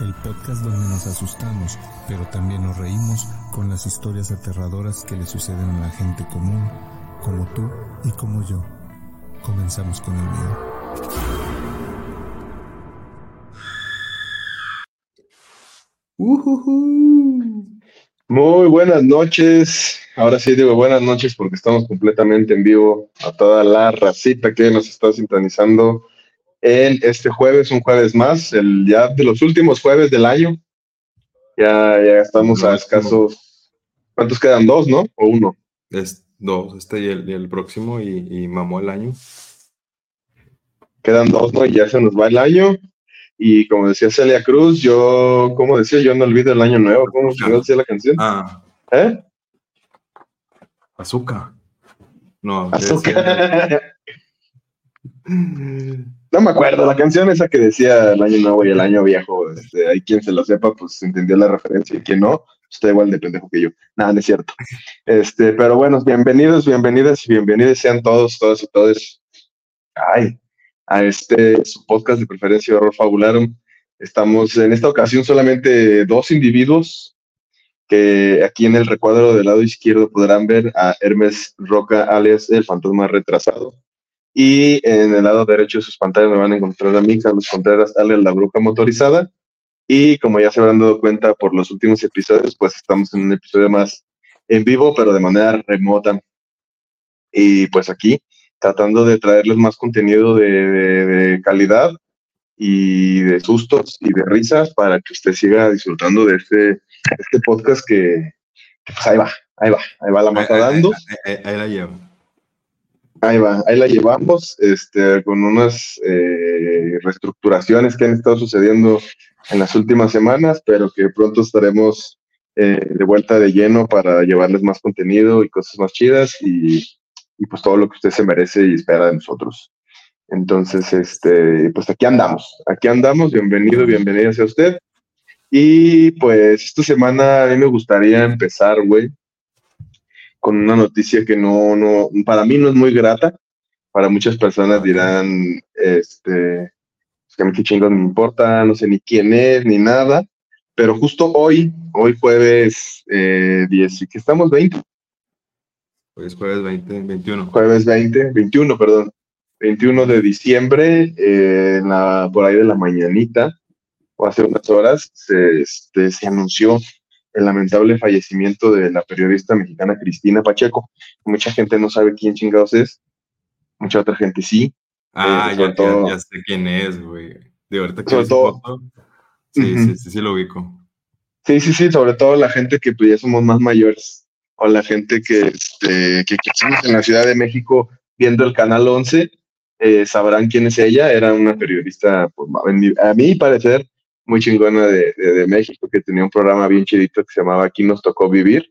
El podcast donde nos asustamos, pero también nos reímos con las historias aterradoras que le suceden a la gente común, como tú y como yo. Comenzamos con el video. Muy buenas noches. Ahora sí digo buenas noches porque estamos completamente en vivo a toda la racita que nos está sintonizando en este jueves, un jueves más, el ya de los últimos jueves del año. Ya, ya estamos a escasos. ¿Cuántos quedan? ¿Dos, no? ¿O uno? Es dos, este y el, y el próximo, y, y mamó el año. Quedan dos, ¿no? Y ya se nos va el año. Y como decía Celia Cruz, yo, ¿cómo decía? Yo no olvido el año nuevo. ¿Cómo se decía la canción? Ah, ¿Eh? azúcar. No, Azúcar. No me acuerdo, la canción esa que decía el año nuevo y el año viejo, este, hay quien se lo sepa, pues entendió la referencia y quien no, está igual de pendejo que yo. Nada, no es cierto. Este, pero bueno, bienvenidos, bienvenidas y bienvenidos sean todos, todas y todos. Ay, a este su podcast de preferencia Horror Fabularum. Estamos en esta ocasión solamente dos individuos que aquí en el recuadro del lado izquierdo podrán ver a Hermes Roca, alias el fantasma retrasado. Y en el lado derecho de sus pantallas me van a encontrar a mí, Carlos Contreras, alias la bruja motorizada. Y como ya se habrán dado cuenta por los últimos episodios, pues estamos en un episodio más en vivo, pero de manera remota. Y pues aquí, tratando de traerles más contenido de, de- de calidad y de sustos y de risas para que usted siga disfrutando de este, este podcast que, que, pues ahí va, ahí va, ahí va la mata dando. Ahí, ahí- ahí la llevo. Ahí va, ahí la llevamos, este, con unas eh, reestructuraciones que han estado sucediendo en las últimas semanas, pero que pronto estaremos eh, de vuelta de lleno para llevarles más contenido y cosas más chidas y, y pues todo lo que usted se merece y espera de nosotros. Entonces, este, pues aquí andamos, aquí andamos, bienvenido, bienvenida sea usted. Y pues esta semana a mí me gustaría empezar, güey, con una noticia que no, no, para mí no es muy grata. Para muchas personas dirán, este, es que a mí qué chingos me importa, no sé ni quién es, ni nada. Pero justo hoy, hoy jueves eh, 10, ¿y que estamos 20, Hoy es jueves 20, 21. jueves 20, 21, perdón, 21 de diciembre, eh, en la- por ahí de la mañanita, o hace unas horas, se, este, se anunció el lamentable fallecimiento de la periodista mexicana Cristina Pacheco. Mucha gente no sabe quién chingados es, mucha otra gente sí. Ah, sobre ya, todo- ya, ya sé quién es, güey. De ahorita que Sobre todo- foto. Sí, sí, sí, sí lo ubico. Sí, sí, sí, sobre todo la gente que pues, ya somos más mayores, o la gente que, este, que crecimos en la Ciudad de México viendo el Canal 11, eh, sabrán quién es ella. Era una periodista, pues, a mi parecer, muy chingona de, de- de México, que tenía un programa bien chidito que se llamaba Aquí nos tocó vivir,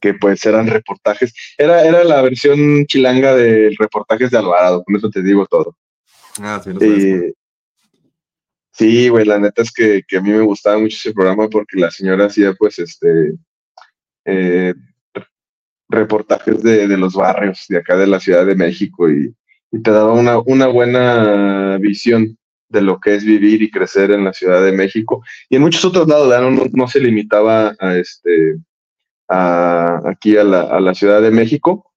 que pues eran reportajes. Era, era la versión chilanga de reportajes de Alvarado, con eso te digo todo. Ah, sí, lo sabes. Eh, sí, güey, la neta es que, que a mí me gustaba mucho ese programa porque la señora hacía, pues, este, eh, reportajes de, de los barrios de acá de la Ciudad de México y, y te daba una, una buena visión de lo que es vivir y crecer en la Ciudad de México y en muchos otros lados, no, no, se limitaba a este, a, aquí a la, a la Ciudad de México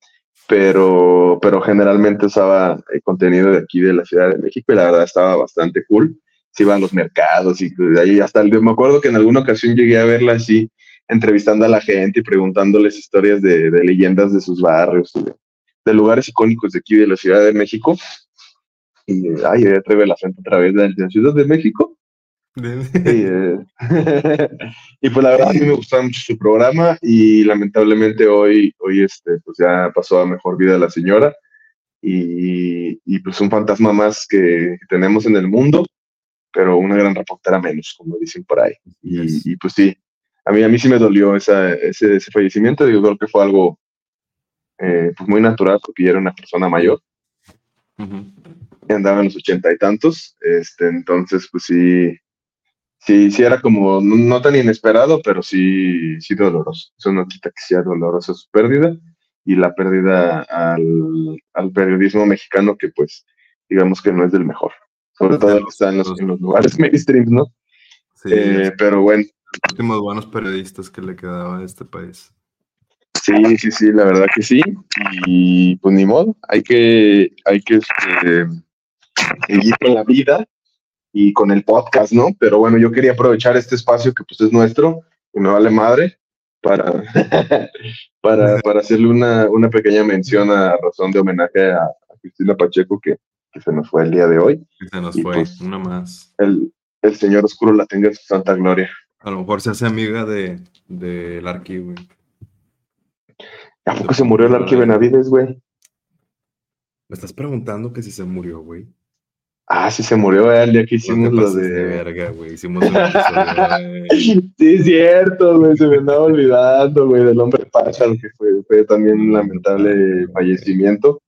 pero, pero generalmente usaba el contenido de aquí de la Ciudad de México y la verdad estaba bastante cool. Se iban los mercados y de ahí hasta el, me acuerdo que en alguna ocasión llegué a verla así, entrevistando a la gente y preguntándoles historias de, de leyendas de sus barrios, de, de lugares icónicos de aquí de la Ciudad de México. Y, ay, ya traigo el acento otra vez de la Ciudad de México. De- eh, y pues la verdad a mí me gustaba mucho su programa y lamentablemente hoy, hoy este, pues ya pasó a mejor vida la señora. Y, y pues un fantasma más que, tenemos en el mundo, pero una gran reportera menos, como dicen por ahí. Y, y, pues sí, a mí, a mí sí me dolió esa, ese, ese fallecimiento, digo, creo que fue algo eh, pues muy natural porque ya era una persona mayor Ujú. andaba en los ochenta y tantos, este, entonces pues sí, sí, sí era como no, no tan inesperado, pero sí, sí doloroso. Eso no quita que sea dolorosa su pérdida y la pérdida al, al periodismo mexicano que pues digamos que no es del mejor. sobre todo que está en los, en los lugares mainstream, ¿no? Sí, Eh, pero bueno, los últimos buenos periodistas que le quedaba a este país. Sí, sí, sí, la verdad que sí. Y pues ni modo, hay que, hay que este, seguir con la vida y con el podcast, ¿no? Pero bueno, yo quería aprovechar este espacio que pues es nuestro, que me vale madre, para, para, para hacerle una, una pequeña mención a razón de homenaje a, a Cristina Pacheco, que, que se nos fue el día de hoy. Se nos Y fue, pues- una más. El, el Señor Oscuro la tenga en su santa gloria. A lo mejor se hace amiga de del Arqui, güey. ¿A poco se murió el Arqui Benavides, güey? Me estás preguntando que si se murió, güey. Ah, sí se murió eh, el día que hicimos lo de... de verga, güey. Hicimos un episodio. Sí, es cierto, güey, se me andaba olvidando, güey, del hombre pájaro, que fue, fue también un lamentable fallecimiento.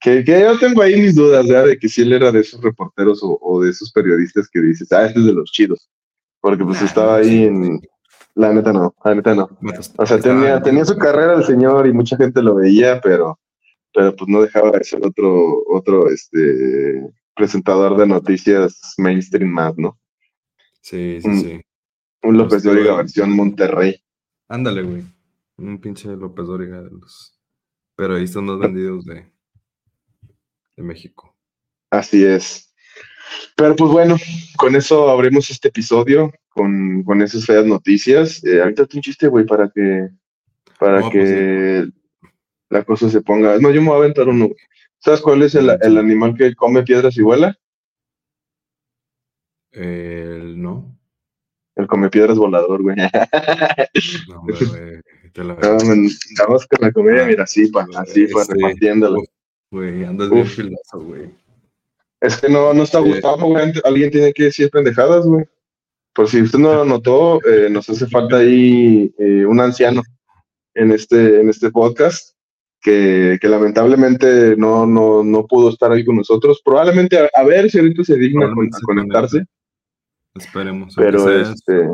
Que, que yo tengo ahí mis dudas, ¿verdad? De que si él era de esos reporteros o, o de esos periodistas que dices, ah, este es de los chidos. Porque pues Nah, estaba no, ahí en... La neta no, la neta no. O sea, tenía, tenía su carrera el señor y mucha gente lo veía, pero, pero pues no dejaba de ser otro, otro este, presentador de noticias mainstream más, ¿no? Sí, sí, sí. Un López de Pues, Origa güey. versión Monterrey. Ándale, güey. Un pinche López Dóriga de los periodistas más vendidos de, de México. Así es. Pero pues bueno, con eso abrimos este episodio, con, con esas feas noticias. Eh, ahorita un chiste, güey, para que, para No, pues, que la cosa se ponga. No, yo me voy a aventar uno. güey. ¿Sabes cuál es el, el animal que come piedras y vuela? El no. El come piedras volador, güey. No, güey. Te la No, con la comedia, mira, así, pa, así, pa, Este, repartiéndola. Güey, andas bien filoso, güey. Es que no, no está gustando, güey. Alguien tiene que decir pendejadas, güey. Por si usted no lo notó, eh, nos hace falta ahí eh, un anciano en este, en este podcast que, que lamentablemente no, no, no pudo estar ahí con nosotros. Probablemente a, a ver si ahorita se digna a se conectarse. Esperemos. Pero, su este.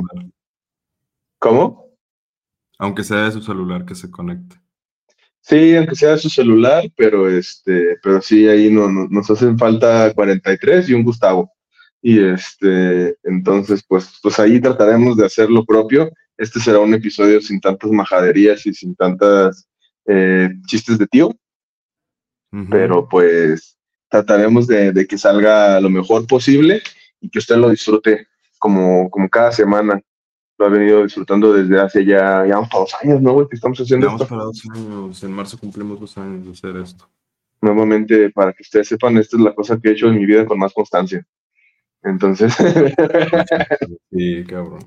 ¿Cómo? Aunque sea de su celular que se conecte. Sí, aunque sea su celular, pero este, pero sí, ahí no, no- nos hacen falta 43 y un Gustavo. Y este, entonces, pues, pues ahí trataremos de hacer lo propio. Este será un episodio sin tantas majaderías y sin tantas eh, chistes de tío, pero pues trataremos de, de que salga lo mejor posible y que usted lo disfrute como, como cada semana. Lo ha venido disfrutando desde hace ya, ya vamos para dos años, ¿no, güey? Que estamos haciendo Llevamos esto. para dos años. En marzo cumplimos dos años de hacer esto. nuevamente, para que ustedes sepan, esta es la cosa que he hecho en mi vida con más constancia. Entonces, Sí, cabrón.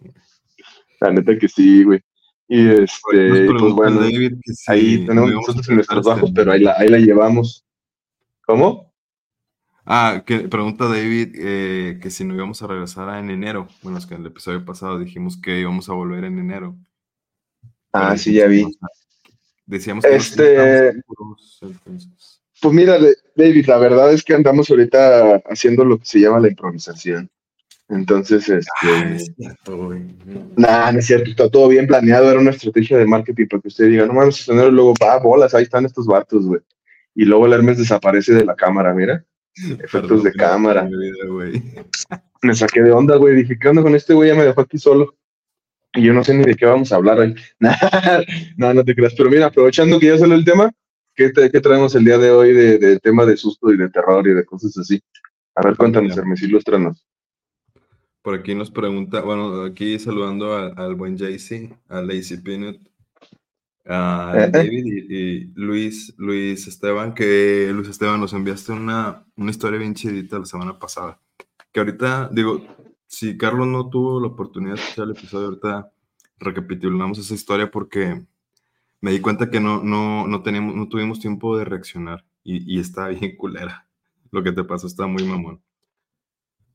la neta que sí, güey. Y este, pues bueno, David ahí tenemos nosotros en nuestros bajos, pero ahí la, ahí la llevamos. ¿Cómo? Ah, que pregunta David eh, que si no íbamos a regresar en enero. Bueno, es que en el episodio pasado dijimos que íbamos a volver en enero. Ah, sí, ya vi. Decíamos que Este- seguros. Pues mira, David, la verdad es que andamos ahorita haciendo lo que se llama la improvisación. Entonces, Ah, este, es cierto. Nah, no es cierto, está todo bien planeado, era una estrategia de marketing para que usted diga, no mames, luego, va, bolas, ahí están estos vatos, güey. Y luego el Hermes desaparece de la cámara, mira. Efectos Perdón, de cámara. vida. Me saqué de onda, güey, dije, ¿qué onda con este güey? Ya me dejó aquí solo. Y yo no sé ni de qué vamos a hablar hoy. no, no te creas. Pero mira, aprovechando que ya salió el tema, ¿qué, te- qué traemos el día de hoy de, de tema de susto y de terror y de cosas así? A ver, cuéntanos, Mira. Hermes, ilústranos. Por aquí nos pregunta, bueno, aquí saludando a- al buen JC, a Lazy Peanut, Eh, eh. David y, y Luis, Luis Esteban, que Luis Esteban nos enviaste una, una historia bien chidita la semana pasada. Que ahorita, digo, si Carlos no tuvo la oportunidad de escuchar el episodio, ahorita recapitulamos esa historia porque me di cuenta que no, no, no, teníamos, no tuvimos tiempo de reaccionar y, y está bien culera. Lo que te pasó está muy mamón.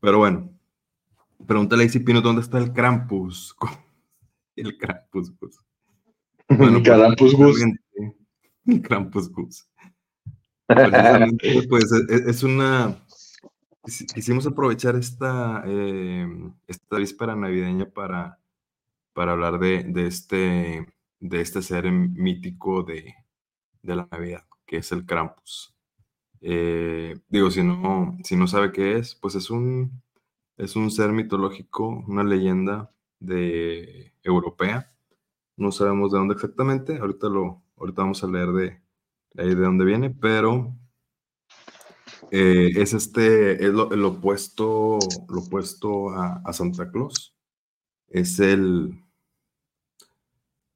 Pero bueno, pregúntale a Pino dónde está el Krampus. El Krampus, pues. Bueno, pues, Carampus Gus. Krampus Gus. Pues es, es una. quis- Quisimos aprovechar esta, eh, esta víspera navideña para, para hablar de, de este, de este ser mítico de, de la Navidad, que es el Krampus. Eh, digo, si no, si no sabe qué es, pues es un, es un ser mitológico, una leyenda de europea. No sabemos de dónde exactamente. Ahorita lo, ahorita vamos a leer de, de dónde viene, pero eh, es este, es lo, el opuesto, lo opuesto a, Santa Claus. Es el,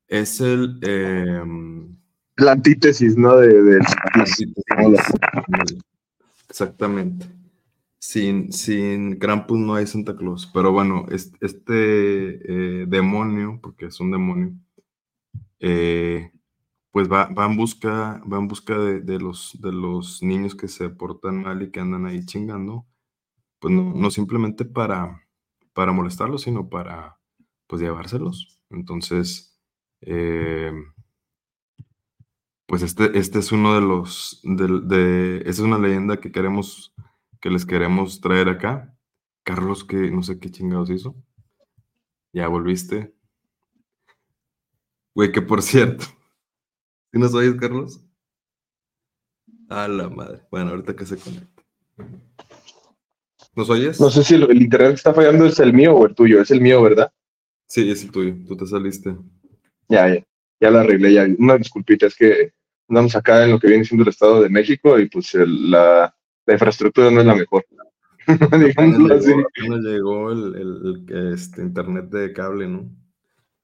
es el, em, la antítesis, ¿no? De, Exactamente. Sin, sin Krampus no hay Santa Claus. Pero bueno, este, este demonio, porque es un demonio, eh, pues va, va, en busca, en busca de, los, de los niños que se portan mal y que andan ahí chingando. Pues no, no simplemente para, para molestarlos, sino para pues llevárselos. Entonces, eh, pues este, este es uno de los, de, esa es una leyenda que queremos, que les queremos traer acá. Carlos, que no sé qué chingados hizo. Ya volviste. Güey, que por cierto, ¿sí nos oyes, Carlos? A la madre. Bueno, ahorita que se conecta. ¿Nos oyes? No sé si el internet que está fallando es el mío o el tuyo. Es el mío, ¿verdad? Sí, es el tuyo. Tú te saliste. Ya, ya. Ya la arreglé. Ya. Una disculpita, es que andamos acá en lo que viene siendo el Estado de México y pues la, infraestructura no es la mejor. Digámoslo así. No llegó el, este, internet de cable, ¿no?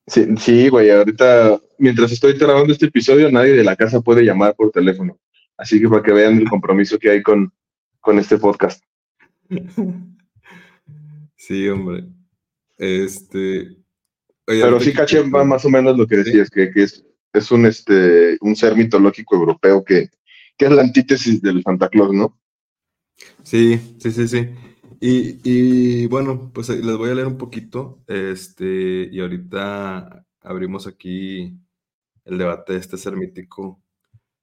Sí, sí, güey, ahorita, mientras estoy grabando este episodio, nadie de la casa puede llamar por teléfono. Así que para que vean el compromiso que hay con, con este podcast. Sí, hombre. Este. Pero sí caché más o menos lo que decías, que, que es es un, este, un ser mitológico europeo que, que es la antítesis del Santa Claus, ¿no? Sí, sí, sí, sí. Y, y, bueno, pues les voy a leer un poquito, este, y ahorita abrimos aquí el debate de este ser mítico.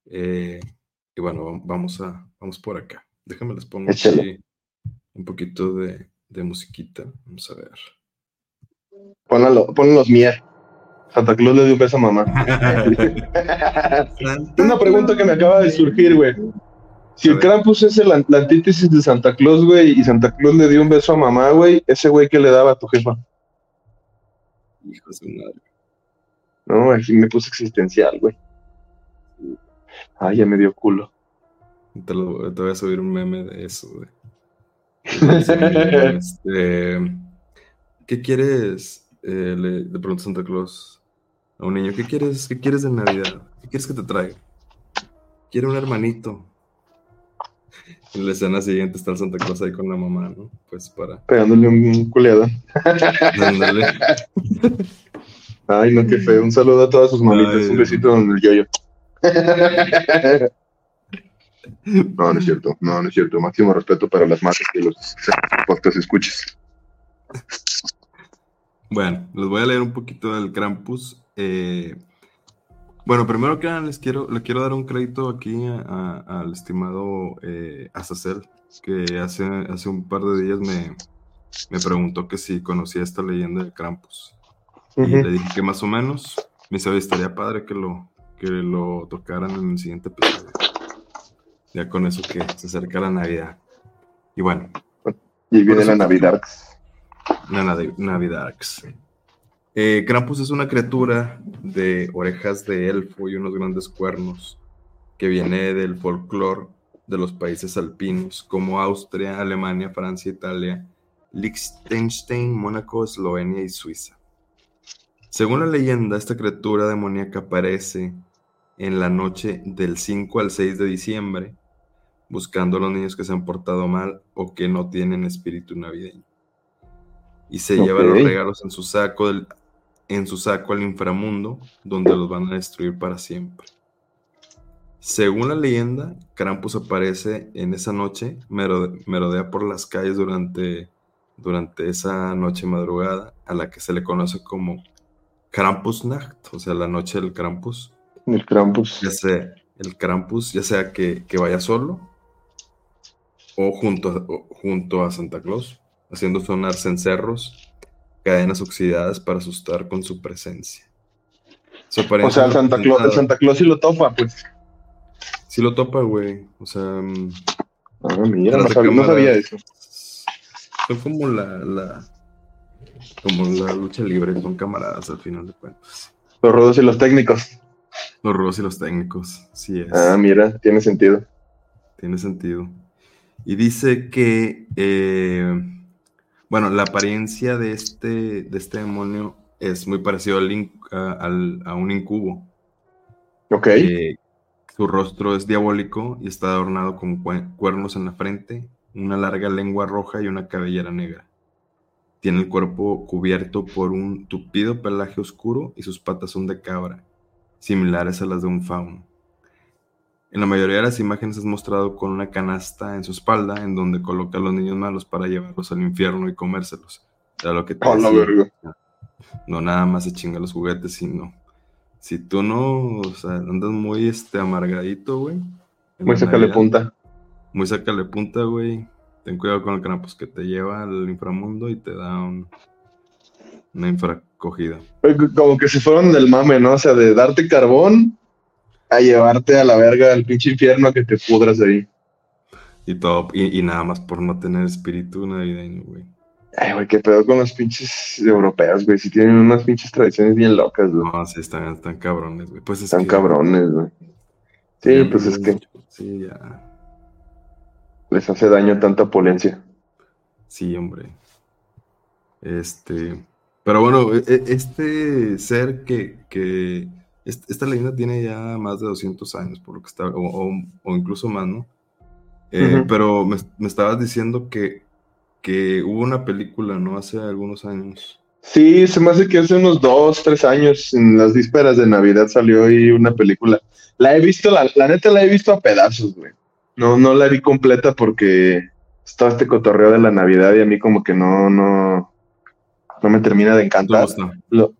Eh, y bueno, vamos a, vamos por acá. Déjame les pongo aquí un poquito de, de musiquita. Vamos a ver. Pónganlo, los mier. Santa Claus le dio un beso a mamá. Una pregunta que me acaba de surgir, güey. Si el Krampus es la antítesis de Santa Claus, güey, y Santa Claus le dio un beso a mamá, güey, ese güey que le daba a tu jefa. Hijo de su madre. No, aquí me puse existencial, güey. Ay, ya me dio culo. Te, lo, te voy a subir un meme de eso, güey. este, ¿Qué quieres? Eh, le, de pronto Santa Claus a un niño, ¿qué quieres, qué quieres de Navidad? ¿Qué quieres que te traiga? Quiero un hermanito. En la escena siguiente está el Santa Claus ahí con la mamá, ¿no? Pues para. Pegándole un culeado. Ándale. Ay, no, qué feo. Un saludo a todas sus mamitas. un besito en el yoyo. No, no es cierto. No, no es cierto. Máximo respeto para las madres y los podcast escuches. Bueno, les voy a leer un poquito del Krampus. Eh, bueno, primero que nada les quiero, le quiero dar un crédito aquí al estimado eh, Azazel, que hace, hace un par de días me, me preguntó que si conocía esta leyenda de Krampus. Y le dije que más o menos, me sabía, estaría padre que lo, que lo tocaran en el siguiente episodio. Ya con eso que se acerca la Navidad. Y bueno. Y viene la Navidad. La Navidad. Eh, Krampus es una criatura de orejas de elfo y unos grandes cuernos que viene del folclore de los países alpinos como Austria, Alemania, Francia, Italia, Liechtenstein, Mónaco, Eslovenia y Suiza. Según la leyenda, esta criatura demoníaca aparece en la noche del 5 al 6 de diciembre, buscando a los niños que se han portado mal o que no tienen espíritu navideño. Y se lleva los regalos en su saco del, en su saco al inframundo, donde los van a destruir para siempre. Según la leyenda, Krampus aparece en esa noche, merodea por las calles durante, durante esa noche madrugada, a la que se le conoce como Krampusnacht, o sea, la noche del Krampus. El Krampus. Ya sea, el Krampus, ya sea que, vaya solo o junto, junto a Santa Claus, haciendo sonar cencerros cadenas oxidadas para asustar con su presencia. o sea, Santa Claus, Santa Claus sí lo topa, pues. sí lo topa, güey. O sea. mm, Ah, mira, no sabía eso. Son como la, la. Como la lucha libre, son camaradas al final de cuentas. Los rudos y los técnicos. Los rudos y los técnicos, sí es. Ah, mira, tiene sentido. Tiene sentido. Y dice que, eh, bueno, la apariencia de este, de este demonio es muy parecido al, a, al- a un incubo. Ok. Eh, su rostro es diabólico y está adornado con cue- cuernos en la frente, una larga lengua roja y una cabellera negra. Tiene el cuerpo cubierto por un tupido pelaje oscuro y sus patas son de cabra, similares a las de un fauno. En la mayoría de las imágenes es mostrado con una canasta en su espalda en donde coloca a los niños malos para llevarlos al infierno y comérselos. Era lo que te decía. verga. No nada más se chinga los juguetes, sino si tú no, o sea, andas muy este amargadito, güey. Muy Navidad, punta. Muy sácale punta, güey. Ten cuidado con el Krampus que te lleva al inframundo y te da un- una infracogida. Eh, Como que se fueron del mame, ¿no? O sea, de darte carbón a llevarte a la verga al pinche infierno a que te pudras ahí. Y todo, y, y nada más por no tener espíritu navideño, güey. Ay, güey, qué pedo con los pinches europeos, güey. Si tienen unas pinches tradiciones bien locas, güey. No, sí, están, están cabrones, güey. Pues es Están que- cabrones, güey. Sí, tienen pues es que Sí, ya. les hace daño tanta polencia. Sí, hombre. Este. Pero bueno, e- e- este ser que, que esta leyenda tiene ya más de 200 años, por lo que está, o, o- o incluso más, ¿no? Eh. Pero me, me estabas diciendo que, que hubo una película, ¿no? Hace algunos años. Sí, se me hace que hace unos dos, tres años, en las vísperas de Navidad, salió ahí una película. La he visto, la, la neta la he visto a pedazos, güey. No, no la vi completa porque estaba este cotorreo de la Navidad y a mí como que no, no, no me termina de ¿Te encantar. Lo-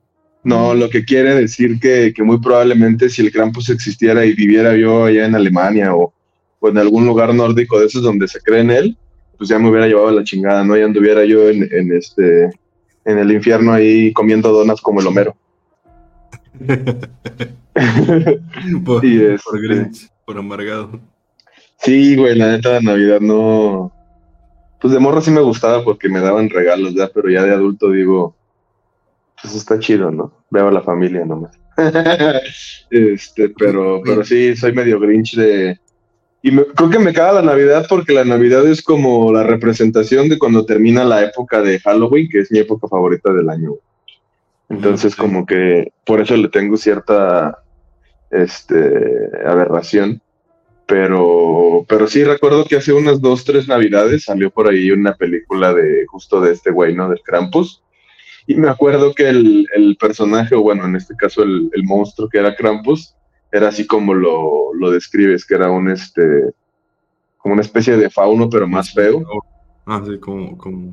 no, lo que quiere decir que, que muy probablemente si el Krampus existiera y viviera yo allá en Alemania o, o en algún lugar nórdico de esos donde se cree en él, pues ya me hubiera llevado la chingada, ¿no? Y anduviera yo en, en este en el infierno ahí comiendo donas como el Homero. por, Y por este- Grinch, por amargado. Sí, güey, la neta de Navidad no. Pues de morro sí me gustaba porque me daban regalos, ya, pero ya de adulto digo, pues está chido, ¿no? Veo a la familia nomás. este, pero, pero sí, soy medio grinch de. Y me- creo que me caga la Navidad porque la Navidad es como la representación de cuando termina la época de Halloween, que es mi época favorita del año. Entonces, como que por eso le tengo cierta este, aberración. Pero, pero sí recuerdo que hace unas dos, tres navidades salió por ahí una película de justo de este güey, ¿no? Del Krampus. Y me acuerdo que el, el personaje, o bueno, en este caso el, el monstruo que era Krampus, era así como lo, lo describes, que era un este, como una especie de fauno, pero más feo, Ah, sí, como, como.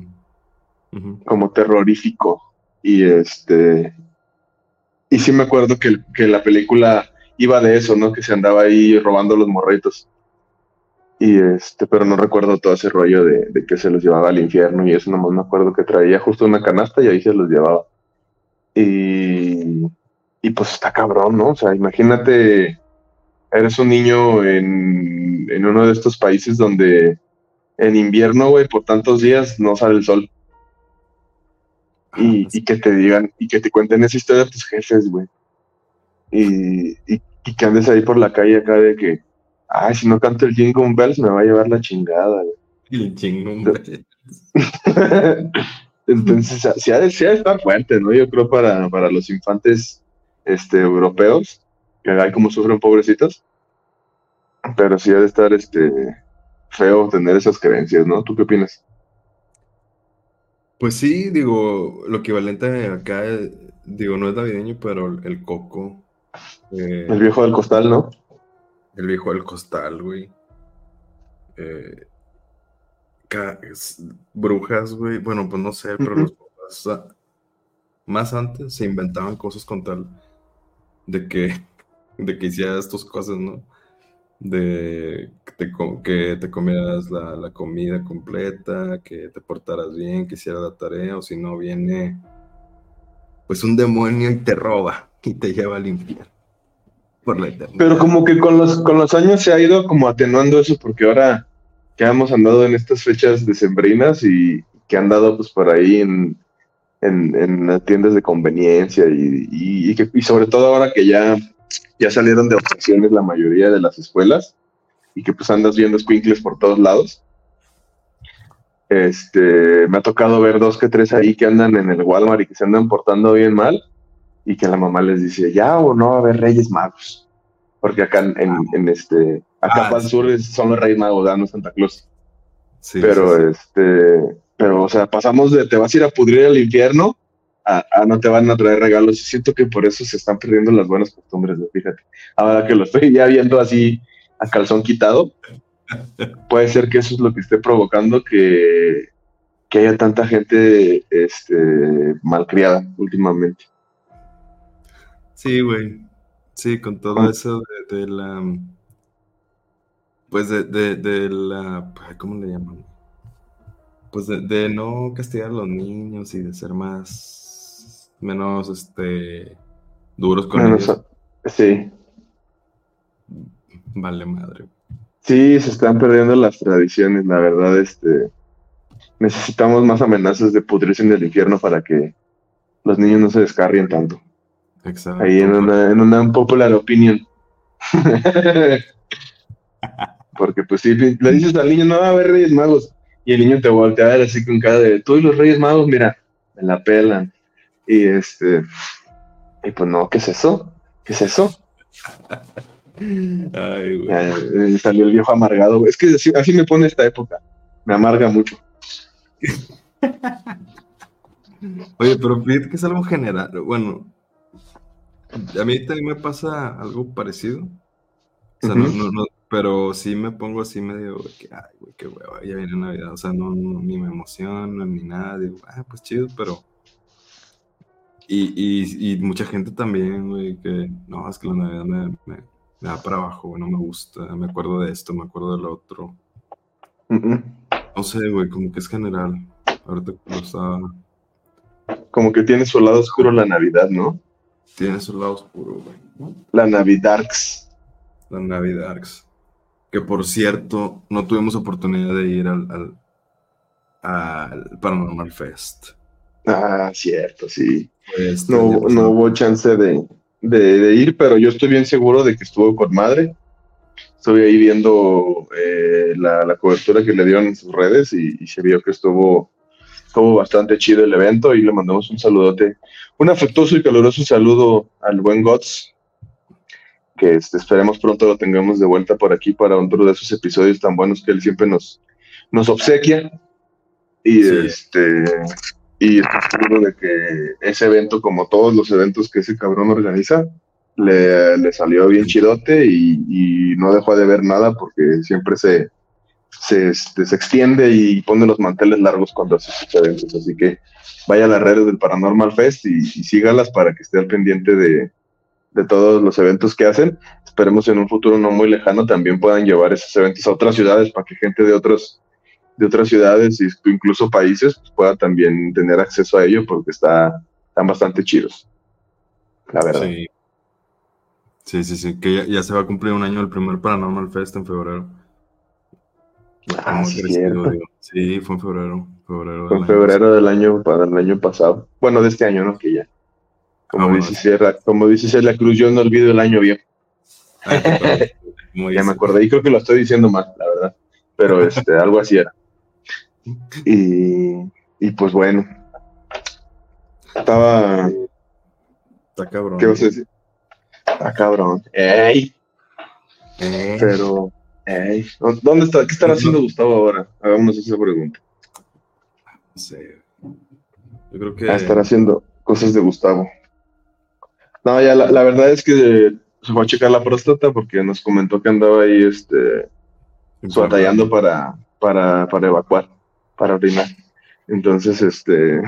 Como terrorífico. Y este, y sí me acuerdo que, que la película iba de eso, ¿no? Que se andaba ahí robando los morritos. Y este, pero no recuerdo todo ese rollo de, de que se los llevaba al infierno y eso nomás me acuerdo que traía justo una canasta y ahí se los llevaba. Y, y pues está cabrón, ¿no? O sea, imagínate, eres un niño en, en uno de estos países donde en invierno, güey, por tantos días no sale el sol. Y, Ah, y que te digan, y que te cuenten esa historia tus jefes, güey. Y, y, y que andes ahí por la calle acá de que, ay, si no canto el Jingle Bells me va a llevar la chingada, güey. El chingón, güey. Entonces, sí ha, de, sí ha de estar fuerte, ¿no? Yo creo para, para los infantes este, europeos, que hay como sufren pobrecitos, pero sí ha de estar este, feo tener esas creencias, ¿no? ¿Tú qué opinas? Pues sí, digo, lo equivalente acá, digo, no es navideño, pero el, el coco, eh, El viejo del costal, ¿no? El viejo del costal, güey. Eh, brujas, güey. Bueno, pues no sé, pero los papás, más antes se inventaban cosas con tal de que, de que hicieras tus cosas, ¿no? De que te, co- que te comieras la, la comida completa, que te portaras bien, que hicieras la tarea, o si no viene pues un demonio y te roba y te lleva al infierno. Pero como que con los, con los años se ha ido como atenuando eso, porque ahora que hemos andado en estas fechas decembrinas y que han dado pues por ahí en, en, en las tiendas de conveniencia y, y, y que, y sobre todo ahora que ya, ya salieron de vacaciones la mayoría de las escuelas y que pues andas viendo squinkles por todos lados. Este, me ha tocado ver dos que tres ahí que andan en el Walmart y que se andan portando bien mal y que la mamá les dice, ya o no va a haber Reyes Magos. Porque acá en, en, en este, acá Ah, para el sur es- son los Reyes Magos, no Santa Claus. Sí, pero sí, sí. este, pero o sea, pasamos de te vas a ir a pudrir al infierno a, a no te van a traer regalos. Y siento que por eso se están perdiendo las buenas costumbres, fíjate. Ahora que lo estoy ya viendo así a calzón quitado, puede ser que eso es lo que esté provocando que, que haya tanta gente este, malcriada últimamente. Sí, güey. Sí, con todo eso de, de la. Pues de, de, de la. ¿Cómo le llaman? Pues de, no castigar a los niños y de ser más. menos este. duros con ellos. sí, Vale, madre. sí, se están perdiendo las tradiciones, la verdad, este, necesitamos más amenazas de pudrirse en el infierno para que los niños no se descarrien tanto. Exacto. Ahí en una, en una popular opinion. Porque pues si le dices al niño, no va a haber Reyes Magos, y el niño te voltea a ver así con cara de, tú y los Reyes Magos, mira, me la pelan. Y este, y pues no, ¿qué es eso? ¿Qué es eso? Ay, güey. Eh, salió el viejo amargado. güey. Es que así, así me pone esta época. Me amarga mucho. Oye, pero fíjate que es algo general. Bueno, a mí también me pasa algo parecido. O sea, no, no, no, pero sí me pongo así medio que, ay, güey, qué hueva, ya viene Navidad. O sea, no, no, ni me emociono, ni nada. Digo, ah, pues chido, pero. Y, y, y mucha gente también, güey, que no, es que la Navidad me, me, me da para abajo, no me gusta. Me acuerdo de esto, me acuerdo del otro. No sé, güey, como que es general. Ahorita lo estaba. Como que tiene su lado oscuro la Navidad, ¿no? Tiene su lado oscuro, güey. La Navidarks. La Navidarks. Que por cierto, no tuvimos oportunidad de ir al, al, al Paranormal Fest. Ah, cierto, sí. Pues, No, no hubo chance de, de, de ir, pero yo estoy bien seguro de que estuvo con madre. Estuve ahí viendo eh, la, la cobertura que le dieron en sus redes y, y se vio que estuvo, estuvo bastante chido el evento y le mandamos un saludote, un afectuoso y caluroso saludo al buen Gots, que este, esperemos pronto lo tengamos de vuelta por aquí para otro de esos episodios tan buenos que él siempre nos, nos obsequia. Y Sí. este y estoy seguro de que ese evento, como todos los eventos que ese cabrón organiza, le, le salió bien chidote y, y no dejó de ver nada porque siempre se, se, este, se extiende y pone los manteles largos cuando hace sus eventos. Así que vaya a las redes del Paranormal Fest y, sígalas para que esté al pendiente de, de todos los eventos que hacen. Esperemos en un futuro no muy lejano también puedan llevar esos eventos a otras ciudades para que gente de otros de otras ciudades e incluso países pues, pueda también tener acceso a ello porque está, están bastante chidos. La verdad. Sí. Sí, sí, sí, que ya, ya se va a cumplir un año el primer Paranormal Fest en febrero. Ah, sí, crecido, fue en febrero. febrero Fue del en febrero del año, para el año pasado. Bueno, de este año, ¿no? Que ya. Como, Ah, dice, Sierra, como dice Celia Cruz, yo no olvido el año viejo. Ah, Ya me acordé, y creo que lo estoy diciendo mal, la verdad. Pero este, algo así era. Y, y pues bueno. Estaba. Está cabrón. ¿Qué vas a decir? Ah, cabrón. ¡Ey! Eh, Pero. ¡Ey! ¿Dónde está? ¿Qué estará haciendo Gustavo ahora? Hagámonos esa pregunta. no sé. Yo creo que. a estar haciendo cosas de Gustavo. No, ya la, la verdad es que se fue a checar la próstata porque nos comentó que andaba ahí este batallando para, para, para evacuar, para orinar. Entonces, este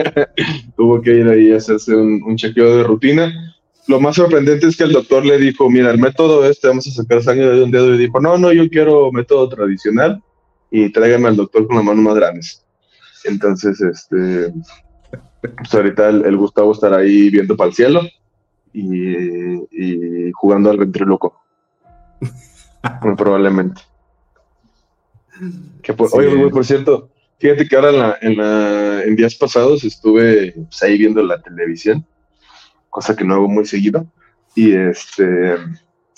tuvo que ir ahí a hacerse un, un chequeo de rutina. Lo más sorprendente es que el doctor le dijo, mira, el método este, vamos a sacar sangre de un dedo, y dijo, no, no, yo quiero método tradicional y tráigame al doctor con las manos más. Entonces, este, pues ahorita el, el Gustavo estará ahí viendo para el cielo y, jugando al ventriloco. Muy probablemente. Que por, Oye, por cierto, fíjate que ahora en, en, días pasados estuve pues, ahí viendo la televisión, cosa que no hago muy seguido, y este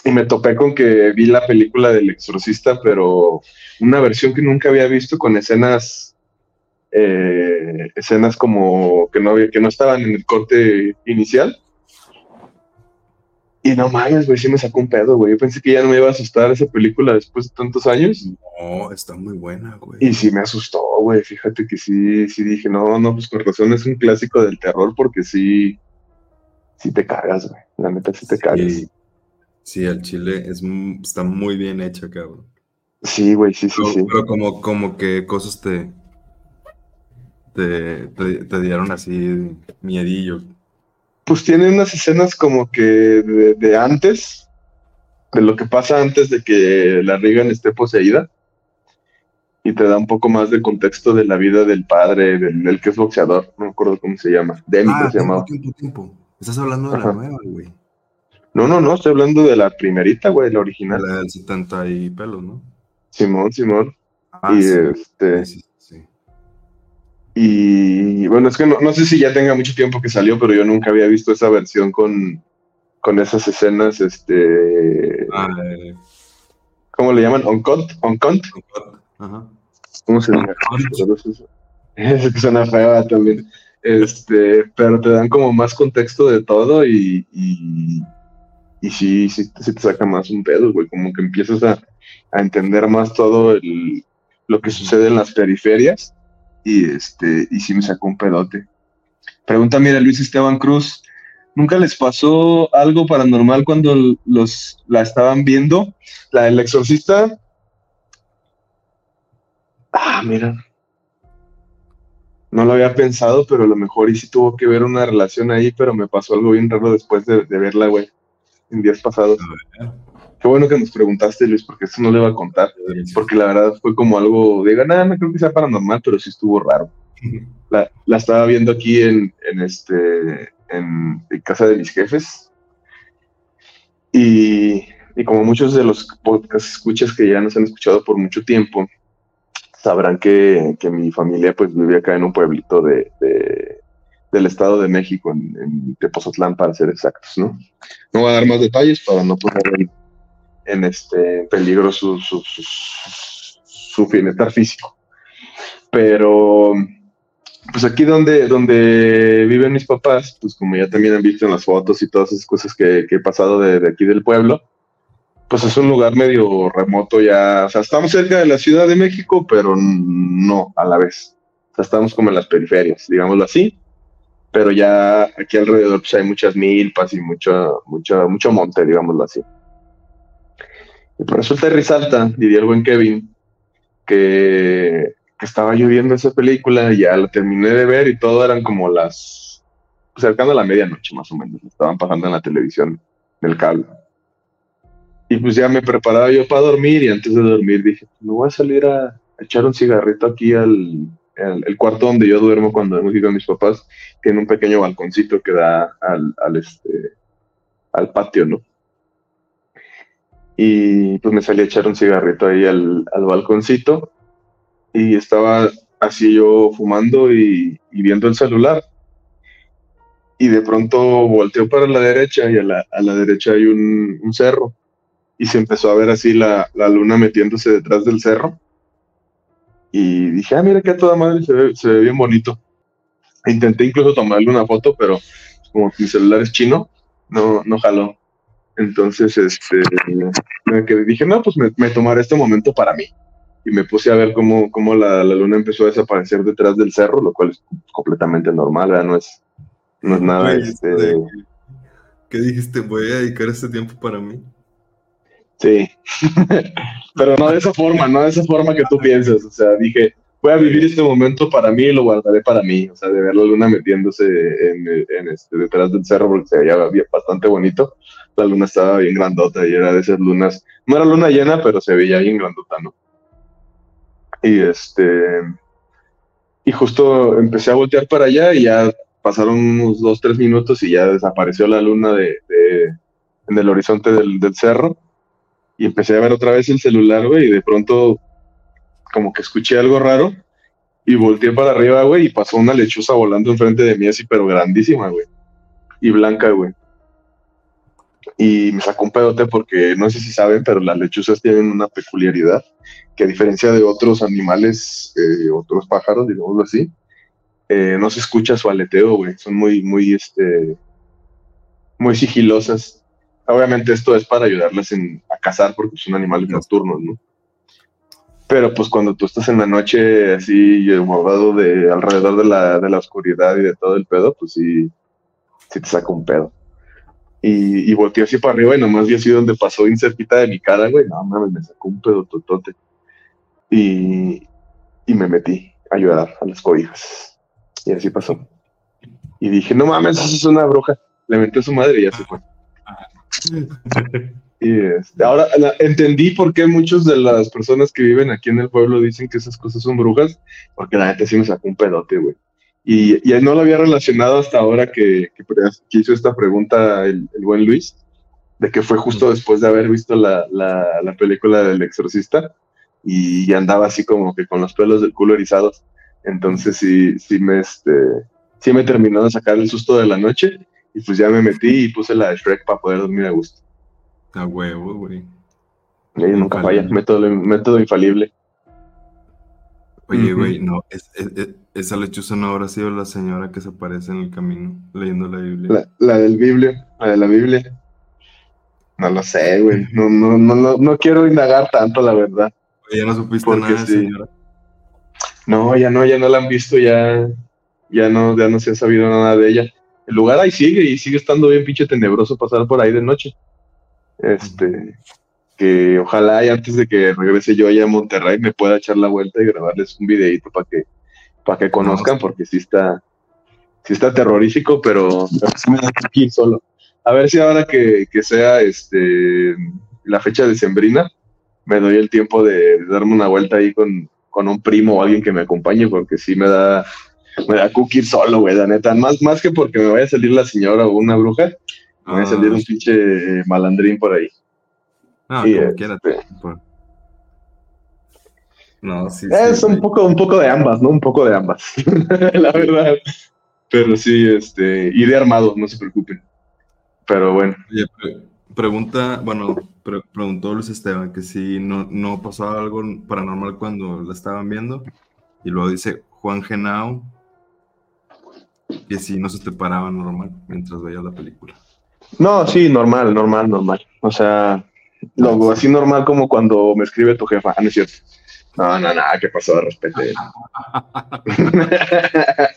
y me topé con que vi la película del exorcista, pero una versión que nunca había visto con escenas eh, escenas como que no había, que no estaban en el corte inicial. Y no mames, güey, sí me sacó un pedo, güey. Yo pensé que ya no me iba a asustar esa película después de tantos años. No, está muy buena, güey. Y sí me asustó, güey. Fíjate que sí, sí dije, no, no, pues con razón es un clásico del terror porque sí, sí te cagas, güey. La neta sí te cagas. Sí, el chile es, está muy bien hecha, cabrón. Sí, güey, sí, sí, sí. Pero como, como que cosas te, te, te, dieron así miedillo. Pues tiene unas escenas como que de, antes, de lo que pasa antes de que la Regan esté poseída. Y te da un poco más de contexto de la vida del padre, del, que es boxeador. No me acuerdo cómo se llama. Demi, ah, se llamaba. Tiempo, tiempo. Estás hablando de la nueva, güey. No, no, no, estoy hablando de la primerita, güey, la original. La del 70 y pelos, ¿no? Simón, Simón. Ah, y este. Sí, Y bueno, es que no, sé si ya tenga mucho tiempo que salió, pero yo nunca había visto esa versión con, con esas escenas, este. Ah, eh. ¿Cómo le llaman? ¿On-cut? ¿On-cut? Ajá. ¿Cómo se llama? Es que suena fea también. Este, pero te dan como más contexto de todo y y sí, sí, te saca más un pedo, güey, como que empiezas a, entender más todo el, lo que sucede en las periferias y este, y sí me sacó un pedote. Pregunta, mira, Luis Esteban Cruz, ¿nunca les pasó algo paranormal cuando los, la estaban viendo? La del exorcista. Ah, mira. No lo había pensado, pero a lo mejor y sí tuvo que ver una relación ahí, pero me pasó algo bien raro después de, de verla, güey en días pasados. Qué bueno que nos preguntaste, Luis, porque eso no le va a contar. Porque la verdad fue como algo de nada, no creo que sea paranormal, pero sí estuvo raro. La, la estaba viendo aquí en, en este en, casa de mis jefes. Y, y, como muchos de los podcast escuchas que ya nos han escuchado por mucho tiempo, sabrán que, que mi familia pues vive acá en un pueblito de, del Estado de México, en, en Tepozotlán, para ser exactos, ¿no? No voy a dar más detalles para no poner en, este peligro su, su, su, bienestar físico. Pero, pues aquí donde, donde viven mis papás, pues como ya también han visto en las fotos y todas esas cosas que, he pasado de, de aquí del pueblo, pues es un lugar medio remoto ya, o sea, estamos cerca de la Ciudad de México, pero no a la vez. O sea, estamos como en las periferias, digámoslo así pero ya aquí alrededor pues, hay muchas milpas y mucho, mucho, mucho monte, digámoslo así. Y por resulta y resalta, diría el buen Kevin, que, estaba lloviendo esa película y ya la terminé de ver y todo eran como las, pues, cercano a la medianoche más o menos, estaban pasando en la televisión del cable. Y pues ya me preparaba yo para dormir y antes de dormir dije, me voy a salir a echar un cigarrito aquí al, el, cuarto donde yo duermo cuando hemos ido a mis papás tiene un pequeño balconcito que da al, al, este, al patio, ¿no? Y pues me salí a echar un cigarrito ahí al, al balconcito y estaba así yo fumando y, viendo el celular. Y de pronto volteó para la derecha y a la, a la derecha hay un, cerro. Y se empezó a ver así la, la luna metiéndose detrás del cerro y dije, ah, mira que a toda madre se ve, se ve bien bonito. Intenté incluso tomarle una foto, pero como mi celular es chino, no, no jaló. Entonces, este, me dije, no, pues me, tomaré este momento para mí. Y me puse a ver cómo, cómo la, la, luna empezó a desaparecer detrás del cerro, lo cual es completamente normal, ¿verdad? No es, no es nada. Este... ¿Qué dijiste? Voy a dedicar este tiempo para mí. Sí, pero no de esa forma, no de esa forma que tú piensas. O sea, dije, voy a vivir este momento para mí y lo guardaré para mí. O sea, de ver la luna metiéndose en, este, detrás del cerro porque se veía bastante bonito. La luna estaba bien grandota y era de esas lunas. No era luna llena, pero se veía bien grandota, ¿no? Y este. Y justo empecé a voltear para allá y ya pasaron unos dos, tres minutos y ya desapareció la luna de, de en el horizonte del, del cerro y empecé a ver otra vez el celular, güey, y de pronto como que escuché algo raro y volteé para arriba, güey, y pasó una lechuza volando enfrente de mí así, pero grandísima, güey. Y blanca, güey. Y me sacó un pedote porque no sé si saben, pero las lechuzas tienen una peculiaridad que a diferencia de otros animales, eh, otros pájaros, digámoslo así, eh, no se escucha su aleteo, güey. Son muy, muy, este, muy sigilosas. Obviamente esto es para ayudarlas a cazar porque son animales nocturnos, ¿no? Pero pues cuando tú estás en la noche así guardado de alrededor de la, de la oscuridad y de todo el pedo, pues sí, sí te saca un pedo. Y, y volteé así para arriba y nomás vi así donde pasó incerquita de mi cara, güey. No mames, me sacó un pedo totote. Y, y me metí a ayudar a las cobijas. Y así pasó. Y dije, no mames, eso es una bruja. Le metí a su madre y ya se fue. Y este, ahora entendí por qué muchas de las personas que viven aquí en el pueblo dicen que esas cosas son brujas, porque la gente sí me sacó un pedote, güey. Y, y, no lo había relacionado hasta ahora que, que, hizo esta pregunta el, buen Luis, de que fue justo después de haber visto la, la, la película del exorcista y, andaba así como que con los pelos del culo erizados. Entonces sí, sí me, este, sí me terminó de sacar el susto de la noche y pues ya me metí y puse la de Shrek para poder dormir a gusto. A huevo, güey. Nunca falla, método, método infalible. Oye, güey, no, esa lechuza no habrá sido la señora que se aparece en el camino leyendo la Biblia. La, del Biblia, la de la Biblia. No lo sé, güey. No, no, no, no, quiero indagar tanto, la verdad. ya no supiste nada, señora. No, ya no, ya no la han visto, ya, ya no, ya no se ha sabido nada de ella. El lugar ahí sigue y sigue estando bien pinche tenebroso pasar por ahí de noche. Este, que ojalá y antes de que regrese yo allá a Monterrey me pueda echar la vuelta y grabarles un videito para que, para que conozcan, porque sí está, sí está terrorífico, pero, sí me da que ir solo. A ver si ahora que, sea este la fecha de Sembrina, me doy el tiempo de, darme una vuelta ahí con, con, un primo o alguien que me acompañe, porque sí me da, me da cookie solo, güey, la neta. Más, más que porque me vaya a salir la señora o una bruja, Voy a salir un ah. pinche eh, malandrín por ahí. Ah, como este, No, sí, Es un, poco, un poco de ambas, ¿no? Un poco de ambas. la verdad. Pero sí, este, iré armado, no se preocupen. Pero bueno. pregunta, bueno, preguntó Luis Esteban que si no, no pasaba algo paranormal cuando la estaban viendo. Y luego dice Juan Genao que si no se te paraba normal mientras veía la película. No, sí, normal, normal, normal. O sea, así normal como cuando me escribe tu jefa. Ah, no es cierto. No, no, nada, que pasó, respete.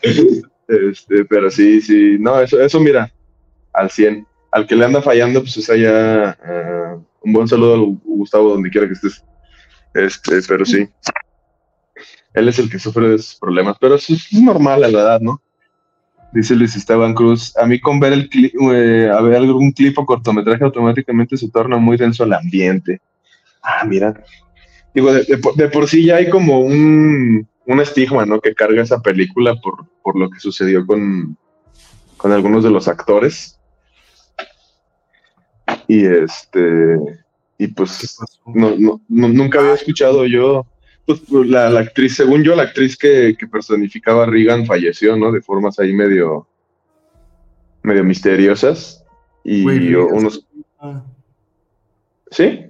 este, pero sí, sí, no, eso, eso mira, al 100. Al que le anda fallando, pues es allá uh, un buen saludo a Gustavo, donde quiera que estés. Este, pero sí. Él es el que sufre de esos problemas, pero es normal a la edad, ¿no? Dice Luis Esteban Cruz, a mí con ver el clip, eh, a ver algún clip o cortometraje automáticamente se torna muy denso el ambiente. Ah, mira. Digo, de, por sí ya hay como un, estigma, ¿no? Que carga esa película por, por lo que sucedió con, con algunos de los actores. Y este, y pues no, no, nunca había escuchado yo pues, pues la, actriz, según yo, la actriz que, personificaba a Regan falleció, ¿no? De formas ahí medio, medio misteriosas. Y unos... ¿Sí?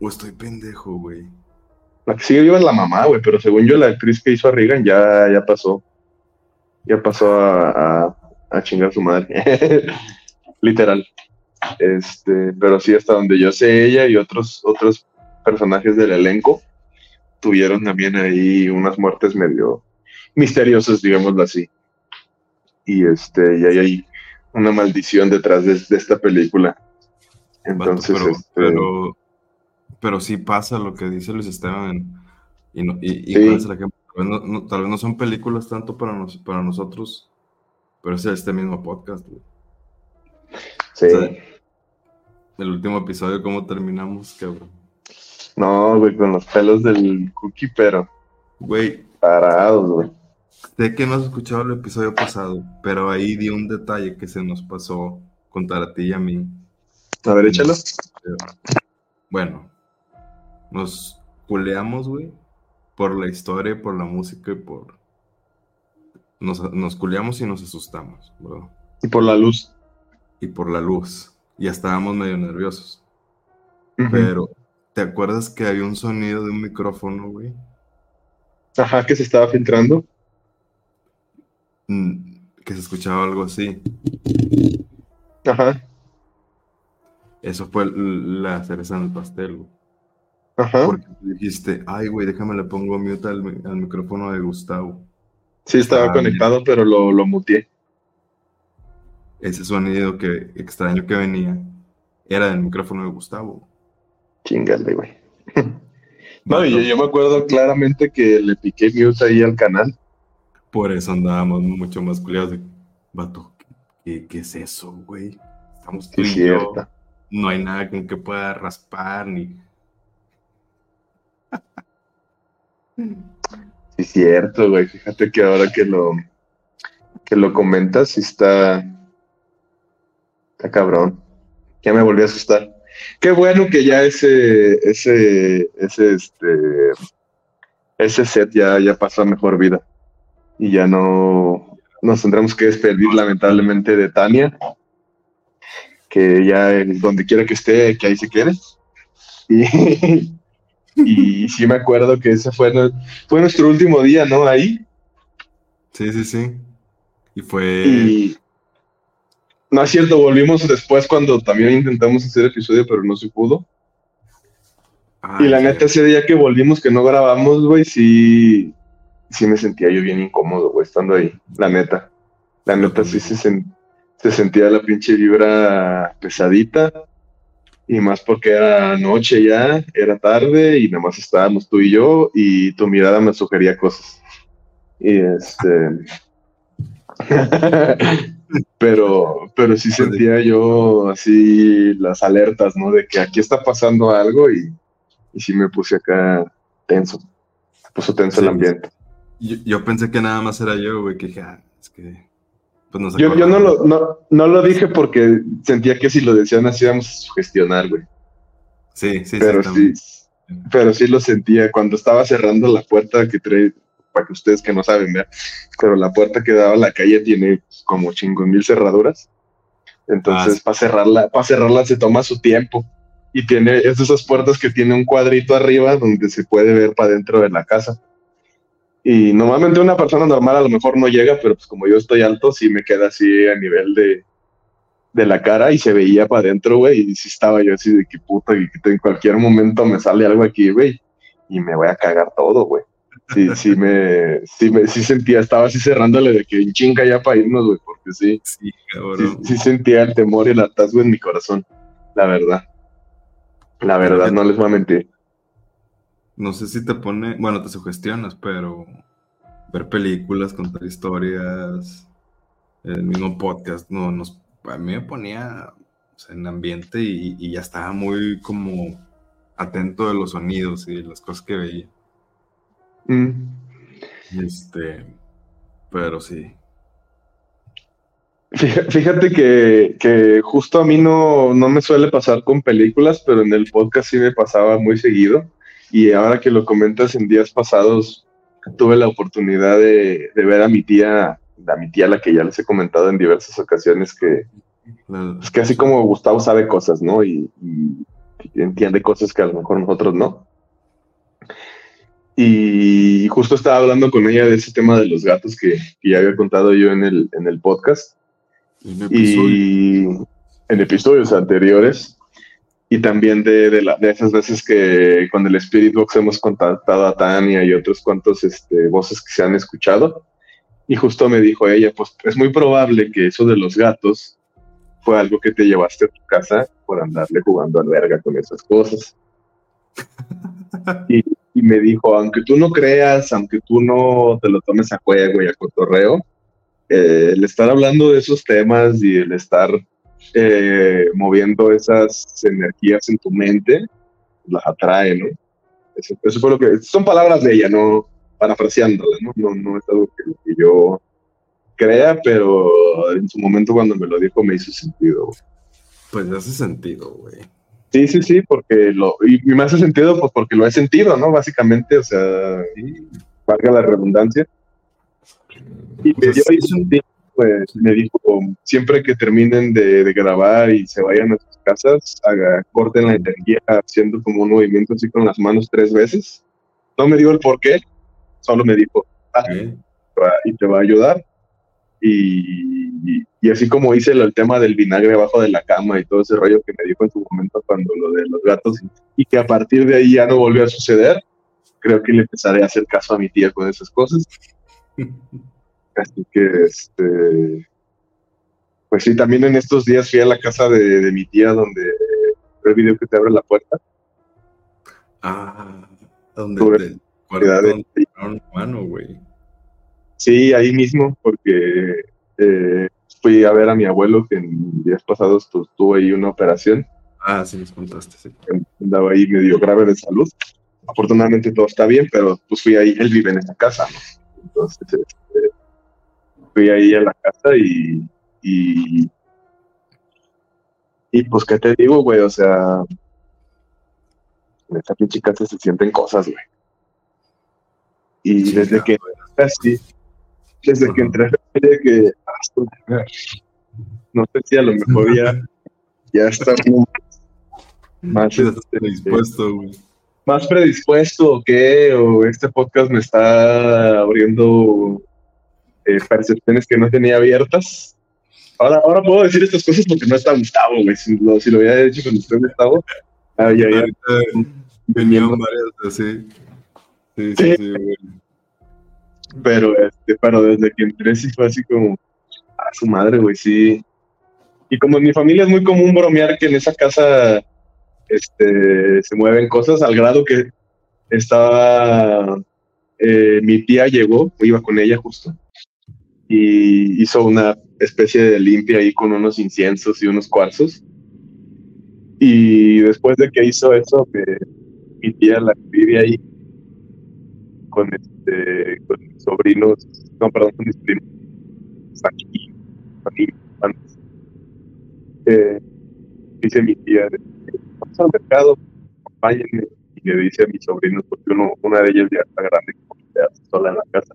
O estoy pendejo, güey. La que sigue viva es la mamá, güey, pero según yo, la actriz que hizo a Regan ya, ya pasó. Ya pasó a, a, a chingar a su madre. Literal. Este, pero sí, hasta donde yo sé, ella y otros, otros personajes del elenco tuvieron también ahí unas muertes medio misteriosas, digámoslo así. Y este, y hay una maldición detrás de, esta película. Entonces, pero, este, pero, pero, sí pasa lo que dice Luis Esteban. Y, no, y, Tal, vez no, son películas tanto para, nos, para nosotros, pero es este mismo podcast. Sí. el último episodio, ¿cómo terminamos, cabrón? No, güey, con los pelos del cookie, pero. Güey. Parados, güey. Sé que no has escuchado el episodio pasado, pero ahí di un detalle que se nos pasó contar a ti y a mí. A ver, échalo. Bueno, nos culeamos, güey, por la historia, por la música y por... Nos, nos culeamos y nos asustamos, bro. Y por la luz. Y por la luz. Ya estábamos medio nerviosos. Pero, ¿te acuerdas que había un sonido de un micrófono, güey? Ajá, que se estaba filtrando. Mm, Que se escuchaba algo así. Ajá, Eso fue la cereza en el pastel, güey. ajá. Porque dijiste, ay, güey, déjame le pongo mute al micrófono de Gustavo. Sí, estaba Ah, conectado, pero lo, lo muteé. Ese sonido que extraño que venía era del micrófono de Gustavo. Chingale, güey. No, y yo, yo me acuerdo claramente que le piqué mute ahí al canal. Por eso andábamos mucho más culiados de, vato, ¿qué, qué es eso, güey? Estamos tú Sí, y cierto. yo, no hay nada con que pueda raspar, ni... Sí, cierto, güey. Fíjate que ahora que lo, que lo comentas, sí está, está cabrón. Ya me volví a asustar. Qué bueno que ya ese, ese, ese, este, ese set ya, ya pasó a mejor vida. Y ya no nos tendremos que despedir lamentablemente de Tania. Que ya donde quiera que esté, que ahí se quede. Y, y sí me acuerdo que ese fue, nu- fue nuestro último día, ¿no? Ahí. Sí, sí, sí. Y fue... Y no es cierto, volvimos después cuando también intentamos hacer episodio, pero no se pudo. Ay, Y la neta, ese día que volvimos, que no grabamos, güey, sí, sí me sentía yo bien incómodo, güey, estando ahí. La neta. La neta, sí se, sen- se sentía la pinche vibra pesadita. Y más porque era noche ya, era tarde y nada más estábamos tú y yo y tu mirada me sugería cosas. Y este... pero, pero sí sentía yo así las alertas, ¿no? De que aquí está pasando algo y, y sí me puse acá tenso. Se puso tenso el ambiente. Yo, yo pensé que nada más era yo, güey, que dije, ah, es que... Pues nos Yo, yo no, lo, no, no lo dije porque sentía que si lo decían así íbamos a sugestionar, güey. Sí, sí, pero sí, pero sí lo sentía cuando estaba cerrando la puerta que trae, para que ustedes que no saben, vean, pero la puerta que daba a la calle tiene como chingo mil cerraduras. Entonces, Ah, para cerrarla, para cerrarla se toma su tiempo. Y tiene, es de esas puertas que tiene un cuadrito arriba donde se puede ver para dentro de la casa. Y normalmente una persona normal a lo mejor no llega, pero pues como yo estoy alto, sí me queda así a nivel de, de la cara y se veía para adentro, güey. Y sí estaba yo así de que puta, que en cualquier momento me sale algo aquí, güey, y me voy a cagar todo, güey. Sí, sí me, sí me, sí sentía, estaba así cerrándole de que en chinga ya para irnos, güey, porque sí, Sí, sí, cabrón. sí sentía el temor y el hartazgo en mi corazón, la verdad. La verdad, no les voy a mentir. No sé si te pone, bueno, te sugestionas, pero ver películas, contar historias, el mismo podcast, no, nos, a mí me ponía o sea, en ambiente y, y ya estaba muy como atento de los sonidos y de las cosas que veía. Mm. Este, pero sí. Fíjate que, que justo a mí no, no me suele pasar con películas, pero en el podcast sí me pasaba muy seguido. Y ahora que lo comentas en días pasados, tuve la oportunidad de, de ver a mi tía, a mi tía, la que ya les he comentado en diversas ocasiones, que es que así como Gustavo sabe cosas, ¿no? Y, y entiende cosas que a lo mejor nosotros no. Y justo estaba hablando con ella de ese tema de los gatos que, que ya había contado yo en el, en el podcast episodio. y en episodios anteriores y también de, de, la- de esas veces que con el Spirit Box hemos contactado a Tania y otros cuantos este, voces que se han escuchado y justo me dijo ella, pues es muy probable que eso de los gatos fue algo que te llevaste a tu casa por andarle jugando al verga con esas cosas. y, y me dijo, aunque tú no creas, aunque tú no te lo tomes a juego y a cotorreo, eh, el estar hablando de esos temas y el estar eh, moviendo esas energías en tu mente, las atrae, ¿no? Eso, fue lo que, son palabras de ella, no, parafraseándola, ¿no? ¿no? No es algo que, que yo crea, pero en su momento cuando me lo dijo me hizo sentido. güey. Pues hace sentido, güey. Sí, sí, sí, porque lo, y, me hace sentido pues porque lo he sentido, ¿no? Básicamente, o sea, valga la redundancia. Y me dio ahí pues me dijo, siempre que terminen de, de grabar y se vayan a sus casas, haga, corten la energía haciendo como un movimiento así con las manos tres veces. No me dio el por qué, solo me dijo, "Ah, ¿eh? y te va a ayudar. Y, y- y así como hice el tema del vinagre abajo de la cama y todo ese rollo que me dijo en su momento cuando lo de los gatos y que a partir de ahí ya no volvió a suceder, creo que le empezaré a hacer caso a mi tía con esas cosas. Así que, este, pues sí, también en estos días fui a la casa de, de mi tía donde el video que te abre la puerta. Ah, donde te mano, güey. Sí, ahí mismo, porque eh, fui a ver a mi abuelo que en días pasados pues, tuvo ahí una operación. Ah, sí nos contaste, sí. andaba ahí medio grave de salud. Afortunadamente todo está bien, pero pues fui ahí, él vive en esa casa, ¿no? Entonces, este, fui ahí a la casa y, y, y pues, ¿qué te digo, güey? O sea, en esta pinche casa se sienten cosas, güey. Y Sí, desde que, así, desde que entré, de que, su madre, no sé si a lo mejor ya, ya está más, este, dispuesto, güey. más predispuesto o qué, o este podcast me está abriendo eh, percepciones que no tenía abiertas. Ahora, ahora puedo decir estas cosas porque no está Gustavo, güey. Si lo, si lo hubiera hecho con usted, Gustavo, ah, ya, ya, Ahorita venían varias así. Sí, sí, sí, güey. pero, este, pero desde que entré sí fue así como, su madre, güey, sí. Y como en mi familia es muy común bromear que en esa casa este, se mueven cosas al grado que estaba, eh, mi tía llegó, iba con ella justo, y hizo una especie de limpia ahí con unos inciensos y unos cuarzos. Y después de que hizo eso, que mi tía la vive ahí con este con mis sobrinos, no, perdón, con mis primos, antes. Eh, dice mi tía, vamos al mercado, acompáñenme, y le dice a mis sobrinos, porque uno, una de ellas ya está grande, como que queda sola en la casa.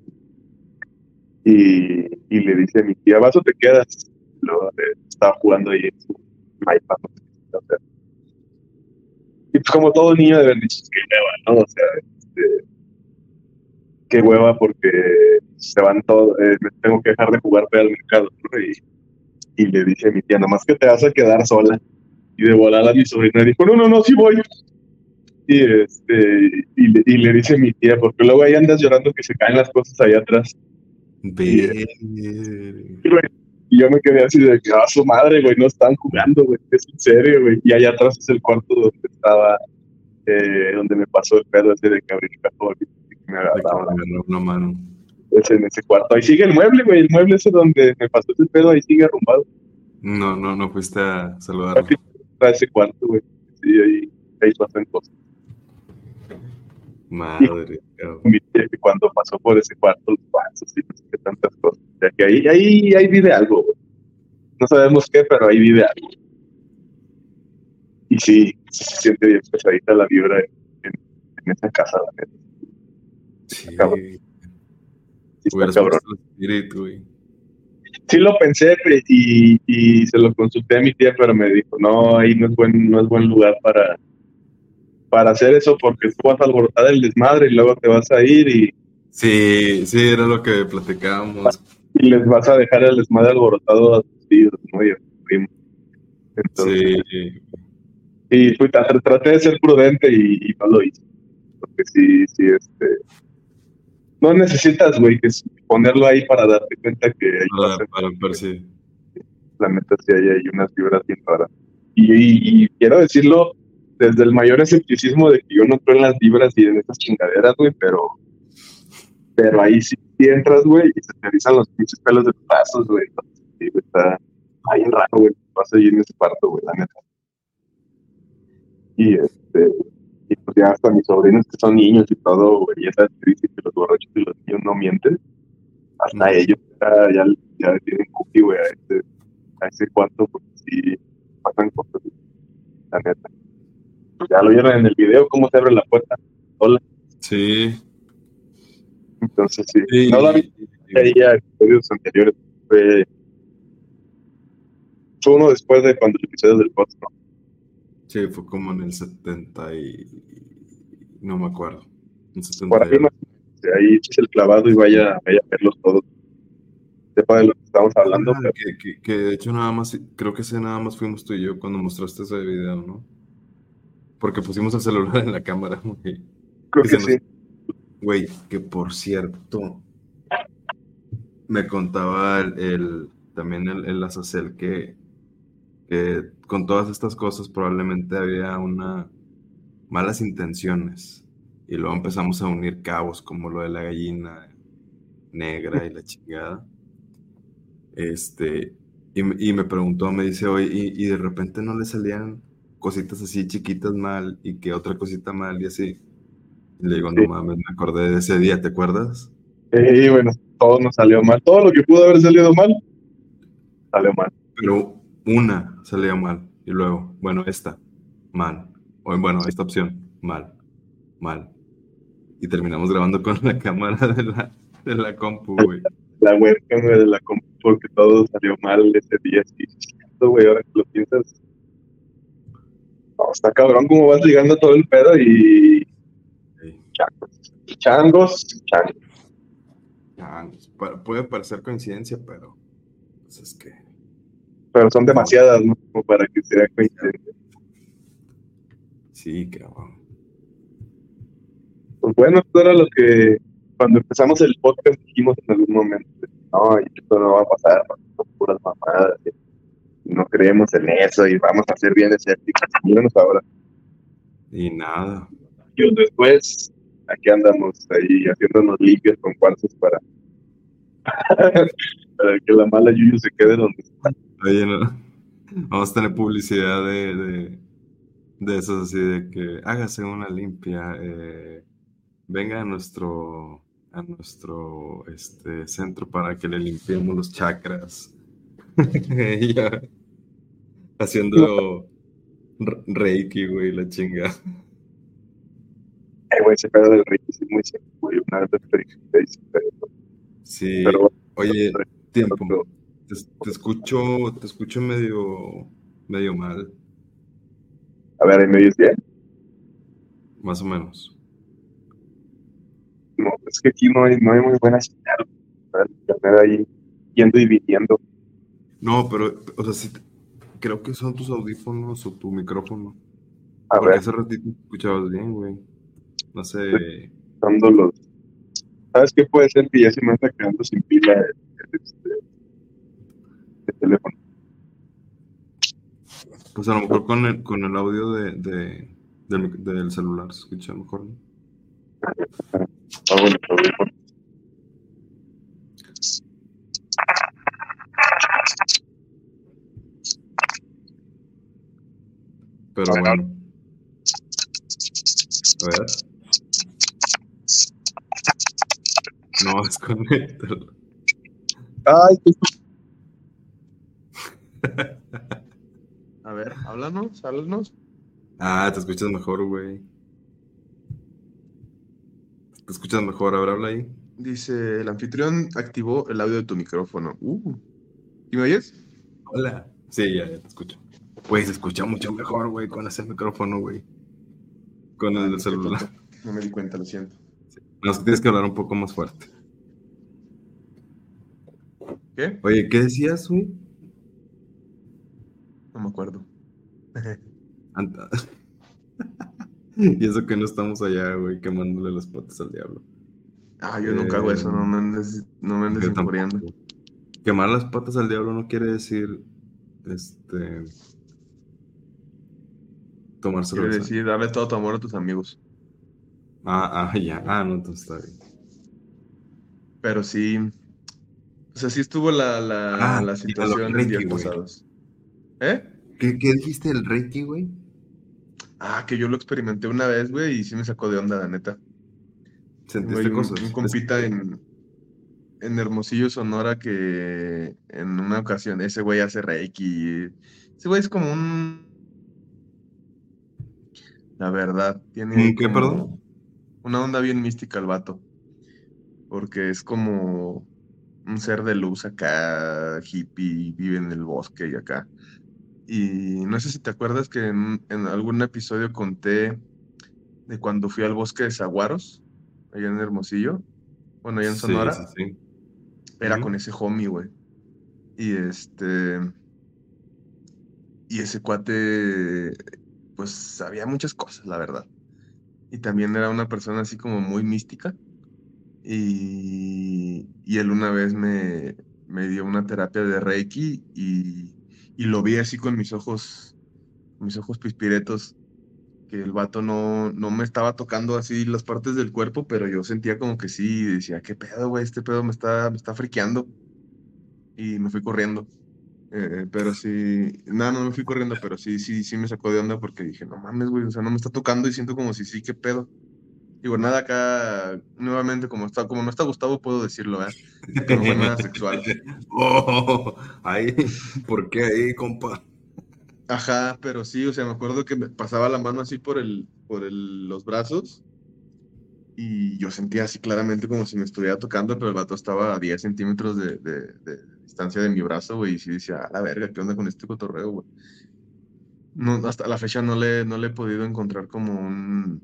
Y, y le dice a mi tía, ¿vas o te quedas? Luego, eh, estaba jugando ahí en su iPad, estaba haciendo. Y pues como todo niño de haber dicho, qué hueva, ¿no? O sea, este, qué hueva porque se van todos, eh, tengo que dejar de jugar al mercado. Y, y le dice a mi tía, nomás que te vas a quedar sola. Y de volada mi sobrina dijo, no, no, no, sí voy. Y, este, y, le, y le dice a mi tía, porque luego ahí andas llorando que se caen las cosas allá atrás. Y, güey, y yo me quedé así de que, ah, su madre, güey, no están jugando, güey, es en serio, güey. Y allá atrás es el cuarto donde estaba, eh, donde me pasó el pedo ese de que abrí el cajón me una mano. es en ese cuarto. Ahí sigue el mueble, güey, el mueble ese donde me pasó ese pedo, ahí sigue arrumbado. No, no, no fuiste a. Aquí está ese cuarto, güey. Sí, ahí, ahí pasan cosas. Madre, que cuando pasó por ese cuarto, los pasos y no sé qué tantas cosas. O sea, que ahí, ahí, ahí vive algo, güey. No sabemos qué, pero ahí vive algo. Y sí, sí se siente bien pesadita la vibra en, en esa casa, la neta. Sí. cabrón. Sí, está Hubieras cabrón. puesto el espíritu, güey. Sí lo pensé pe- y, y se lo consulté a mi tía, pero me dijo, no, ahí no es buen, no es buen lugar para, para hacer eso porque tú vas a alborotar el desmadre y luego te vas a ir y, Sí, sí, era lo que platicábamos. y les vas a dejar el desmadre alborotado a tus hijos, ¿no? Y a tus primos. Entonces, Sí, sí, fui- tra- traté de ser prudente y, y no lo hice. Porque sí, sí, este... No necesitas, güey, que ponerlo ahí para darte cuenta que hay para, para ver la neta sí hay, hay unas vibras bien raras. Y, y- y quiero decirlo desde el mayor escepticismo de que yo no creo en las vibras y en esas chingaderas, güey, pero, pero ahí sí, entras, güey, y se te erizan los pinches pelos de brazos, güey. Sí, está ahí en raro, güey, vas ahí en ese cuarto, güey, la neta. Y este, y pues ya hasta mis sobrinos que son niños y todo, güey, ya sabes que dicen que los borrachos y los niños no mienten. Hasta ellos ya, ya, ya tienen cookie, güey, a ese, a ese cuarto, porque sí pasan cosas, la neta. Ya lo vieron en el video, cómo se abre la puerta. Hola. Sí. Entonces, sí. Sí, No la vi y- ahí a episodios anteriores. Fue, fue uno después de cuando el episodio del podcast, ¿no? Sí, fue como en el 70 y... No me acuerdo. En Por ahí 78. más o menos, de ahí eches el clavado y vaya, vaya a verlos todos. Sepa de lo que estamos hablando, Ah, pero que, que- que de hecho nada más, creo que ese nada más fuimos tú y yo cuando mostraste ese video, ¿no? Porque pusimos el celular en la cámara, güey. creo que sí. Güey, que por cierto, me contaba el, el- también el, el Azazel que, que con todas estas cosas probablemente había una malas intenciones. Y luego empezamos a unir cabos como lo de la gallina negra y la chingada. Este, y, me- y me preguntó, me dice, oye, y, y de repente no le salían cositas así chiquitas mal y que otra cosita mal y así. Y le digo, no Sí. mames, me acordé de ese día, ¿te acuerdas? Y bueno, todo nos salió mal. Todo lo que pudo haber salido mal, salió mal. Pero una salía mal. Y luego, bueno, esta, mal. O bueno, esta opción, mal, mal. Y terminamos grabando con la cámara de la, de la compu, güey. La webcam de la compu, porque todo salió mal ese día. Sí, güey, ahora que lo piensas. No, está cabrón cómo vas ligando todo el pedo y Sí. changos. Changos, changos. Pa- puede parecer coincidencia, pero pues es que Pero son demasiadas, ¿no? Como para que sea coincidencia. sí, cabrón. Pues bueno, esto era lo que cuando empezamos el podcast dijimos en algún momento. No, esto no va a pasar, son puras mamadas. No creemos en eso y vamos a ser bien escépticos. Míranos ahora. Y nada. Y después, aquí andamos ahí haciéndonos limpios con cuarzos para, para que la mala Yuyu se quede donde está. Oye, no. Vamos a tener publicidad de, de, de esos así de que hágase una limpia, eh, venga a nuestro a nuestro este centro para que le limpiemos los chakras. Ya, haciendo re- reiki, güey, la chinga. Ay, güey, ese pedo del Ricky sí muy serio, güey. Una vez lo experimenté y sí, pero, Sí. pero bueno, Oye, tiempo. Te, te escucho, te escucho medio, medio mal, a ver, ahí me bien. más o menos. No, es que aquí no hay, no hay muy buena señal. Internet ahí yendo y viniendo. No, pero, o sea, sí, te- creo que son tus audífonos o tu micrófono. A Porque ver, hace ratito escuchabas bien, güey. No sé. los. ¿Sabes qué puede ser? Que ya se me está quedando sin pila este, teléfono. Pues a lo mejor con el, con el audio de, de- del, celular se escucha mejor, ¿no? Ah, bueno. Pero A ver. bueno. A ver. No, desconéctalo. Ay, qué A ver, háblanos, háblanos. Ah, te escuchas mejor, güey. Te escuchas mejor, ahora habla ahí. Dice, el anfitrión activó el audio de tu micrófono. Uh. ¿Y me oyes? Hola. Sí, ya, ya te escucho. Güey, se escucha mucho mejor, güey, con ese micrófono, güey. Con el del celular. No me di cuenta, lo siento. No, es que tienes que hablar un poco más fuerte. ¿Qué? Oye, ¿qué decías, güey? No me acuerdo. Y eso que no estamos allá, güey, quemándole las patas al diablo. Ah, yo nunca hago eso, no me andes, no me andes. Quemar las patas al diablo no quiere decir, este, tomar Quiere cerveza. decir, darle todo tu amor a tus amigos. Ah, ah, ya. Ah, no, entonces está bien. Pero sí, o sea, sí estuvo la, la, Ah, la situación en días pasados. ¿Eh? ¿Qué, qué dijiste del Reiki, güey? Ah, que yo lo experimenté una vez, güey, y sí me sacó de onda, la neta. ¿Sentiste Güey, cosas? un compita en, en Hermosillo, Sonora, que en una ocasión ese güey hace Reiki. Ese güey es como un... La verdad, tiene ahí ¿Un qué, perdón? una onda bien mística el vato, porque es como un ser de luz acá, hippie, vive en el bosque y acá. Y no sé si te acuerdas que en, en algún episodio conté de cuando fui al bosque de Saguaros, allá en Hermosillo, bueno, allá en Sonora, sí, sí. era con ese homie, güey. Y este, y ese cuate, pues sabía muchas cosas, la verdad. Y también era una persona así como muy mística. Y, y él una vez me, me dio una terapia de Reiki y, y lo vi así con mis ojos, mis ojos pispiretos, que el vato no, no me estaba tocando así las partes del cuerpo, pero yo sentía como que sí, y decía, ¿qué pedo, güey? Este pedo me está, me está friqueando. Y me fui corriendo. Eh, pero sí, nada, no me fui corriendo, pero sí, sí, sí me sacó de onda porque dije, no mames, güey, o sea, no me está tocando y siento como si sí, qué pedo. Digo, nada acá, nuevamente, como está, como no está Gustavo, puedo decirlo, ¿eh? Que no fue nada sexual. Oh, ahí, ¿por qué ahí, compa? Ajá, pero sí, o sea, me acuerdo que me pasaba la mano así por el, por el, los brazos y yo sentía así claramente como si me estuviera tocando, pero el vato estaba a 10 centímetros de, de- de distancia de mi brazo, güey, y sí decía, a la verga, ¿qué onda con este cotorreo, güey? No, hasta la fecha no le, no le he podido encontrar como un.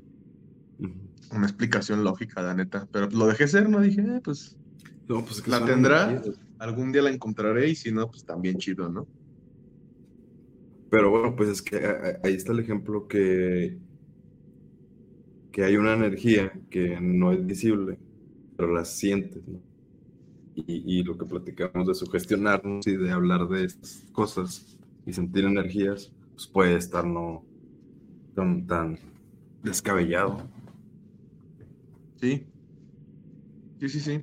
Una explicación lógica, la neta, pero lo dejé ser, no dije, eh, pues No, pues la tendrá, algún día la encontraré y si no, pues también chido, ¿no? Pero bueno, pues es que a- a- ahí está el ejemplo que, que hay una energía que no es visible, pero la sientes, ¿no? Y, y lo que platicamos de sugestionarnos y de hablar de estas cosas y sentir energías, pues puede estar no tan, tan descabellado. Sí, sí, sí, sí.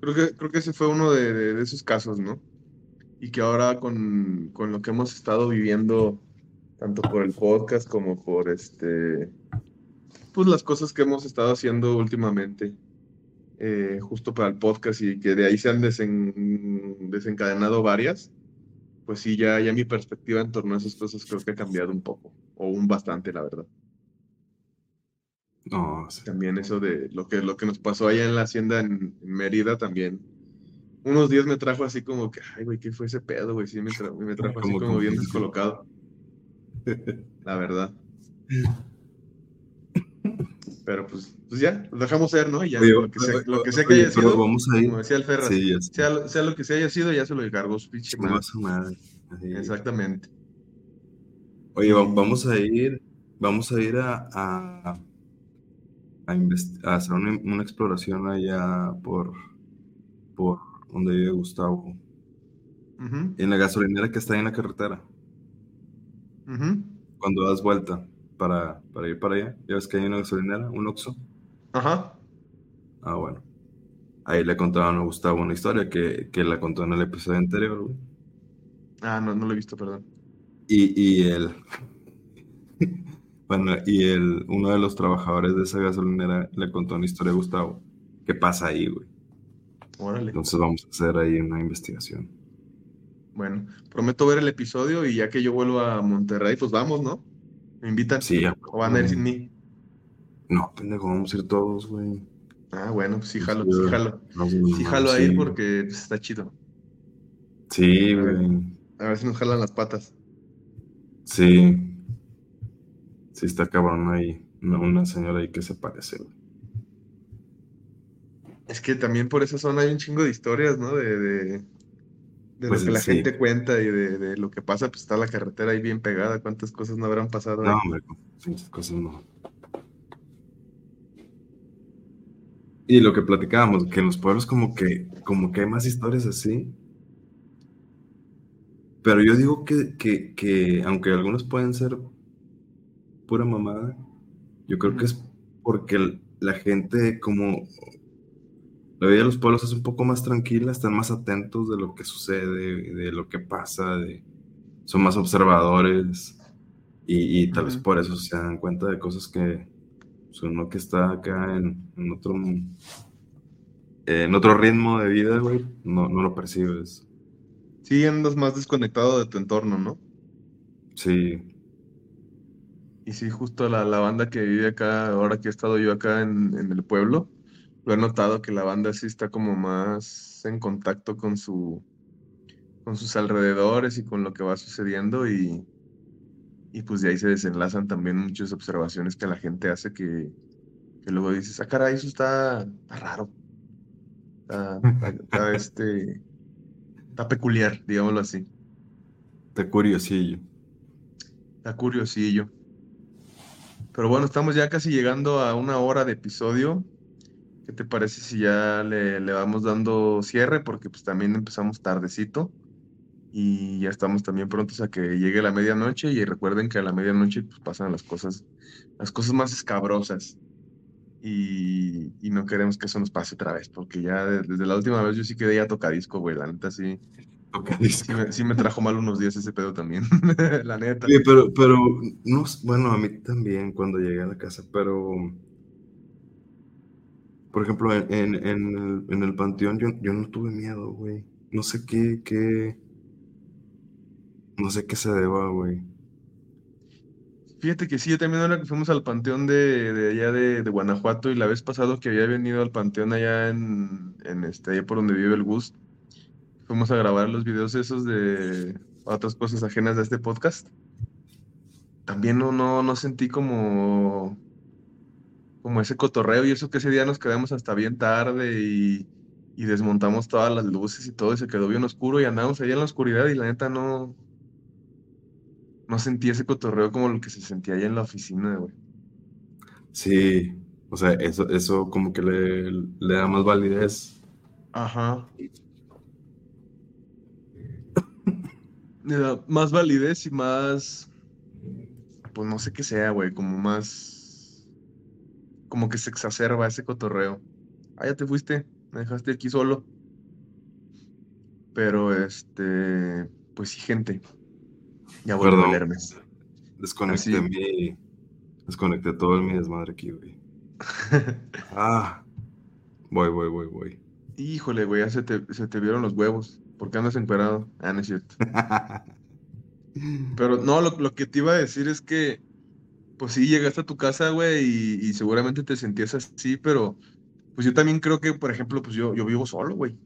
Creo que, creo que ese fue uno de, esos casos, ¿no? Y que ahora con, con lo que hemos estado viviendo, tanto por el podcast como por este, pues las cosas que hemos estado haciendo últimamente, eh, justo para el podcast y que de ahí se han desen- desencadenado varias, pues sí, ya, ya mi perspectiva en torno a esas cosas creo que ha cambiado un poco, o un bastante, la verdad. No, sí. También eso de lo que, lo que nos pasó allá en la hacienda en, en Mérida también. Unos días me trajo así como que, ay, güey, ¿qué fue ese pedo, güey? Sí, me, tra- me trajo así Como como bien descolocado, la verdad. Pero pues, pues ya, lo dejamos ser, ¿no? Y ya, Oye, lo que sea, oye, lo que, sea que oye, haya sido, vamos a ir. como decía el Sí, sé. sea, sea lo que se haya sido, ya se lo encargó su pinche madre. madre. Exactamente. Oye, va- vamos a ir, vamos a ir a, a, a hacer una, una exploración allá por, por donde vive Gustavo, en la gasolinera que está ahí en la carretera. Cuando das vuelta para, para ir para allá, ya ves que hay una gasolinera, un Oxxo. Ajá. Ah, bueno. Ahí le contaban a Gustavo una historia que, que la contó en el episodio anterior, güey. Ah, no, no lo he visto, perdón. Y, y el, bueno, y el, uno de los trabajadores de esa gasolinera le contó una historia a Gustavo. ¿Qué pasa ahí, güey? Órale. Entonces vamos a hacer ahí una investigación. Bueno, prometo ver el episodio y ya que yo vuelvo a Monterrey, pues vamos, ¿no? ¿Me invitan? Sí, ya. ¿O van a ir sin mí? No, pendejo, vamos a ir todos, güey. Ah, bueno, sí jalo, Sí, sí jalo. Sí jalo a ir sí. porque pues, está chido. Sí, güey. A ver si nos jalan las patas. Sí. Sí, está cabrón ahí. Una, una señora ahí que se parece, güey. Es que también por esa zona hay un chingo de historias, ¿no? De, de, de Pues, lo que la sí. gente cuenta y de, de lo que pasa, pues está la carretera ahí bien pegada. ¿Cuántas cosas no habrán pasado ahí? No, hombre, pinches cosas no. Y lo que platicábamos, que en los pueblos como que, como que hay más historias así. Pero yo digo que, que, que aunque algunas pueden ser pura mamada, yo creo que es porque la gente como la vida de los pueblos es un poco más tranquila, están más atentos de lo que sucede, de lo que pasa, de, son más observadores. Y, y tal vez por eso se dan cuenta de cosas que pues, uno que está acá en, en otro en otro ritmo de vida, güey, no, no lo percibes. Sí, andas más desconectado de tu entorno, ¿no? Sí, Y sí, justo la, la banda que vive acá, ahora que he estado yo acá en, en el pueblo, lo he notado que la banda sí está como más en contacto con su, con sus alrededores y con lo que va sucediendo y, y pues de ahí se desenlazan también muchas observaciones que la gente hace que, que luego dices, ah, caray, eso está, está raro. Está, está- está, este, está peculiar, digámoslo así. te curiosillo. Está curiosillo. Pero bueno, estamos ya casi llegando a una hora de episodio. ¿Qué te parece si ya le, le vamos dando cierre? Porque pues también empezamos tardecito. Y ya estamos también prontos a que llegue la medianoche. Y recuerden que a la medianoche pues pasan las cosas, las cosas más escabrosas. Y, y no queremos que eso nos pase otra vez porque ya de- desde la última vez yo sí quedé ya tocadisco, güey, la neta sí, Sí me, sí me trajo mal unos días ese pedo también, la neta. Pero, pero, no, bueno, a mí también cuando llegué a la casa, pero, por ejemplo, en, en, en el, en el panteón yo, yo no tuve miedo, güey. No sé qué, qué, no sé qué se deba, güey. Fíjate que sí, yo también ahora que fuimos al panteón de, de allá de, de Guanajuato y la vez pasado que había venido al panteón allá en, en este, allá por donde vive el Gus, fuimos a grabar los videos esos de otras cosas ajenas a este podcast. También no, no, no sentí como, como ese cotorreo y eso que ese día nos quedamos hasta bien tarde y, y desmontamos todas las luces y todo y se quedó bien oscuro y andábamos allá en la oscuridad y la neta no, no sentí ese cotorreo como lo que se sentía allá en la oficina, güey. Sí, o sea, eso, eso como que le, le da más validez. Ajá. Da más validez y más, pues no sé qué sea, güey, como más, como que se exacerba ese cotorreo. Ah, ya te fuiste, me dejaste aquí solo. Pero este, pues sí, gente. Ya vuelvo el Hermes. Desconecté Así. mi, desconecté todo mi desmadre aquí, güey. Ah, voy, voy, voy, voy. Híjole, güey, ya se te, se te vieron los huevos. ¿Por qué andas encuerado? Ah, no es cierto. Pero no, lo, lo que te iba a decir es que, pues sí, llegaste a tu casa, güey, y, y seguramente te sentías así, pero pues yo también creo que, por ejemplo, pues yo, yo vivo solo, güey.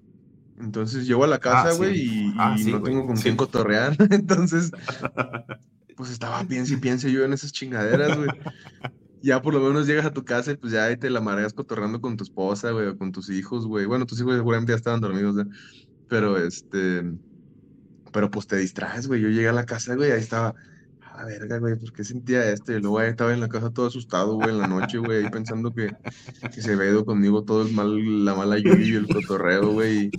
Entonces llego a la casa, sí. güey, y, Ah, y sí, no tengo con sí. quién cotorrear. Entonces, pues estaba piense y piense yo en esas chingaderas, güey. Ya por lo menos llegas a tu casa y pues ya ahí te la mareas cotorreando con tu esposa, güey, o con tus hijos, güey. Bueno, tus hijos seguramente ya estaban dormidos, ¿eh? Pero este, pero pues te distraes, güey. Yo llegué a la casa, güey, ahí estaba, a verga, güey, ¿por qué sentía esto? Y luego ahí estaba en la casa todo asustado, güey, en la noche, güey, ahí pensando que, que se había ido conmigo todo el mal, la mala lluvia y el cotorreo, güey. Y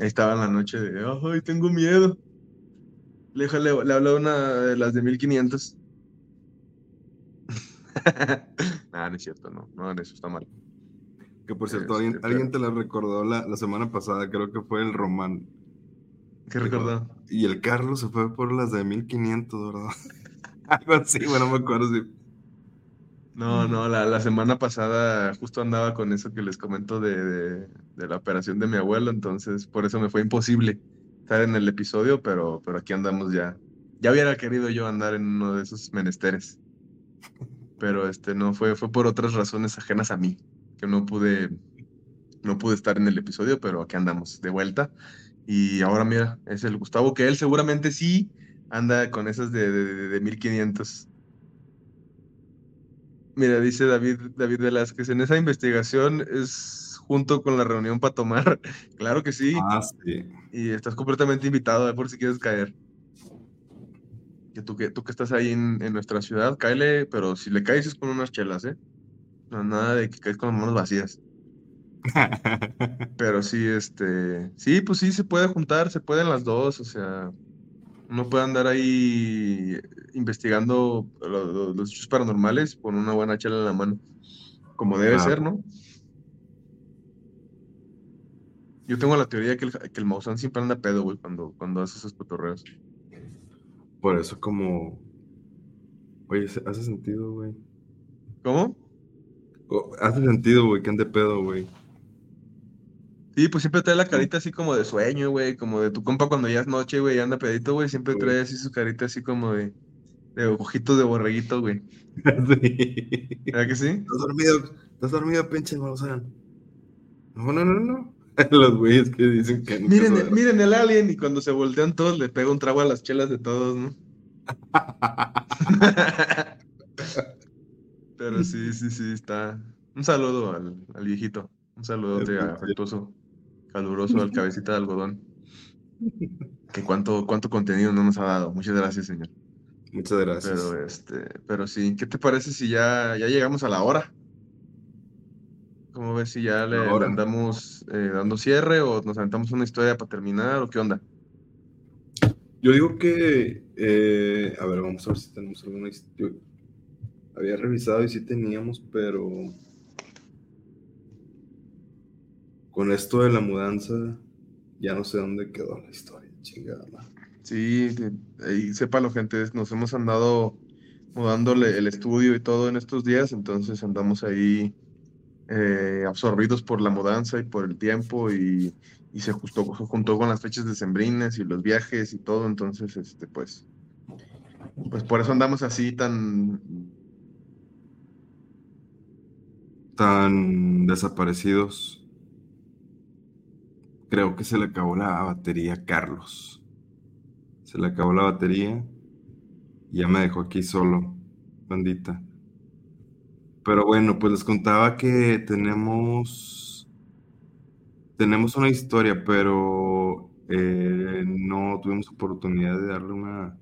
ahí estaba en la noche de, ay, tengo miedo. Le, le, le una de las de 1500. Nah, no es cierto, no, no, eso está mal. Que por cierto, alguien, alguien te la recordó la, la semana pasada, creo que fue el Román. ¿Qué recordó? Y el Carlos se fue por las de 1500, ¿verdad? Algo así, bueno, no me acuerdo si. No, no, la, la semana pasada justo andaba con eso que les comento de, de, de la operación de mi abuelo, entonces por eso me fue imposible estar en el episodio, pero, pero aquí andamos ya. Ya hubiera querido yo andar en uno de esos menesteres, pero este no fue, fue por otras razones ajenas a mí, que no pude, no pude estar en el episodio, pero aquí andamos de vuelta. Y ahora mira, es el Gustavo, que él seguramente sí anda con esas de, de, de, de 1500. Mira, dice David, David Velázquez, en esa investigación es junto con la reunión para tomar. Claro que sí. Ah, sí. Y estás completamente invitado, eh, por si quieres caer. Que tú que, tú que estás ahí en, en nuestra ciudad, cáele, pero si le caes es con unas chelas, ¿eh? No, nada de que caes con las manos vacías. Pero sí, este, sí, pues sí, se puede juntar, se pueden las dos, o sea, uno puede andar ahí investigando lo- lo- los hechos paranormales con una buena chela en la mano, como debe ser, ¿no? Yo tengo la teoría que el, que el Maussan siempre anda pedo, güey, cuando, cuando hace esos cotorreos. Por eso como... Oye, hace sentido, güey. ¿Cómo? Oh, hace sentido, güey, que ande pedo, güey. Sí, pues siempre trae la carita así como de sueño, güey, como de tu compa cuando ya es noche, güey, y anda pedito, güey, siempre trae así su carita así como de, de ojitos de borreguito, güey. Sí. ¿Verdad que sí? ¿Estás dormido? ¿Estás dormido, pinche Maussan? No, no, no, no. Los güeyes que dicen que no. Miren, el- miren el alien, y cuando se voltean todos le pega un trago a las chelas de todos, ¿no? Pero sí, sí, sí, está. Un saludo al, al viejito. Un saludote Escucha. afectuoso, caluroso al cabecita de algodón. Que cuánto, cuánto contenido no nos ha dado. Muchas gracias, señor. Muchas gracias. Pero este, pero sí, ¿qué te parece si ya, ya llegamos a la hora? ¿Cómo ves si ya le, andamos eh, dando cierre o nos aventamos una historia para terminar o qué onda? Yo digo que, eh, a ver, vamos a ver si tenemos alguna historia. Había revisado y sí teníamos, pero con esto de la mudanza, ya no sé dónde quedó la historia, chingada. madre. Sí, ahí sépalo, gente, nos hemos andado mudándole el estudio y todo en estos días, entonces andamos ahí eh, absorbidos por la mudanza y por el tiempo y, y se se juntó con las fechas decembrinas y los viajes y todo, entonces, este, pues, pues por eso andamos así tan, Tan desaparecidos. Creo que se le acabó la batería a Carlos. Se le acabó la batería ya me dejó aquí solo, bandita. Pero bueno, pues les contaba que tenemos tenemos una historia, pero eh, no tuvimos oportunidad de darle una,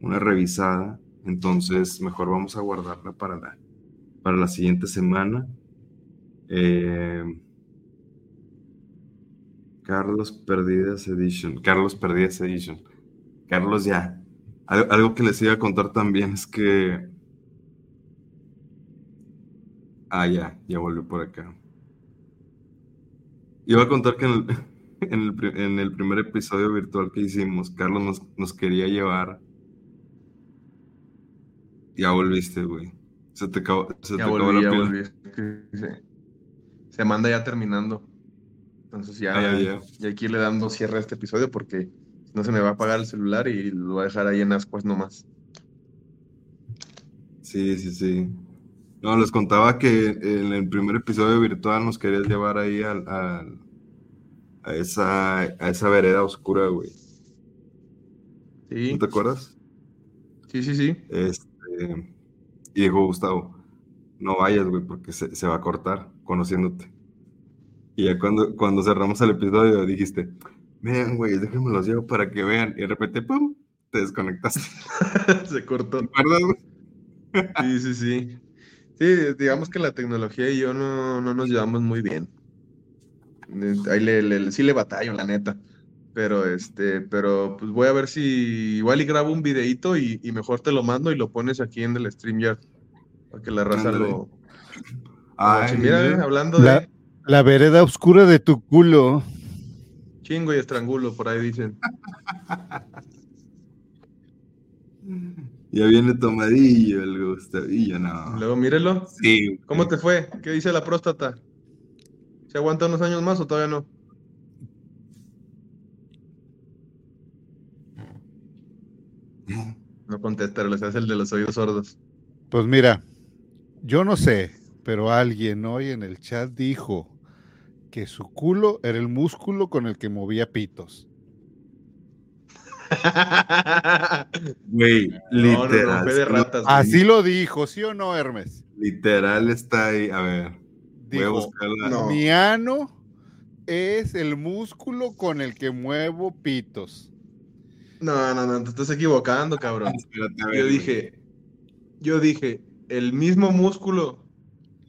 una revisada. Entonces, mejor vamos a guardarla para la, para la siguiente semana. Eh, Carlos Perdidas Edition. Carlos Perdidas Edition. Carlos ya. Al- Algo que les iba a contar también es que. Ah, ya, ya volvió por acá. Iba a contar que en el, en el, pri- en el primer episodio virtual que hicimos, Carlos nos, nos quería llevar. Ya volviste, güey. Se te acabó, se te acabó la ya pila. volví, se, manda ya terminando, entonces ya, Ah, ya, ya. hay que irle dando cierre a este episodio porque no se me va a apagar el celular y lo voy a dejar ahí en ascuas nomás. Sí, sí, sí. No, les contaba que en el primer episodio virtual nos querías llevar ahí al, al- a esa, a esa vereda oscura, güey. Sí, ¿No te acuerdas? sí, sí, sí. Este, y dijo Gustavo, no vayas, güey, porque se, se va a cortar conociéndote. Y ya cuando, cuando cerramos el episodio dijiste, miren, güey, déjenme los llevo para que vean. Y de repente, ¡pum! Te desconectaste. Se cortó. Sí, sí, sí. Sí, digamos que la tecnología y yo no, no nos llevamos muy bien. Eh, Ahí le, le- sí le batallo, la neta. Pero este, pero pues voy a ver si igual y grabo un videíto y, y mejor te lo mando y lo pones aquí en el StreamYard. Para que la raza Ándale. lo. Ay, lo- mira, eh, hablando La- de La vereda oscura de tu culo. chingo y estrangulo, por ahí dicen. Ya viene tomadillo el Gustavillo, no. Luego mírelo. Sí, ¿Cómo te fue? ¿Qué dice la próstata? ¿Se aguanta unos años más o todavía no? No contesta, les hace el de los oídos sordos. Pues mira, yo no sé, pero alguien hoy en el chat dijo que su culo era el músculo con el que movía pitos. Güey, No, no, no, literal. güey. Así lo dijo, ¿sí o no, Hermes? Literal está ahí. A ver, voy a Dijo, buscarla. No. mi ano es el músculo con el que muevo pitos. No, no, no, te estás equivocando, cabrón. Espérate, a ver, Yo dije, yo dije, el mismo músculo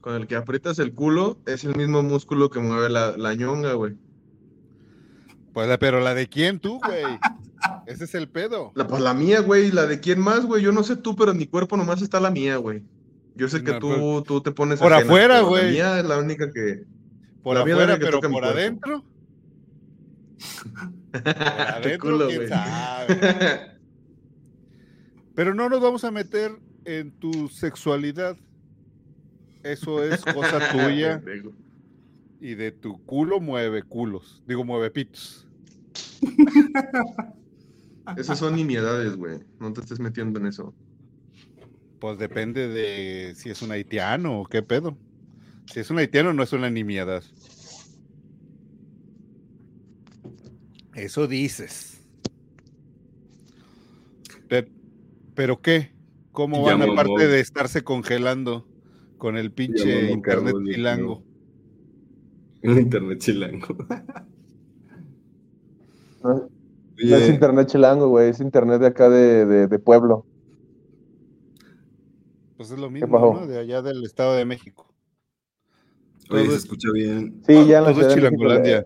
con el que aprietas el culo es el mismo músculo que mueve la, la ñonga, güey. Pues, la- pero la de quién tú, güey. Ese es el pedo. La, pues la mía, güey, la de quién más, güey. Yo no sé tú, pero en mi cuerpo nomás está la mía, güey. Yo sé que No, tú, tú te pones Por ajena, afuera, güey. La mía es la única que. Por La afuera, que pero por adentro. Por adentro, culo, quién sabe. Pero no nos vamos a meter en tu sexualidad, eso es cosa tuya y de tu culo mueve culos. Digo, mueve pitos. Esas son nimiedades, güey. No te estés metiendo en eso. Pues depende de si es un haitiano o qué pedo. Si es un haitiano, no es una nimiedad. Eso dices. Pero, ¿pero qué? ¿Cómo van aparte de estarse congelando con el pinche internet chilango? El internet chilango. No, es internet chilango, güey, es internet de acá de, de, de pueblo. Pues es lo mismo? ¿no? De allá del Estado de México. oye, todo se es- escucha bien. Sí, ya en la Todo es Ciudad de México. chilangolandia. eh,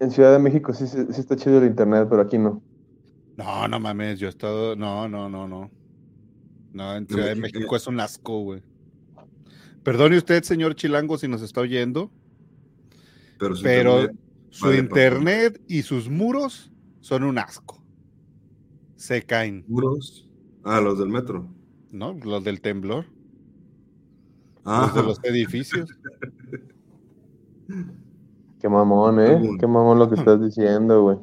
En Ciudad de México sí, sí, sí está chido el internet, pero aquí no. No, no mames, yo he estado. No, no, no, no. No, en Ciudad de México- es un asco, güey. Perdone usted, señor Chilango, si nos está oyendo, Pero, su pero internet- su vale, internet y sus muros son un asco. Se caen, muros. Ah, los del metro. ¿no? Los del temblor, Ah, los de los edificios. Qué mamón, ¿eh? Qué mamón lo que estás diciendo, güey.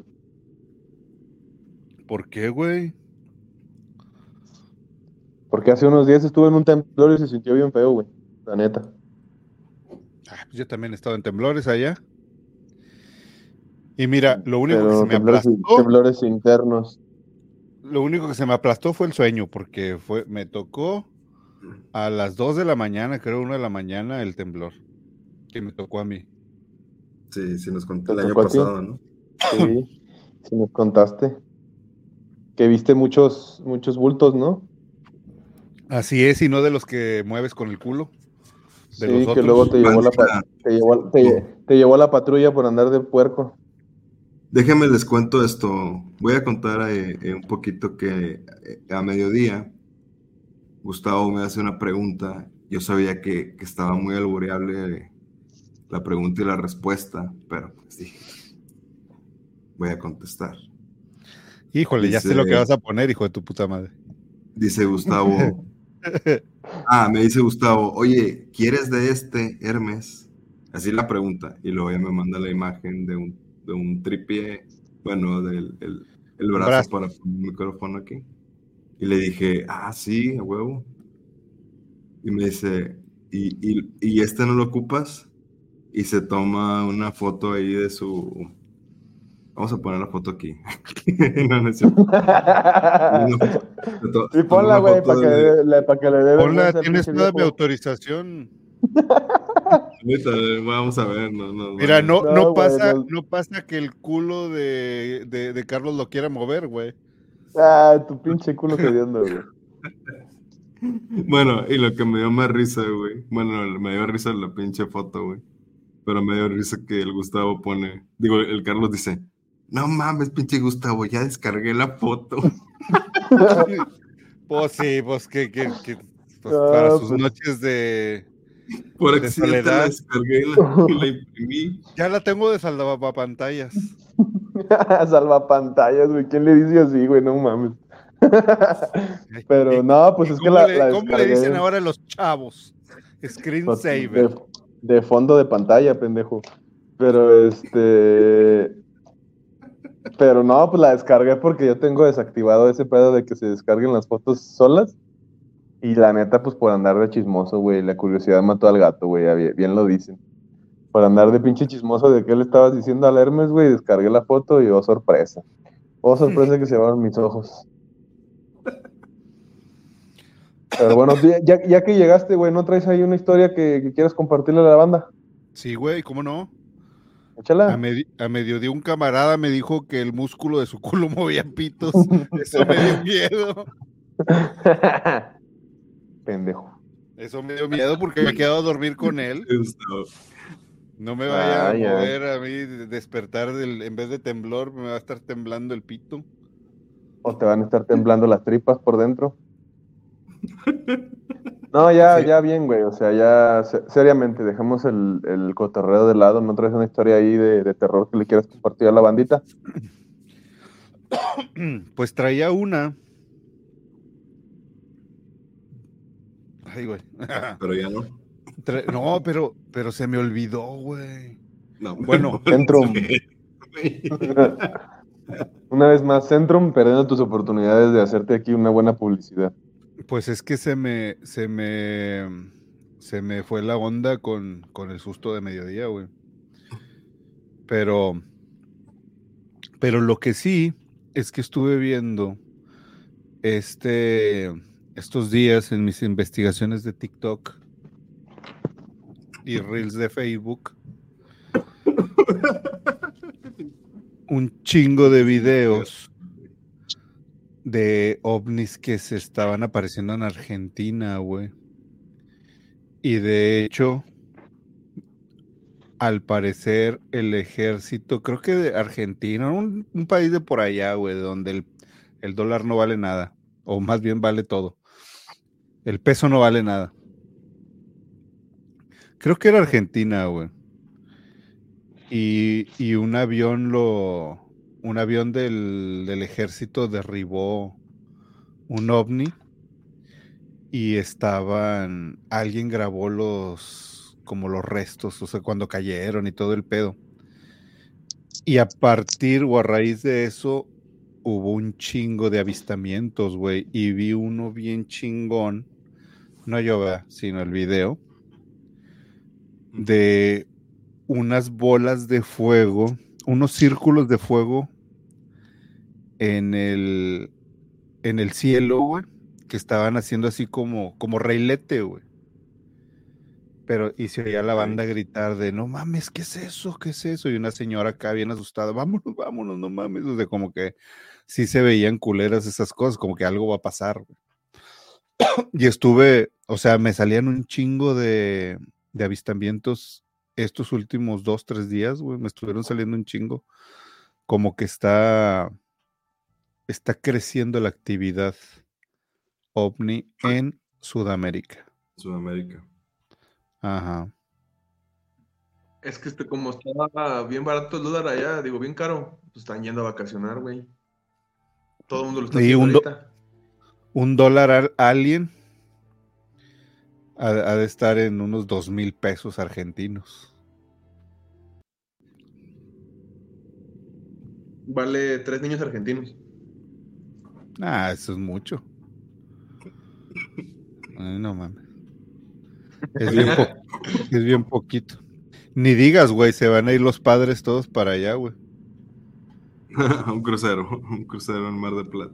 ¿Por qué, güey? Porque hace unos días estuve en un temblor y se sintió bien feo, güey. La neta. Ah, pues yo también he estado en temblores allá. Y mira, lo único que se me temblores, aplastó, temblores internos. lo único que se me aplastó fue el sueño, porque fue, me tocó a las 2 de la mañana, creo, 1 de la mañana, el temblor. Que me tocó a mí. Sí, sí, nos contó el ¿Te año pasado, ¿no? Sí, sí nos contaste. Que viste muchos, muchos bultos, ¿no? Así es, y no de los que mueves con el culo. De sí, los que otros. luego te llevó, la, te, llevó, te- te llevó la patrulla por andar de puerco. Déjenme les cuento esto. Voy a contar eh, eh, un poquito que eh, a mediodía Gustavo me hace una pregunta. Yo sabía que, que estaba muy albureable la pregunta y la respuesta, pero pues dije, voy a contestar. Híjole, ya sé lo que vas a poner, hijo de tu puta madre. Dice Gustavo. Ah, me dice Gustavo, oye, ¿quieres de este Hermes? Así la pregunta. Y luego ya me manda la imagen de un, de un tripié, bueno, del el, el brazo, Brazo. para poner el micrófono aquí. Y le dije, ah, sí, a huevo. Y me dice, ¿y, y, y este no lo ocupas? Y se toma una foto ahí de su... Vamos a poner la foto aquí. no, no es cierto. Foto- Sí, ponla, güey, para que, de- le- le- pa' que le dé Ponla, tienes toda mi autorización. Ahorita, Vamos a ver, no, no, Mira, no, No, pasa, no. no pasa que el culo de, de, de Carlos lo quiera mover, güey. Ah, tu pinche culo cediendo, güey. Bueno, y lo que me dio más risa, güey. Bueno, me dio risa la pinche foto, güey. Pero me dio risa que el Gustavo pone. Digo, el Carlos dice: No mames, pinche Gustavo, ya descargué la foto. Pues sí, pues que, que, que- pues, Ah, para sus pues. noches de. Por De accidente la descargué y la, y la imprimí. Ya la tengo de salvapantallas. Salva pantallas, güey. ¿Quién le dice así, güey? No mames. Pero no, pues es que ¿Cómo, la, le, la cómo le dicen ahora los chavos? pues, Screensaver. de, de fondo de pantalla, pendejo. Pero este. Pero no, pues la descargué porque yo tengo desactivado ese pedo de que se descarguen las fotos solas. Y la neta, pues por andar de chismoso, güey. La curiosidad mató al gato, güey. Bien, lo dicen. Por andar de pinche chismoso de qué le estabas diciendo al Hermes, güey. Descargué la foto y oh, sorpresa. Oh, sorpresa que se llevaron mis ojos. Pero bueno, ya, ya que llegaste, güey, ¿no traes ahí una historia que, que quieras compartirle a la banda? Sí, güey, ¿cómo no? A, Échala. medi- a mediodía un camarada me dijo que el músculo de su culo movía pitos. Eso me dio miedo. Pendejo. Eso me dio miedo porque me he quedado a dormir con él. No me vaya Ah, ya. a mover a mí, de- despertar del, en vez de temblor, me va a estar temblando el pito. O te van a estar temblando las tripas por dentro. No, ya, Sí. ya bien, güey. O sea, ya se- seriamente, dejemos el, el cotorreo de lado. ¿No traes una historia ahí de, de terror que le quieras compartir a la bandita? Pues traía una Ay, güey. Pero ya no. No, pero, pero se me olvidó, güey. No, Bueno. Centrum. Una vez más, Centrum perdiendo tus oportunidades de hacerte aquí una buena publicidad. Pues es que se me, se me, se me fue la onda con, con el susto de mediodía, güey. Pero, pero lo que sí es que estuve viendo este, estos días en mis investigaciones de TikTok y Reels de Facebook un chingo de videos de ovnis que se estaban apareciendo en Argentina, güey. Y de hecho, al parecer, el ejército, creo que de Argentina, un, un país de por allá, güey, donde el, el dólar no vale nada, o más bien vale todo. El peso no vale nada. Creo que era Argentina, güey. Y, y un avión lo. Un avión del, del ejército derribó un ovni. Y estaban. Alguien grabó los. como los restos, o sea, cuando cayeron y todo el pedo. Y a partir o a raíz de eso. Hubo un chingo de avistamientos, güey. Y vi uno bien chingón. No yo, ¿verdad? sino el video. De unas bolas de fuego, unos círculos de fuego en el, en el cielo, güey, que estaban haciendo así como, como reilete, güey. Pero, y se oía la banda gritar de, no mames, ¿qué es eso? ¿Qué es eso? Y una señora acá bien asustada, vámonos, vámonos, no mames. O sea, como que sí se veían culeras esas cosas, como que algo va a pasar. güey. Y estuve, o sea, me salían un chingo de, de avistamientos estos últimos dos, tres días, güey, me estuvieron saliendo un chingo. Como que está, está creciendo la actividad ovni en Sudamérica. Sudamérica. Ajá. Es que este, como estaba bien barato el dólar allá, digo, bien caro, pues están yendo a vacacionar, güey. Todo el mundo lo está haciendo un ahorita. Un dólar al- alien ha, ha de estar en unos dos mil pesos argentinos. Vale tres niños argentinos. Ah, eso es mucho. Ay, no mames. Es bien, po- es bien poquito. Ni digas, güey, se van a ir los padres todos para allá, güey. un crucero, un crucero en Mar de Plata.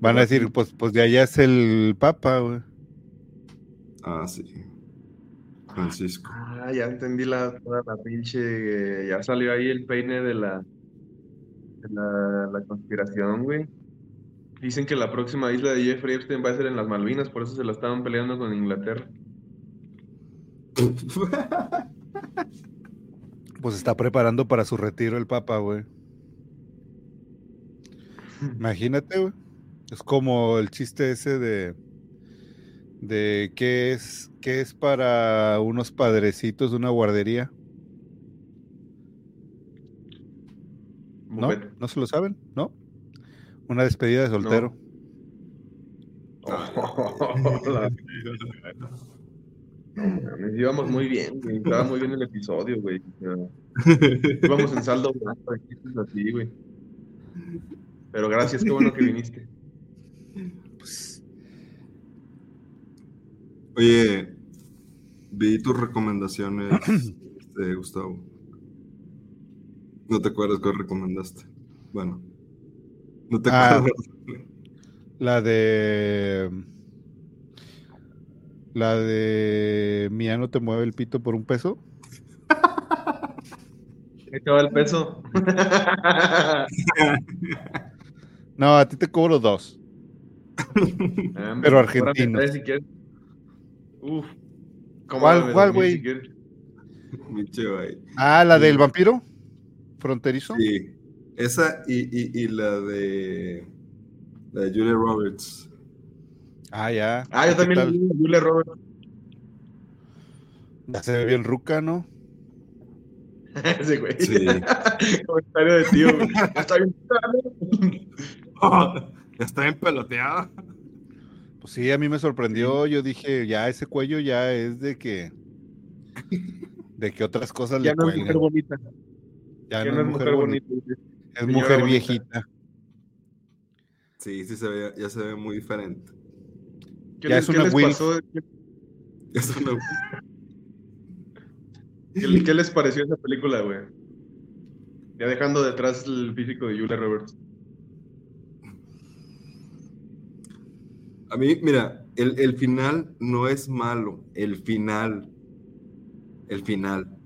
Van a decir, pues, pues de allá es el Papa, güey. Ah, sí. Francisco. Ah, ya entendí la, toda la pinche. Ya salió ahí el peine de la, de la, la conspiración, güey. Dicen que la próxima isla de Jeffrey Epstein va a ser en las Malvinas, por eso se la estaban peleando con Inglaterra. Pues está preparando para su retiro el Papa, güey. Imagínate, güey. Es como el chiste ese de. de qué es, qué es para unos padrecitos de una guardería. ¿No? ¿No se lo saben? ¿No? Una despedida de soltero. No mames, íbamos muy bien, güey. Estaba muy bien el episodio, güey. O sea, íbamos en saldo blanco, chistes así, güey. Pero gracias, qué bueno que viniste. Oye, vi tus recomendaciones, este, Gustavo. No te acuerdas cuál recomendaste. Bueno, no te Ah. acuerdas. La de. La de. Mía no te mueve el pito por un peso. Ahí te va el peso. No, a ti te cobro dos. Ah, Pero. Uf. ¿Cómo ¿Cuál- cuál, güey? Ah, la del vampiro fronterizo. Sí, esa y, y, y la de la de Julia Roberts. Ah, ya. Ah, yo ¿Qué también tal? Julia Roberts. Ya se ve bien ruca, ¿no? Ese güey. Sí. Comentario de tío, güey. Está bien. ya está bien peloteada. Pues sí, a mí me sorprendió. Yo dije, ya ese cuello ya es de que. De que otras cosas Ya le no es mujer bonita. Ya Ya no es mujer bonita, bonita. Es mujer viejita. Sí, sí se ve, ya se ve muy diferente. ¿Qué, Ya les, es qué una les Wilf. pasó? ¿Qué, Es una- qué- qué les pareció esa película, güey? Ya dejando detrás el físico de Julia Roberts. A mí, mira, el, el final no es malo, el final, el final.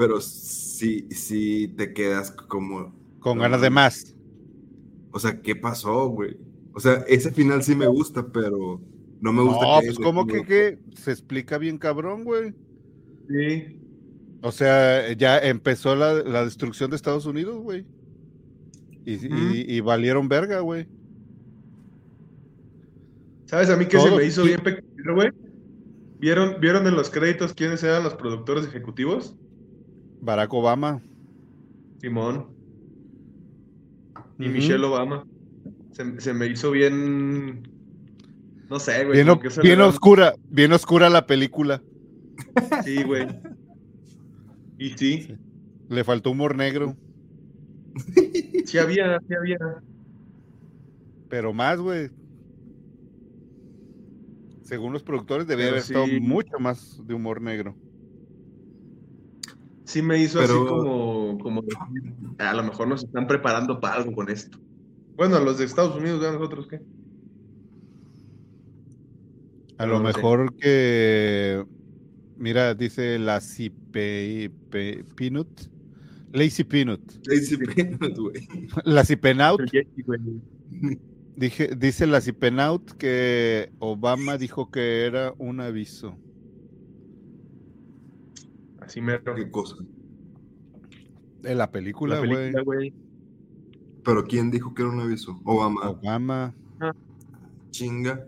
Pero sí, sí te quedas como, Con No ganas de más. o sea, ¿qué pasó, güey? O sea, ese final sí me gusta, pero no me gusta No, que pues como que, se explica bien cabrón, güey. Sí. O sea, ya empezó la, la destrucción de Estados Unidos, güey. Y, y- Ujú. y valieron verga, güey. ¿Sabes a mí que se me hizo bien pequeño, güey? ¿Vieron, ¿Vieron en los créditos quiénes eran los productores ejecutivos? Barack Obama. Simón y. Michelle Obama. Se, se me hizo bien. No sé, güey. Bien, oscura, bien oscura la película. Sí, güey. Y sí, Le faltó humor negro, sí había, sí había. pero más, güey. Según los productores, debía Pero haber estado sí. mucho más de humor negro. Sí me hizo Pero- así como, como a lo mejor nos están preparando para algo con esto. Bueno, los de Estados Unidos, ¿ya nosotros qué? A lo no sé. mejor que. Mira, dice la Cipe, Pe- Peanut. Lazy Peanut. Lazy Peanut, güey. La Cipenaut. Dije, dice la Cipenaut que Obama dijo que era un aviso. Así mero. ¿Qué cosa? De la película, La güey. película, güey. Pero ¿quién dijo que era un aviso? Obama. Obama. Chinga.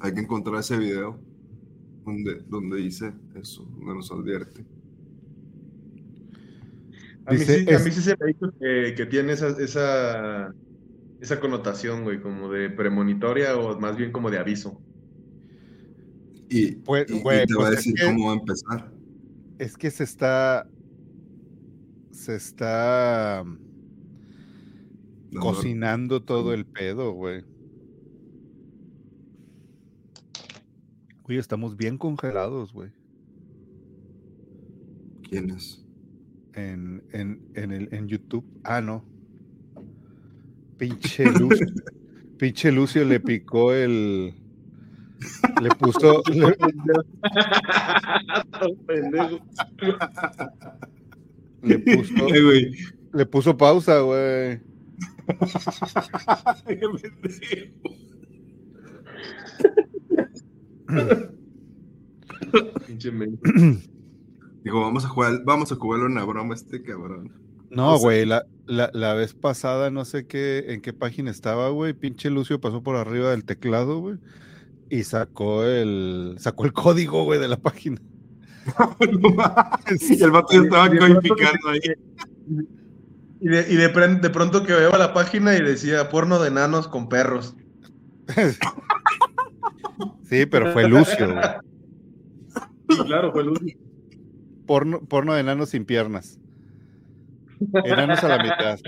Hay que encontrar ese video donde, donde dice eso, donde nos advierte. A mí, sí, a es- mí sí se me hizo que, que tiene esa, esa, esa connotación, güey, como de premonitoria o más bien como de aviso. Y, Pues, y- y güey, te va a pues es decir que- cómo va a empezar. Es que se está. Se está Dando- cocinando todo el pedo, güey. Oye, estamos bien congelados, güey. ¿Quién es? En, en, en, el, en YouTube. Ah, no. Pinche Lucio. pinche Lucio le picó el. Le puso. le- le puso, le puso pausa, güey. Dijo, vamos a jugar, vamos a jugarle una broma a este cabrón. No, O sea- güey, la, la, la vez pasada no sé qué, en qué página estaba, güey. Pinche Lucio pasó por arriba del teclado, güey. Y sacó el, sacó el código, güey, de la página. Y el vato ya estaba codificando ahí. Y, de, y de, pronto que veo la página y decía porno de enanos con perros. Sí, pero fue Lucio, güey. Sí, claro, fue Lucio. Porno, porno de enanos sin piernas. Enanos a la mitad.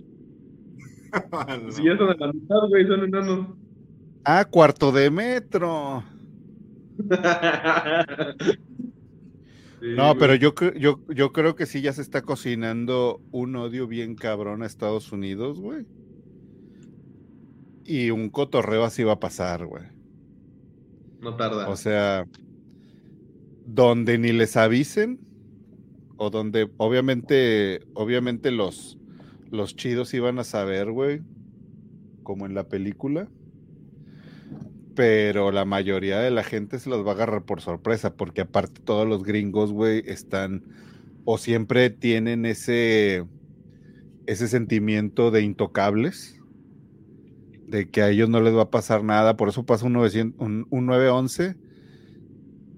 Si ya son de la mitad, güey, son enanos. Ah, cuarto de metro. Sí, No, pero yo, yo, yo creo que sí ya se está cocinando un odio bien cabrón a Estados Unidos, güey. Y un cotorreo así va a pasar, güey. No tarda. O sea, donde ni les avisen, o donde obviamente, obviamente los, los chidos iban a saber, güey, como en la película. Pero la mayoría de la gente se los va a agarrar por sorpresa, porque aparte todos los gringos, güey, están o siempre tienen ese, ese sentimiento de intocables, de que a ellos no les va a pasar nada, por eso pasa un, 900, un, un 911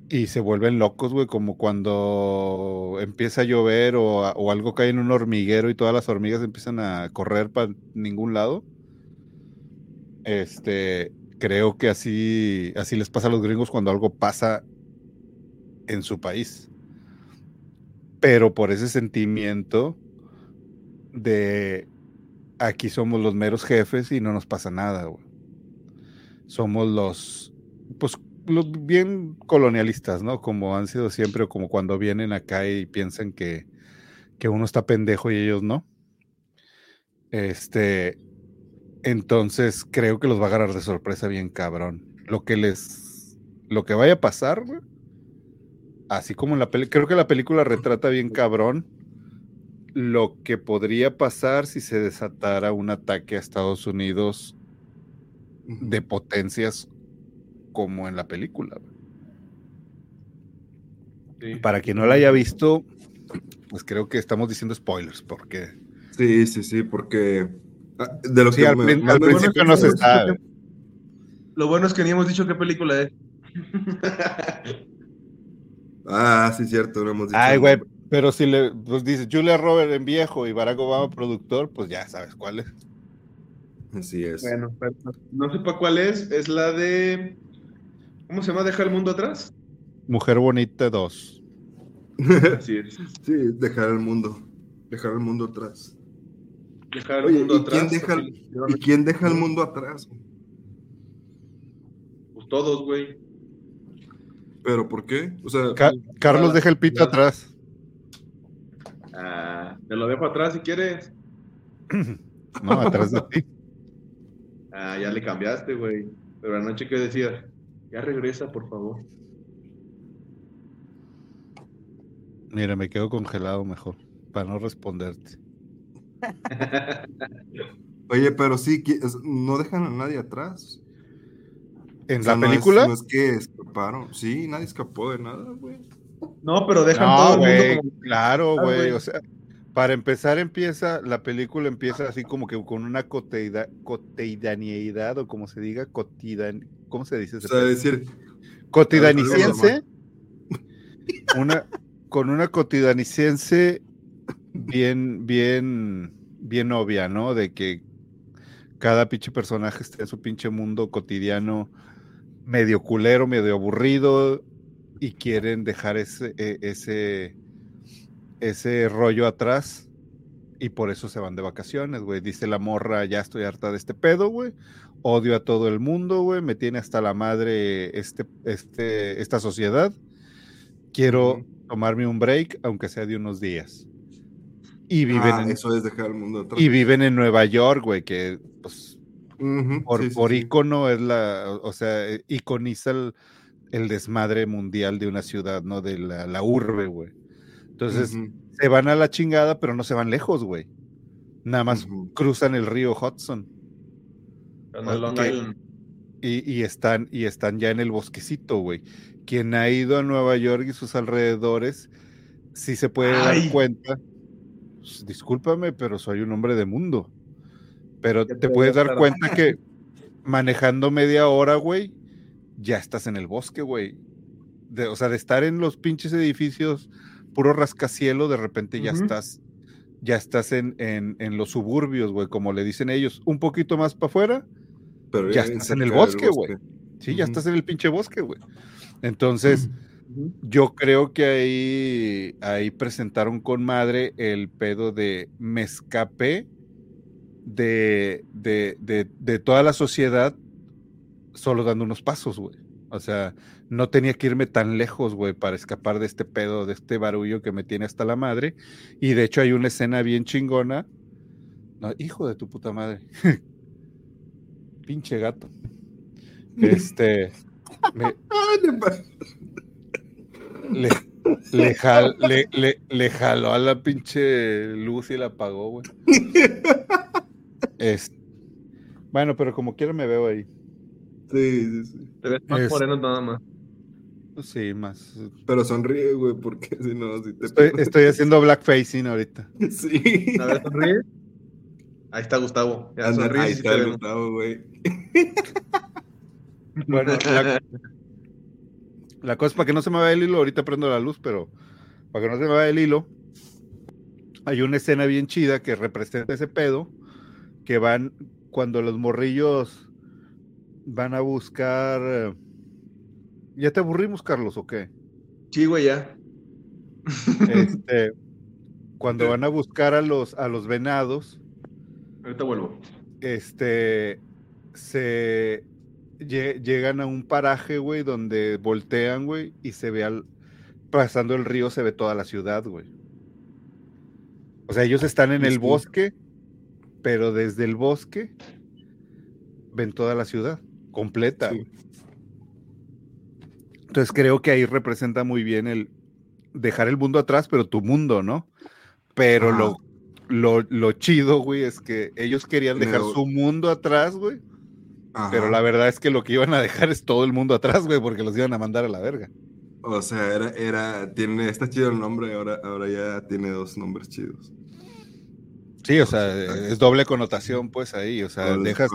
y se vuelven locos, güey, como cuando empieza a llover o, o algo cae en un hormiguero y todas las hormigas empiezan a correr para ningún lado. Este, creo que así, así les pasa a los gringos cuando algo pasa en su país. Pero por ese sentimiento de aquí somos los meros jefes y no nos pasa nada. Somos los, pues, los bien colonialistas, ¿no? Como han sido siempre, o como cuando vienen acá y piensan que, que uno está pendejo y ellos no. Este, entonces creo que los va a agarrar de sorpresa bien cabrón. Lo que les, lo que vaya a pasar, güey, así como en la película, creo que la película retrata bien cabrón lo que podría pasar si se desatara un ataque a Estados Unidos de potencias como en la película. Para quien no la haya visto, pues creo que estamos diciendo spoilers, porque... Sí, sí, sí, porque... Ah, de lo Sí, que al, me- principio no se sabe. Lo bueno es que ni hemos dicho qué película es. Ah, sí, cierto, no hemos dicho Ay, güey, pero si le pues dice Julia Robert en viejo y Barack Obama productor, pues ya sabes cuál es. Así es. Bueno, pero no sé para cuál es. Es la de. ¿Cómo se llama? ¿Deja el mundo atrás? Mujer Bonita 2. Así es. sí, dejar el mundo. Dejar el mundo atrás. Dejar el mundo ¿y atrás. quién deja ¿Y quién deja el mundo atrás? Pues todos, güey. ¿Pero por qué? O sea, Ca- Carlos deja el pito atrás. Ah, te lo dejo atrás si quieres. No, atrás de ti. Ah, ya le cambiaste, güey. Pero anoche, ¿qué decías? Ya regresa, por favor. Mira, me quedo congelado mejor para no responderte. Oye, pero sí, no dejan a nadie atrás. ¿En O sea, la no es- película? no es que escaparon. Sí, nadie escapó de nada, güey. No, pero dejan No, todo el güey, mundo como. claro, güey. O sea, para empezar empieza, la película empieza así como que con una coteida- cotidianidad o como se diga, cotidian, ¿cómo se dice? O sea, decir, Cotidianiciense, una, con una cotidianiciense bien, bien, bien obvia, ¿no? De que cada pinche personaje esté en su pinche mundo cotidiano medio culero, medio aburrido y quieren dejar ese, e- ese, ese rollo atrás y por eso se van de vacaciones, güey. Dice la morra, ya estoy harta de este pedo, güey. Odio a todo el mundo, güey. Me tiene hasta la madre este, este, esta sociedad. Quiero tomarme un break, aunque sea de unos días. Y viven, ah, en, eso es dejar el mundo atrás. y viven en Nueva York, güey, que pues por, sí, sí, por sí. ícono es la, o sea, eh, iconiza el, el desmadre mundial de una ciudad, ¿no? De la, la urbe, güey. Entonces, se van a la chingada, pero no se van lejos, güey. Nada más cruzan el río Hudson En el Long Ok. Island. y, y están, y están ya en el bosquecito, güey. Quien ha ido a Nueva York y sus alrededores, sí se puede Ay. dar cuenta. Pues, discúlpame, pero soy un hombre de mundo. Pero te puedes dar cuenta que manejando media hora, güey, ya estás en el bosque, güey. De- o sea, de estar en los pinches edificios puro rascacielo, de repente ya estás, ya estás en, en, en los suburbios, güey, como le dicen ellos, un poquito más para afuera, Pero ya estás en el bosque, güey. sí, ya estás en el pinche bosque, güey. Entonces, Yo creo que ahí, ahí presentaron con madre el pedo de me escapé de, de, de, de toda la sociedad solo dando unos pasos, güey. O sea, no tenía que irme tan lejos, güey, para escapar de este pedo, de este barullo que me tiene hasta la madre. Y de hecho hay una escena bien chingona. No, hijo de tu puta madre. Pinche gato. Este. me- le, le, jal- le, le- le jaló a la pinche luz y la apagó, güey. Es- bueno, pero como quiera me veo ahí. Sí, sí, sí. Te ves más Es- moreno nada más. Sí, más. Pero sonríe, güey, porque si no, si te Estoy, estoy haciendo blackfacing ahorita. Sí. A ver, sonríe. Ahí está Gustavo. Ya sonríe ahí está. Gustavo, güey. Bueno, la, la cosa es para que no se me vaya el hilo, ahorita prendo la luz, pero para que no se me vaya el hilo, hay una escena bien chida que representa ese pedo, que van cuando los morrillos van a buscar. eh, ¿Ya te aburrimos, Carlos, o qué? Sí, güey, ya. Este, cuando van a buscar a los, a los venados, Ahorita vuelvo. este, se llegan a un paraje, güey, donde voltean, güey, y se ve al, pasando el río, se ve toda la ciudad, güey. O sea, ellos están en el bosque, pero desde el bosque ven toda la ciudad completa. Sí. Entonces creo que ahí representa muy bien el dejar el mundo atrás, pero tu mundo, ¿no? Pero lo, lo, lo chido, güey, es que ellos querían dejar su mundo atrás, güey. Ajá. Pero la verdad es que lo que iban a dejar es todo el mundo atrás, güey, porque los iban a mandar a la verga. O sea, era, era, tiene, está chido el nombre, ahora, ahora ya tiene dos nombres chidos. Sí, o sea, sea, es doble connotación, pues ahí. O sea, Doble dejas,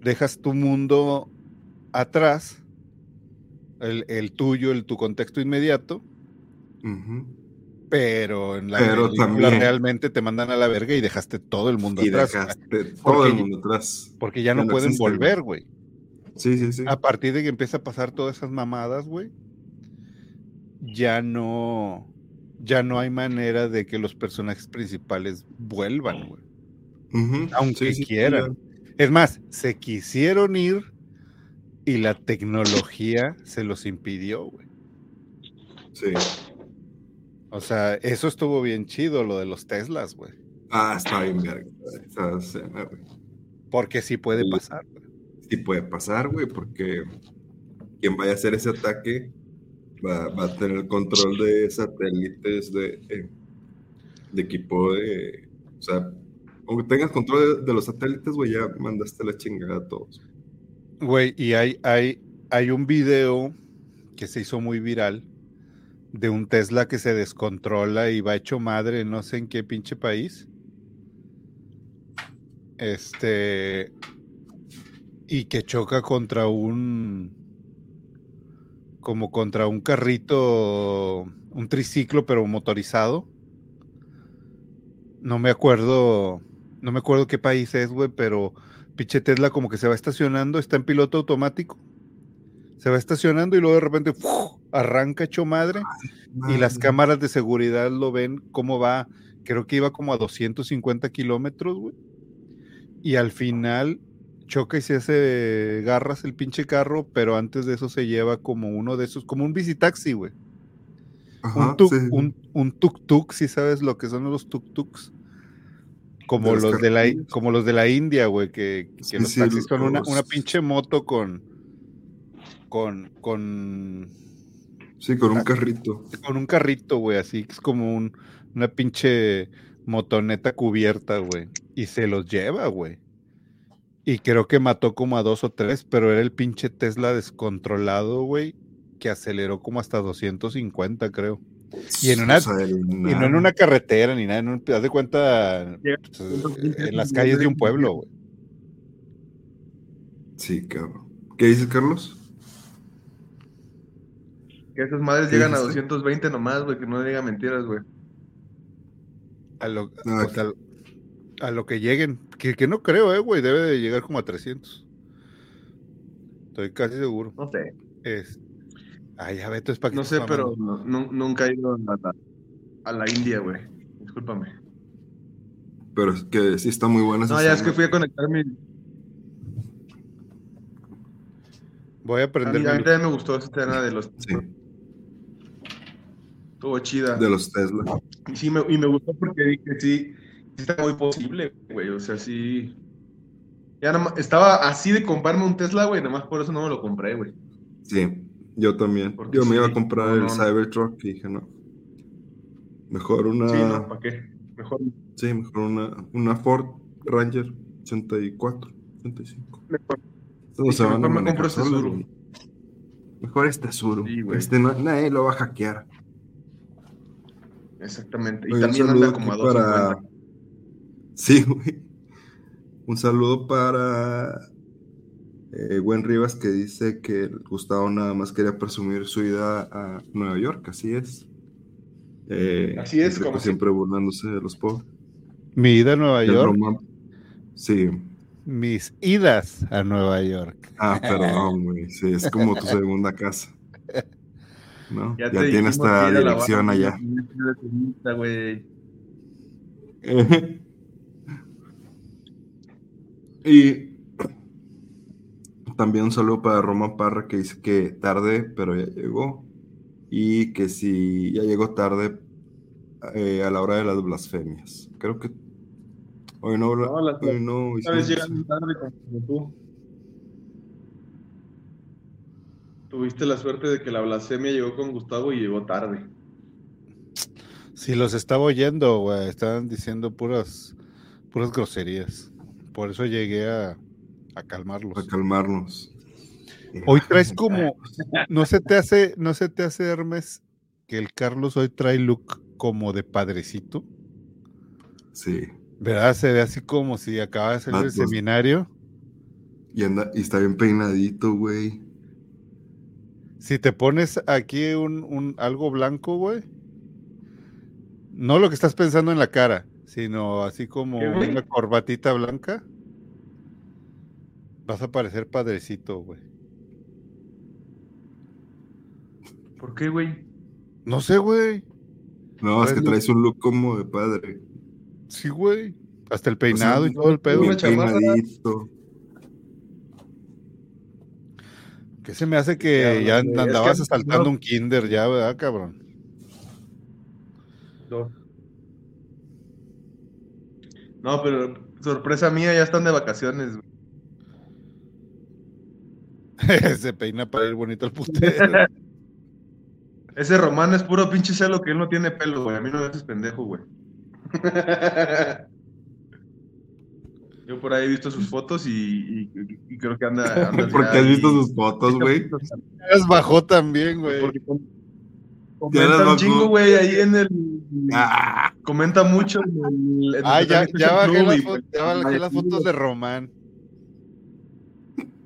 dejas tu mundo atrás, el, el tuyo, el tu contexto inmediato, Ujú. Pero en la Pero película también- realmente te mandan a la verga y dejaste todo el mundo Y atrás. dejaste todo Porque- el mundo atrás. Porque ya no no pueden existe, volver, güey. Sí, sí, sí. A partir de que empieza a pasar todas esas mamadas, güey, ya no, ya no hay manera de que los personajes principales vuelvan, güey. Aunque Sí, sí, quieran. Es más, se quisieron ir y la tecnología se los impidió, güey. Sí. O sea, eso estuvo bien chido, lo de los Teslas, güey. Ah, está bien, verga. Esa escena, güey. Porque sí puede pasar. güey. Sí puede pasar, güey, porque quien vaya a hacer ese ataque va, va a tener control de satélites, de, eh, de equipo de... O sea, aunque tengas control de, de los satélites, güey, ya mandaste la chingada a todos. Güey, y hay, hay, hay un video que se hizo muy viral de un Tesla que se descontrola y va hecho madre, no sé en qué pinche país. Este. Y que choca contra un. Como contra un carrito. Un triciclo, pero motorizado. No me acuerdo. No me acuerdo qué país es, güey, pero pinche Tesla como que se va estacionando, está en piloto automático. Se va estacionando y luego de repente. Arranca hecho madre y las cámaras de seguridad lo ven cómo va. Creo que iba como a 250 kilómetros, güey. Y al final choca y se hace garras el pinche carro, pero antes de eso se lleva como uno de esos, como un visitaxi, güey. Ajá, Un tuk, sí, un, un tuk-tuk, si sabes lo que son los tuk-tuks. Como De las los de la, como los de la India, güey, que, que Sí, los taxis son una, una pinche moto con, con, con, Sí, con un Ah. carrito. con un carrito, güey, así, que es como un, una pinche motoneta cubierta, güey. Y se los lleva, güey. Y creo que mató como a dos o tres, pero era el pinche Tesla descontrolado, güey, que aceleró como hasta 250, creo. Y en una- O sea, el Y no en una carretera ni nada, en un, haz de cuenta, pues, en las calles de un pueblo, güey. Sí, cabrón. ¿Qué dices, Carlos? Que esas madres ¿Qué llegan a dijiste? 220 nomás, güey, que no diga mentiras, güey. A lo, pues, al- a lo que lleguen, que, que no creo, eh, güey, debe de llegar como a 300. Estoy casi seguro. No sé. Es, ay, ya Beto, es para que No sé, pero no- nunca he ido a la, a la India, güey. Discúlpame. Pero es que sí está muy buena esa No, ya es que fui a conectar mi. Voy a A mí, a mí también me gustó esa escena de los. Sí, Estuvo chida. de los Tesla. Y sí, me, y me gustó porque dije, sí, está muy posible, güey. O sea, sí. Ya nada más- estaba así de comprarme un Tesla, güey. Nada más por eso no me lo compré, güey. Sí, yo también. Porque Yo me iba a comprar no, el no. Cybertruck y dije, no. Mejor una. Sí, no, ¿para qué? Mejor. Sí, mejor una, una Ford Ranger 84, 85. mejor. No Sí, se van a mejor me compro este güey. Mejor este Suru. Sí, este no, nadie lo va a hackear. Exactamente. Y Oye, también saludo anda como a para... 250. Sí, güey. Un saludo para eh, Gwen Rivas que dice que Gustavo nada más quería presumir su ida a Nueva York, así es. Eh, Así es, como siempre burlándose de los pobres. mi ida a Nueva El York. Roma- Sí, mis idas a Nueva York. Ah, perdón, güey. Sí, es como tu segunda casa. ¿No? Ya, te dijimos esta la dirección allá. y también un saludo para Roma Parra que dice que tarde, pero ya llegó. Y que si ya llegó tarde eh, a la hora de las blasfemias. Creo que hoy no, No, hoy no tarde como tú. Tuviste la suerte de que la blasfemia llegó con Gustavo y llegó tarde. Si los estaba oyendo, güey, estaban diciendo puras, puras groserías. Por eso llegué a, a calmarlos. a calmarnos. Hoy traes como, no se te hace, no se te hace Hermes que el Carlos hoy trae look como de padrecito, Sí. ¿verdad? Se ve así como si acaba de salir del seminario. Y, anda, y está bien peinadito, güey. Si te pones aquí un, un algo blanco, güey, no lo que estás pensando en la cara, sino así como una corbatita blanca, vas a parecer padrecito, güey. ¿Por qué, güey? No sé, güey. No, es que Traes un look como de padre. Sí, güey. Hasta el peinado y todo el pedo. una Bien chamarra. peinadito. Que se me hace que Ya, ya güey, es andabas que- asaltando no. un kinder ya, ¿verdad, cabrón? No. No, pero sorpresa mía, ya están de vacaciones. se peina para ir bonito al putero. Ese Román es puro pinche celo que él no tiene pelo, güey. A mí no me haces pendejo, güey. Yo por ahí he visto sus fotos y, y- y creo que anda. anda Porque has visto sus fotos, güey. Es bajó también, güey. Las comenta un chingo, güey, ahí en el. Ah, Comenta mucho en el. en Ah, el ya, Social ya bajé, Club las, pues, ya bajé las fotos de Román.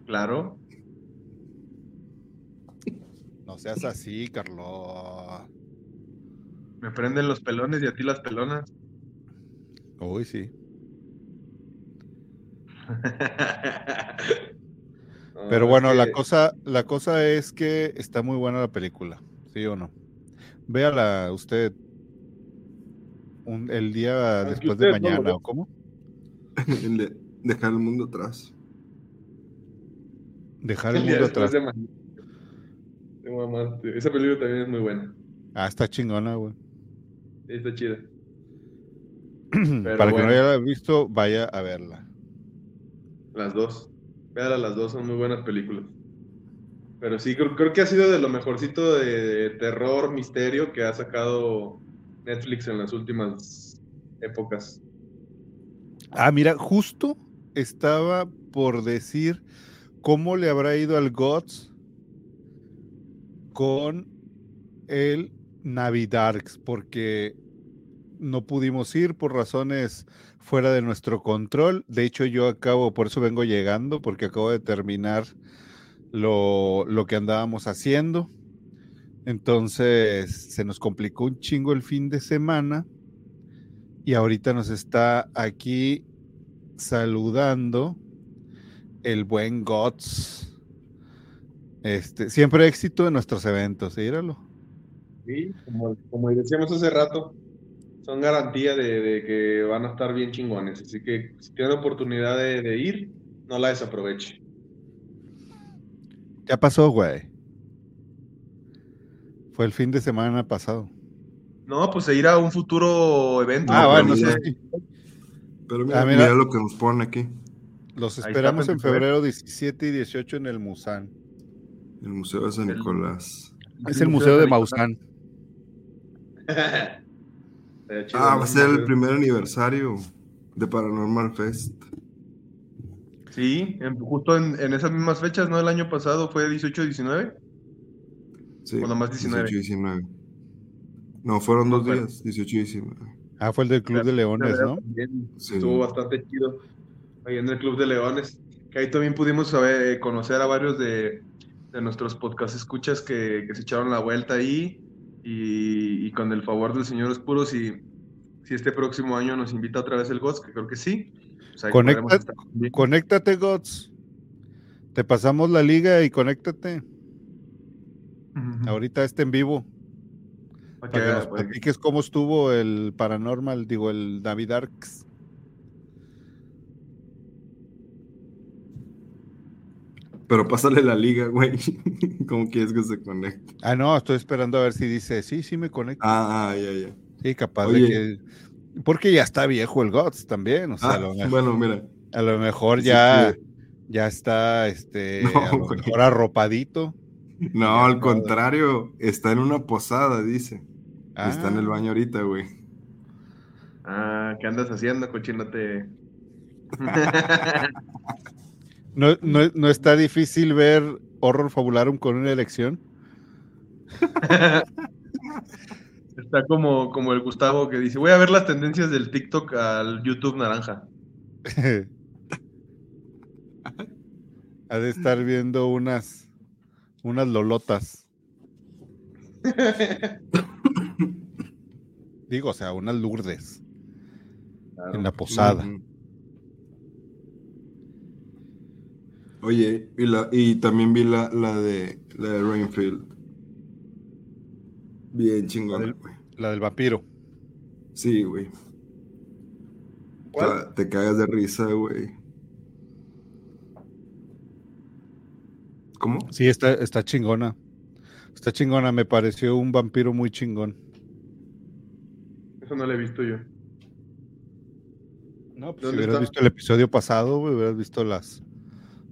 Claro. No seas así, Carlos. Me prenden los pelones y a ti las pelonas. Uy, sí. Pero bueno, la cosa, la cosa es que está muy buena la película, ¿sí o no? Véala usted un- el día Aunque después de mañana. ¿o cómo? el de dejar el mundo atrás. Dejar el mundo atrás. de. Esa película también es muy buena. Ah, está chingona, güey. Está chida. Para que no haya visto, vaya a verla. Las dos. Las dos son muy buenas películas. Pero sí, creo, creo que ha sido de lo mejorcito de, terror, misterio que ha sacado Netflix en las últimas épocas. Ah, mira, justo estaba por decir cómo le habrá ido al GOTS con el Navidarks, porque no pudimos ir por razones fuera de nuestro control. De hecho, yo acabo, por eso vengo llegando, porque acabo de terminar lo, lo que andábamos haciendo. Entonces, se nos complicó un chingo el fin de semana. Y ahorita nos está aquí saludando el buen Gots. Este, siempre éxito en nuestros eventos, míralo. Sí, como, como decíamos hace rato, son garantía de, de que van a estar bien chingones. Así que si tienen oportunidad de, de ir, no la desaproveche. Ya pasó, güey. Fue el fin de semana pasado. No, pues ir a un futuro evento. Ah, No, bueno, mira. Pero mira, Ah, mira. mira lo que nos pone aquí. Los esperamos en febrero 17 y 18 en el Musan. El Museo de San Nicolás. Es el Museo de Maussan. Estaría chido, Ah, va a ser el primer aniversario de Paranormal Fest. Sí, en- justo en, en esas mismas fechas, ¿no? El año pasado fue 18-19. Sí, O nomás 19. 18 y 19. No, fueron dos días, 18 y 19. Ah, fue el del Club de Leones, ¿no? Sí. Estuvo bastante chido ahí en el Club de Leones. Que ahí también pudimos saber- conocer a varios de, de nuestros podcast escuchas que, que se echaron la vuelta ahí. Y, y con el favor del señor Oscuro, si, si este próximo año nos invita otra vez el GOTS, que creo que sí, pues Conecta-. Conéctate, Gods. Te pasamos la liga y conéctate. Ahorita está en vivo. Para Para que nos platiques cómo estuvo el Paranormal, digo, el Navidarks. Pero pásale la liga, güey. ¿Cómo quieres que se conecte? Ah, no, estoy esperando a ver si dice, sí, sí me conecto. Ah, ah, ya, ya. Sí, capaz Oye. de que. Porque ya está viejo el Gods también. O sea, Ah, a, lo, me- bueno, mira. a lo mejor ya, sí. ya está este, No, a lo mejor arropadito. No, al no. contrario, está en una posada, dice. Está en el Ah, baño ahorita, güey. Ah, ¿qué andas haciendo, cochinote? No, no, no está difícil ver Horror Fabularum con una elección. Está como, como el Gustavo que dice, voy a ver las tendencias del TikTok al YouTube naranja. ha de estar viendo unas, unas lolotas. Digo, o sea, unas lourdes en la posada. Ujú. Oye, y, la, y también vi la, la de la de Rainfield. Bien chingón, del- güey. La del vampiro. Sí, güey. O sea, te cagas de risa, güey. ¿Cómo? Sí, está, está chingona. Está chingona, me pareció un vampiro muy chingón. Eso no lo he visto yo. No, pues si ¿Dónde hubieras está? visto el episodio pasado, güey, hubieras visto las,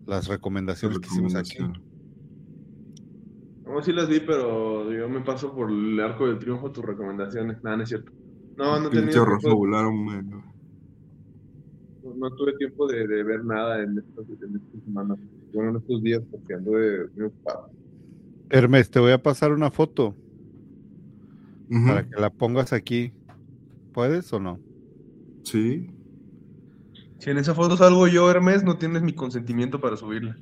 las recomendaciones que hicimos aquí. No, sí las vi, pero yo me paso por el arco del triunfo tus recomendaciones. Nada, no es cierto. No, no tenía tiempo, güey. no, no tuve tiempo de, de ver nada en estas, en estas semanas. Bueno, en estos días, porque ando de, muy ocupado. Hermes, te voy a pasar una foto Ujú. para que la pongas aquí. ¿Puedes o no? Sí. Si en esa foto salgo yo, Hermes, no tienes mi consentimiento para subirla.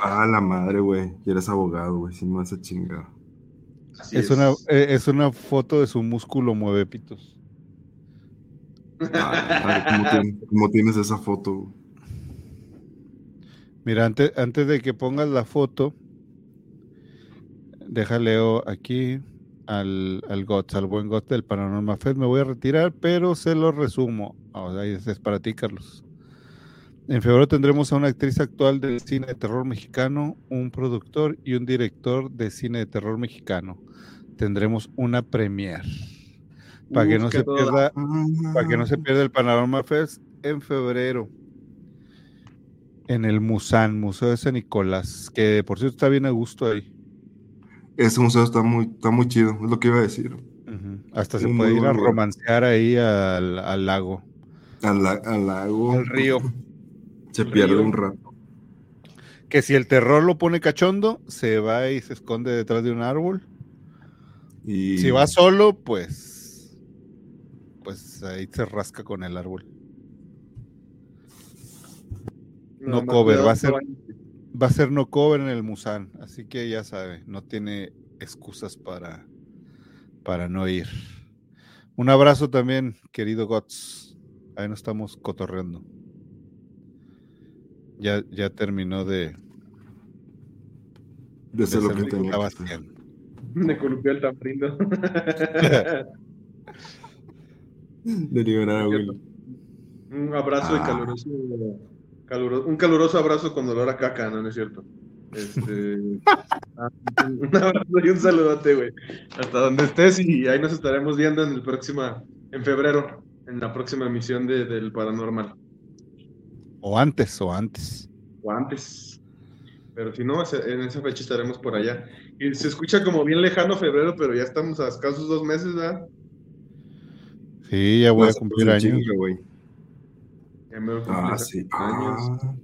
Ah, la madre, güey. Y eres abogado, güey. Si me vas a chingar. Así Es una, eh, es una foto de su músculo mueve pitos. Ah, madre, ¿cómo, tienes, cómo tienes esa foto? Mira, antes, antes de que pongas la foto, déjaleo aquí al, al GOTS, al buen GOTS del Paranormal Fest. Me voy a retirar, pero se lo resumo. Ah, ahí es para ti, Carlos. En febrero tendremos a una actriz actual del cine de terror mexicano, un productor y un director de cine de terror mexicano. Tendremos una premier. Para que no se toda- pierda para que no se pierda el Panorama Fest en febrero. En el Musan, Museo de San Nicolás, que por cierto está bien a gusto ahí. Ese museo está muy, está muy chido, es lo que iba a decir. Hasta se Muy puede ir a romancear ahí al, al lago. Al, la- al lago. Al río. Se pierde Río. un rato. Que si el terror lo pone cachondo, se va y se esconde detrás de un árbol. Y Si va solo, pues. Pues ahí se rasca con el árbol. No más cover, va a ser- baño. Va a ser no cover en el Musan, así que ya sabe, no tiene excusas para, para no ir. Un abrazo también, querido Gots. Ahí nos estamos cotorreando. Ya, ya terminó de, de hacer lo que hacer. haciendo. Me columpió el tamarindo. De liberar a Willy. Un abrazo y Ah. caluroso, caluro- un caluroso abrazo con dolor a caca, ¿no? ¿No es cierto? Este, ah, un abrazo y un saludote, güey. Hasta donde estés y ahí nos estaremos viendo en el próxima, en febrero, en la próxima emisión de, del Paranormal. O antes, o antes. O antes. Pero si no, en esa fecha estaremos por allá. Y se escucha como bien lejano febrero, pero ya estamos a escasos dos meses, ¿verdad? Sí, ya voy a cumplir años. chingo, güey. Ah, sí. años. Ah,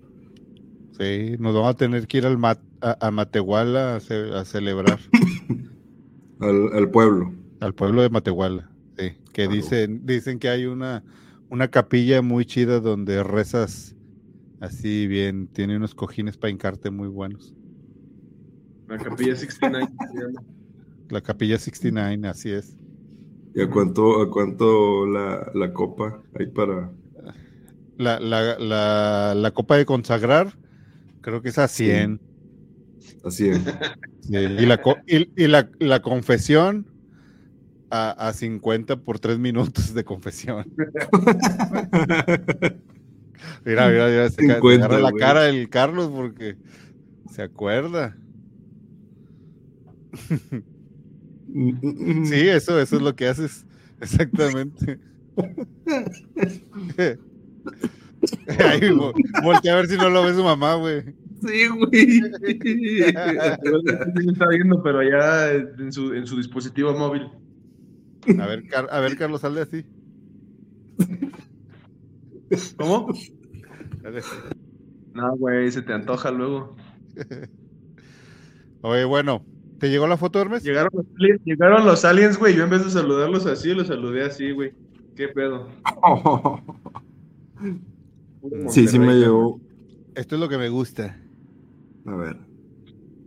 Sí, nos vamos a tener que ir al Mat- a, a Matehuala a, ce- a celebrar. al, al pueblo. al pueblo de Matehuala, sí, que Claro. dicen, dicen que hay una, una capilla muy chida donde rezas así bien, tiene unos cojines para hincarte muy buenos. La capilla 69 se llama. La capilla 69, así es. ¿Y a cuánto, a cuánto la, la copa hay para la, la, la, la copa de consagrar, creo que es a 100. Así es. Sí, y la, y, y la, la confesión a, a 50 por 3 minutos de confesión. Mira, mira, mira, se, ca- se 50, agarra la güey. cara el Carlos porque se acuerda. Mm, Sí, eso, eso es lo que haces. Exactamente. Vo- voltea a ver si no lo ve su mamá, güey. Sí, güey. Sí, está viendo, pero allá en su, en su dispositivo móvil. A ver, Car- a ver, Carlos, sale así. ¿Cómo? No, güey, se te antoja luego. Oye, bueno, ¿te llegó la foto, Hermes? Llegaron los, aliens- llegaron los aliens, güey. Yo en vez de saludarlos así, los saludé así, güey. ¿Qué pedo? Puro Sí, sí me llegó. Esto es lo que me gusta. A ver.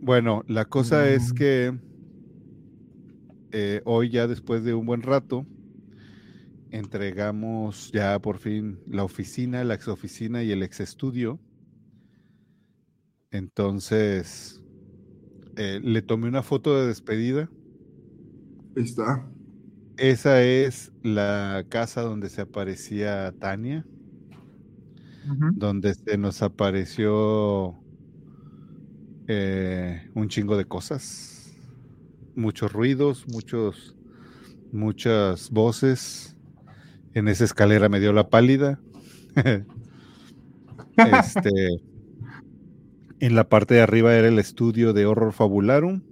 Bueno, la cosa es Mm. que eh, hoy ya después de un buen rato entregamos ya por fin la oficina, la ex oficina y el ex estudio. Entonces eh, le tomé una foto de despedida. Ahí está. Esa es la casa donde se aparecía Tania, Donde se nos apareció eh, un chingo de cosas, muchos ruidos, muchos, muchas voces. En esa escalera me dio la pálida. este, en la parte de arriba era el estudio de Horror Fabularum.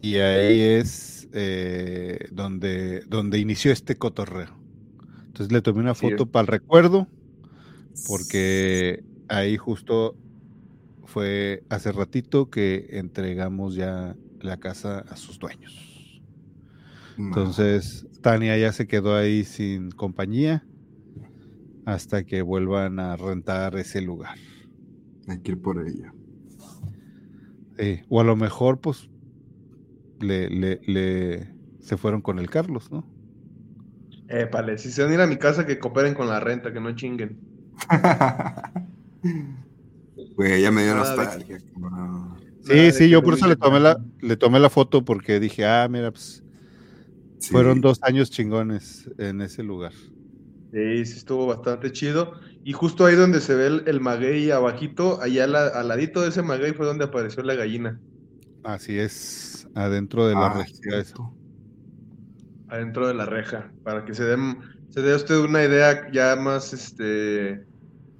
Y ahí es eh, donde, donde inició este cotorreo. Entonces le tomé una foto para el recuerdo, porque ahí justo fue hace ratito que entregamos ya la casa a sus dueños. Entonces, Tania ya se quedó ahí sin compañía hasta que vuelvan a rentar ese lugar. Hay que ir por ella. Sí, o a lo mejor, pues, le, le, le- se fueron con el Carlos, ¿no? Eh, vale, si se van a ir a mi casa, que cooperen con la renta, que no chinguen. Güey, ya me dio nostalgia. cabrón. Sí, sí, yo no por eso le tomé la, le tomé la foto porque dije, ah, mira, pues, Sí. fueron dos años chingones en ese lugar. Sí, sí estuvo bastante chido. Y justo ahí donde se ve el, el maguey abajito, allá la- al ladito de ese maguey fue donde apareció la gallina, Así es, adentro de la Ah, región. Adentro de la reja, para que se den, se dé usted una idea ya más, este,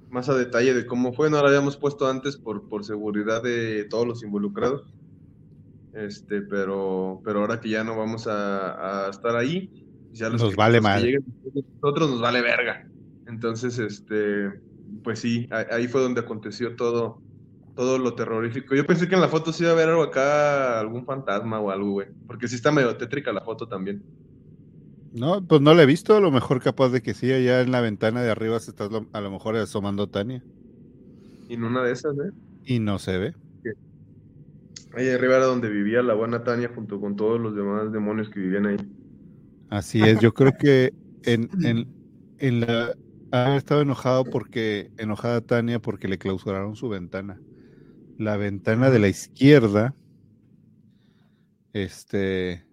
más a detalle de cómo fue. No la habíamos puesto antes por, por seguridad de todos los involucrados. Este, pero, pero ahora que ya no vamos a, a estar ahí, ya los Nos que- vale los que después de nosotros nos vale verga. Entonces, este, pues sí, ahí, ahí fue donde aconteció todo, todo lo terrorífico. Yo pensé que en la foto sí iba a haber algo acá, algún fantasma o algo, güey, porque sí está medio tétrica la foto también. No, pues no la he visto, a lo mejor capaz de que sí, allá en la ventana de arriba se está a lo mejor asomando Tania Y en una de esas, ¿eh? y no se ve. Ahí arriba era donde vivía la buena Tania junto con todos los demás demonios que vivían ahí. Así es, yo creo que en, en, en la ha estado enojado porque enojada Tania porque le clausuraron su ventana. La ventana de la izquierda, este,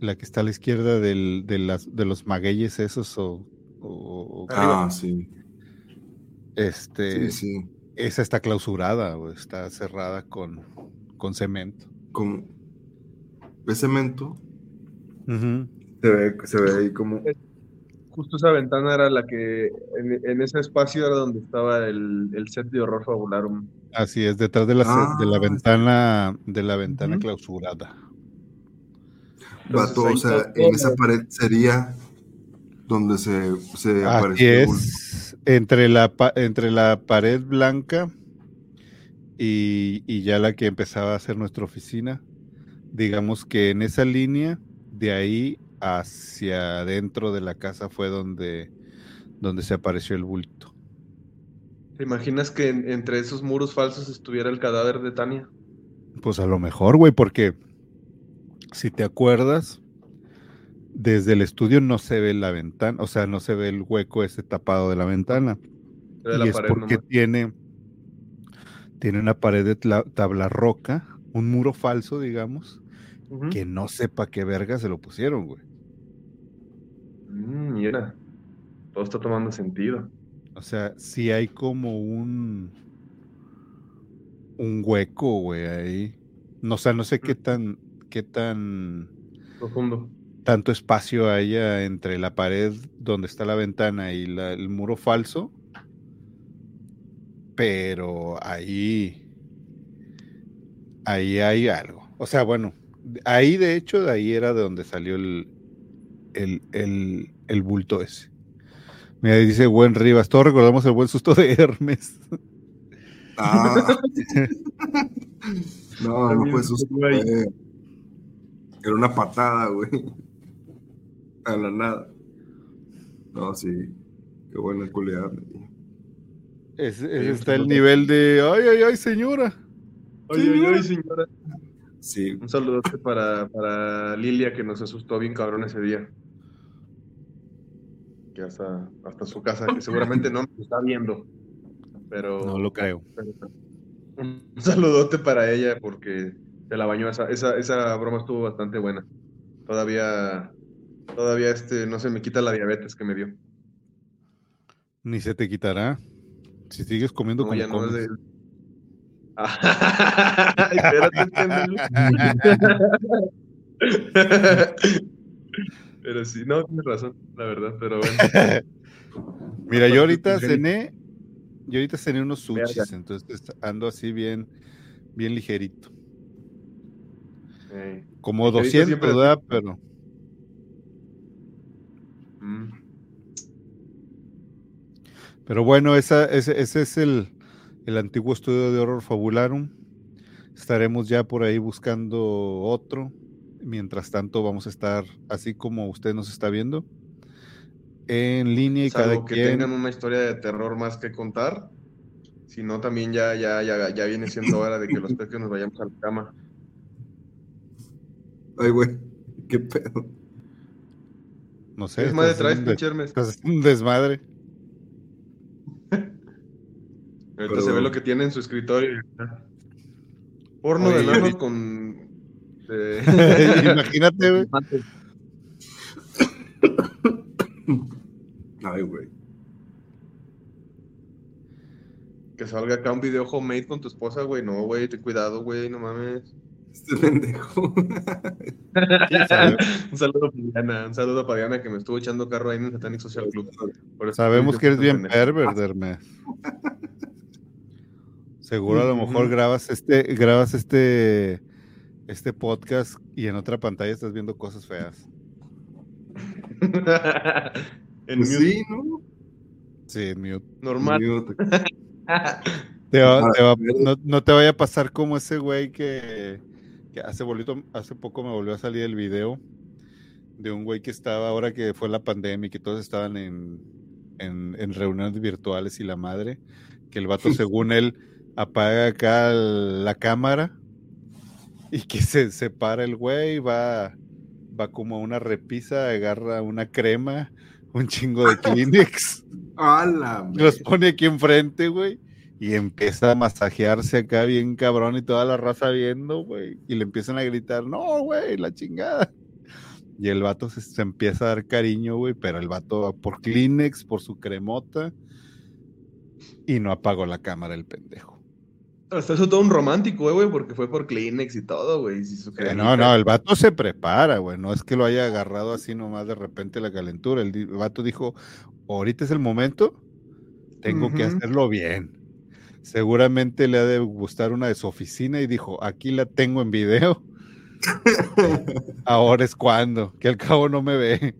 la que está a la izquierda del, de, las, de los magueyes esos o, o- o- Ah, sí. este, Sí, sí. esa está clausurada o está cerrada con, con cemento. Con ese cemento se ve, se ve ahí como. Justo esa ventana era la que, en, en ese espacio era donde estaba el, el set de horror fabularum. Así es, detrás de la, ce- de la Ah, ventana, de la ventana clausurada. Entonces, Vato, ahí o sea, en esa pared sería donde se, se Así apareció el bulto. es, entre la, entre la pared blanca y, y ya la que empezaba a ser nuestra oficina, digamos que en esa línea, de ahí hacia adentro de la casa fue donde, donde se apareció el bulto. ¿Te imaginas que en- entre esos muros falsos estuviera el cadáver de Tania? Pues a lo mejor, güey, porque si te acuerdas, desde el estudio no se ve la ventana, o sea, no se ve el hueco ese tapado de la ventana. De la y es porque nomás. tiene, tiene una pared de tabla roca, un muro falso, digamos, que no sepa qué verga se lo pusieron, güey. Mm, mira, todo está tomando sentido. O sea, sí hay como un un hueco, güey, ahí. No, o sea, no sé qué tan qué tan Profundo. tanto espacio haya entre la pared donde está la ventana y la- el muro falso. Pero ahí ahí hay algo. O sea, bueno, ahí de hecho, de ahí era de donde salió el, el, el, el bulto ese. Mira, dice buen Rivas, todos recordamos el buen susto de Hermes. Ah. no, no fue susto, fue- Era una patada, güey. A la nada. No, sí. Qué buena culiada. Ese, ese Sí, está el nivel de, ay, ay, ay, señora. Oye, oye, oye, señora. Sí. Un saludote para, para Lilia que nos asustó bien cabrón ese día. Que hasta, hasta su casa, que seguramente no nos está viendo. Pero, No lo creo. pero- un saludote para ella porque se la bañó. Esa, esa, esa broma estuvo bastante buena. Todavía, todavía este, no se me quita la diabetes que me dio. Ni se te quitará. Si sigues comiendo No, como ya no es comes. de. Pero sí, no, tienes razón, la verdad, pero bueno. Mira, yo ahorita cené, yo ahorita cené unos sushis, entonces ando así bien, bien ligerito. Como Ligerito 200, siempre es ¿verdad? Pero mm, Pero bueno, esa, ese, ese es el, el antiguo estudio de Horror Fabularum. Estaremos ya por ahí buscando otro. Mientras tanto, vamos a estar, así como usted nos está viendo, en línea y salvo cada que quien. tengan una historia de terror más que contar. Si no, también ya, ya, ya, ya viene siendo hora de que los peques nos vayamos a la cama. Ay, güey. Qué pedo. No sé. Es madre estás traes, pinche Hermes. un desmadre. Ahorita Pero- se ve lo que tiene en su escritorio. Porno Oye, de vi- con. Imagínate, güey. Ay, güey. Que salga acá un video homemade con tu esposa, güey. No, güey, ten cuidado, güey, no mames. Este pendejo. un saludo para Diana, un saludo para Diana que me estuvo echando carro ahí en el Satanic Social Club. Por eso Sabemos que eres bien pervert, Hermes. Seguro a lo mejor grabas este, grabas este, este podcast y en otra pantalla estás viendo cosas feas. en Pues mute, sí, ¿no? Sí, en mute. normal. Mute. Te va- Ah, te va- pero- no, no te vaya a pasar como ese güey que, que hace, bolito, hace poco me volvió a salir el video de un güey que estaba, ahora que fue la pandemia y que todos estaban en, en, en reuniones virtuales y la madre, que el vato según él apaga acá la cámara y que se separa el güey, va, va como a una repisa, agarra una crema, un chingo de Kleenex. Los pone aquí enfrente, güey. Y empieza a masajearse acá bien cabrón y toda la raza viendo, güey. Y le empiezan a gritar, no, güey, la chingada. Y el vato se, se empieza a dar cariño, güey, pero el vato va por Kleenex, por su cremota. Y no apagó la cámara el pendejo. Hasta eso todo un romántico, eh, güey, porque fue por Kleenex y todo, güey. Eh, no, no, el vato se prepara, güey. No es que lo haya agarrado así nomás de repente la calentura. El, el vato dijo, ahorita es el momento, tengo que hacerlo bien. Seguramente le ha de gustar una de su oficina y dijo, aquí la tengo en video. Ahora es cuando, que al cabo no me ve.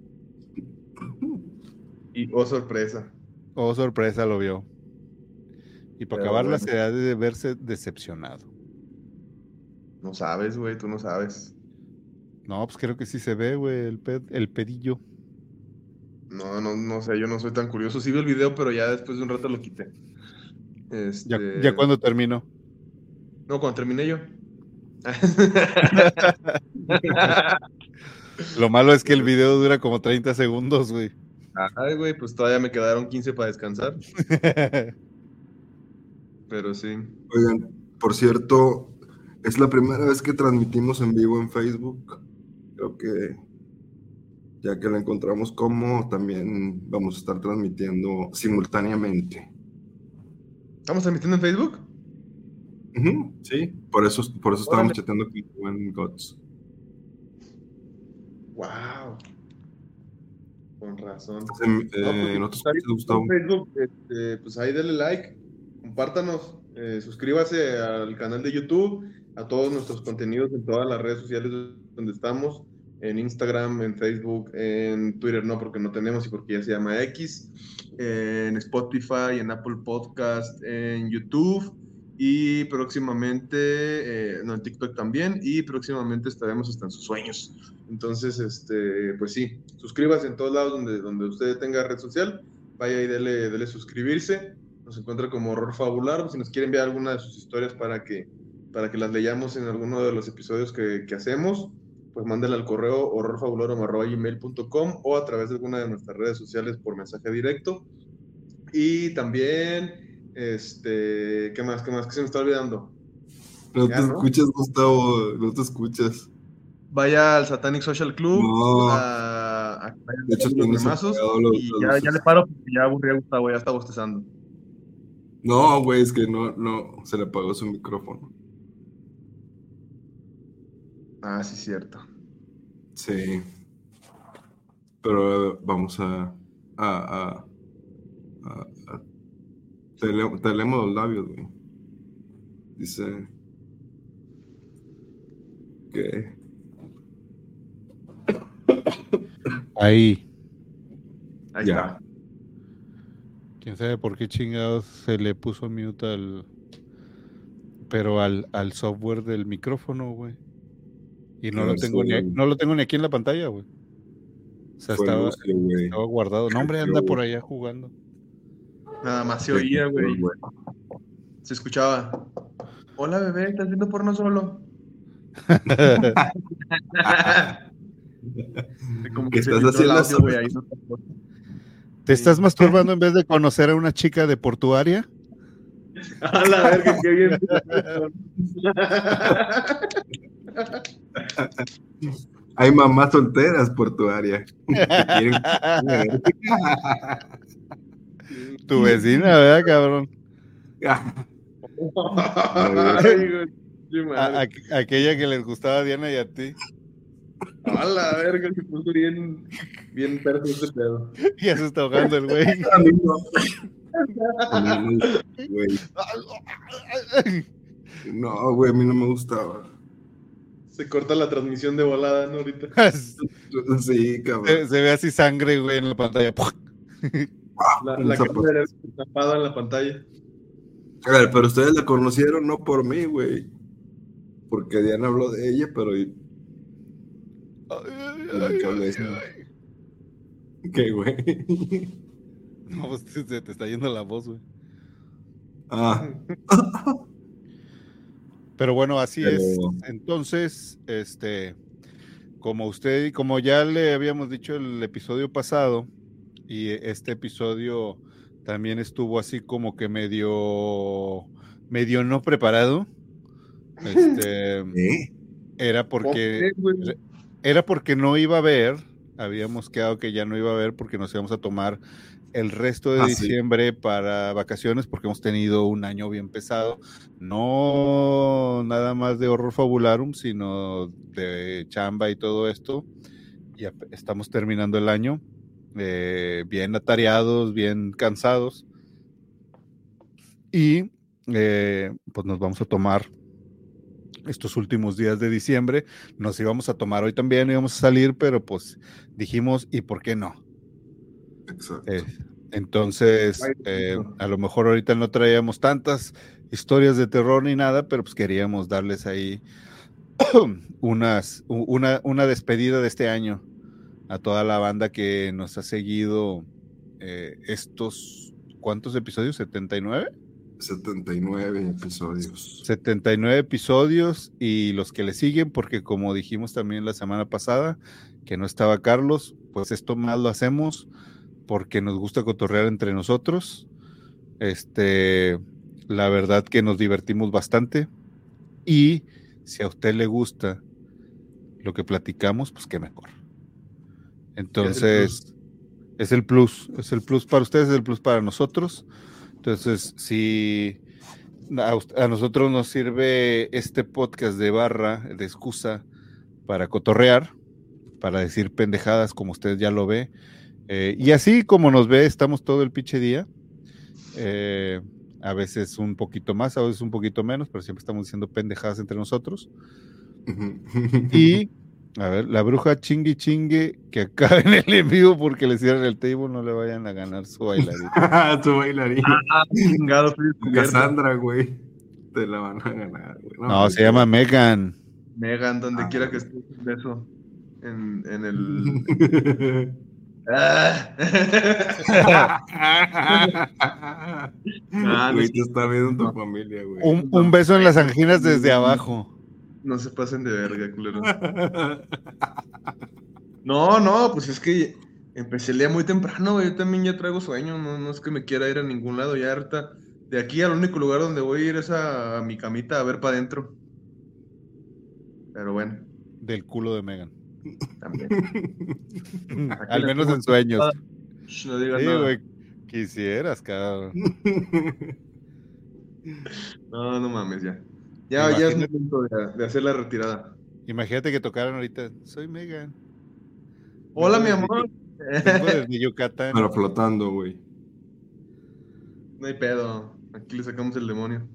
Y oh, sorpresa. Oh, sorpresa, lo vio. Y para Pero acabarla bueno. se ha de verse decepcionado. No sabes, güey, tú no sabes. No, pues creo que sí se ve, güey, el, ped- el pedillo. No, no, no sé, yo no soy tan curioso. Sí vi el video, pero ya después de un rato lo quité. Ya, Este, ya cuando terminó. No, cuando terminé yo. Lo malo es que el video dura como 30 segundos, güey. Ay, güey, pues todavía me quedaron 15 para descansar. Pero sí. Oigan, por cierto, es la primera vez que transmitimos en vivo en Facebook. Creo que ya que la encontramos como, también vamos a estar transmitiendo simultáneamente. ¿Estamos transmitiendo en Facebook? Sí, por eso, por eso estábamos chateando con Buen Gods. Wow. Con razón. En, eh, pues, ¿no Gustavo? en Facebook, este, pues ahí denle like, compártanos, eh, suscríbase al canal de YouTube, a todos nuestros contenidos en todas las redes sociales donde estamos, en Instagram, en Facebook, en Twitter no, porque no tenemos y porque ya se llama X, en Spotify, en Apple Podcast, en YouTube y próximamente, eh, no, en TikTok también, y próximamente estaremos hasta en sus sueños. Entonces, este, pues sí, suscríbase en todos lados donde, donde usted tenga red social, vaya y dele, dele suscribirse, nos encuentra como Horror Fabular, si nos quiere enviar alguna de sus historias para que, para que las leyamos en alguno de los episodios que, que hacemos, pues mándela al correo horrorfabularum.com o a través de alguna de nuestras redes sociales por mensaje directo. Y también, este, ¿qué más? ¿Qué más? ¿Qué se me está olvidando? No Ya, te ¿no? escuchas, Gustavo, no te escuchas. Vaya al Satanic Social Club No. a, a que vayan De hecho, los los- y los ya, ya le paro porque ya aburrí a Gustavo, ya está bostezando. No, güey, es que no, no, se le apagó su micrófono. Ah, sí, cierto. Sí. Pero eh, vamos a. a, a, a- a- te, leo- te leemos los labios, güey. Dice. Que. Ahí. Ahí Ya. está. Quién sabe por qué chingados se le puso mute al. Pero al, al software del micrófono, güey. Y no lo tengo ni, no lo tengo ni aquí en la pantalla, güey. O sea, Fue estaba, Lucio, estaba guardado. No, hombre, anda por allá jugando. Nada más se oía, güey. Se escuchaba. Hola, bebé, ¿estás viendo porno solo? Como ¿Qué se estás haciendo audio, solo? güey, ahí no te acuerdas. ¿Te estás masturbando en vez de conocer a una chica de portuaria? A la verga, qué bien. Hay mamás solteras portuarias. que quieren- Tu vecina, ¿verdad, cabrón? A- a- aquella que les gustaba a Diana y a ti. A la verga, se puso bien, bien perro este pedo. Ya se está ahogando el güey. A mí no. A mí no, güey. No, güey, a mí no me gustaba. Se corta la transmisión de volada, ¿no? Ahorita. Sí, se, cabrón. se ve así sangre, güey, en la pantalla. La, la cámara tapada en la pantalla. A ver, pero ustedes la conocieron no por mí, güey. Porque Diana habló de ella, pero. Ay, ¿Qué habla eso? ay. ¿Qué, güey? No, pues se te está yendo la voz, güey. Ah, Pero bueno, así es. Entonces, este, como usted y como ya le habíamos dicho el episodio pasado, y este episodio también estuvo así como que medio, medio no preparado. Este, ¿eh? era porque, era porque no iba a haber, habíamos quedado que ya no iba a haber porque nos íbamos a tomar el resto de Ah, sí. diciembre para vacaciones porque hemos tenido un año bien pesado, no nada más de horror fabularum, sino de chamba y todo esto. Y ap- estamos terminando el año eh, bien atareados, bien cansados. Y eh, pues nos vamos a tomar estos últimos días de diciembre. Nos íbamos a tomar hoy también, íbamos a salir, pero pues dijimos, ¿y por qué no? Exacto. Eh, entonces, eh, a lo mejor ahorita no traíamos tantas historias de terror ni nada, pero pues queríamos darles ahí unas, una, una despedida de este año a toda la banda que nos ha seguido eh, estos, ¿cuántos episodios? ¿79? 79 episodios. 79 episodios y los que le siguen, porque como dijimos también la semana pasada, que no estaba Carlos, pues esto más lo hacemos porque nos gusta cotorrear entre nosotros. Este, la verdad que nos divertimos bastante y si a usted le gusta lo que platicamos, pues qué mejor. Entonces, es el plus, es el plus para ustedes, es el plus para nosotros. Entonces, si a, nosotros nos sirve este podcast de barra, de excusa, para cotorrear, para decir pendejadas como usted ya lo ve. Eh, y así como nos ve, estamos todo el pinche día. Eh, a veces un poquito más, a veces un poquito menos, pero siempre estamos diciendo pendejadas entre nosotros. y a ver, la bruja chingue chingue que acabe en el envío porque le cierran el table, no le vayan a ganar su bailarina. tu bailarina. Ah, chingado, descubierto. Cassandra, güey. Te la van a ganar, güey. No, se llama Megan. Megan, donde Ah, quiera que bueno. esté un beso. En, en el. Ah. No Güey, es- te está viendo tu familia, güey. Un, un beso en las anginas desde abajo. No se pasen de verga, culero. No, no, pues es que empecé el día muy temprano, güey. Yo también ya traigo sueño. No, no es que me quiera ir a ningún lado. Ya ahorita, de aquí al único lugar donde voy a ir es a, a mi camita a ver para adentro. Pero bueno, Del culo de Megan. También. Al menos en sueños. Shh, no digas Sí, nada. güey. Quisieras, cabrón. No, no mames, ya. Ya, ya es momento de, de hacer la retirada. Imagínate que tocaran ahorita. Soy Megan. Hola, mi amor. Desde Yucatán. Pero flotando, güey. No hay pedo. Aquí le sacamos el demonio.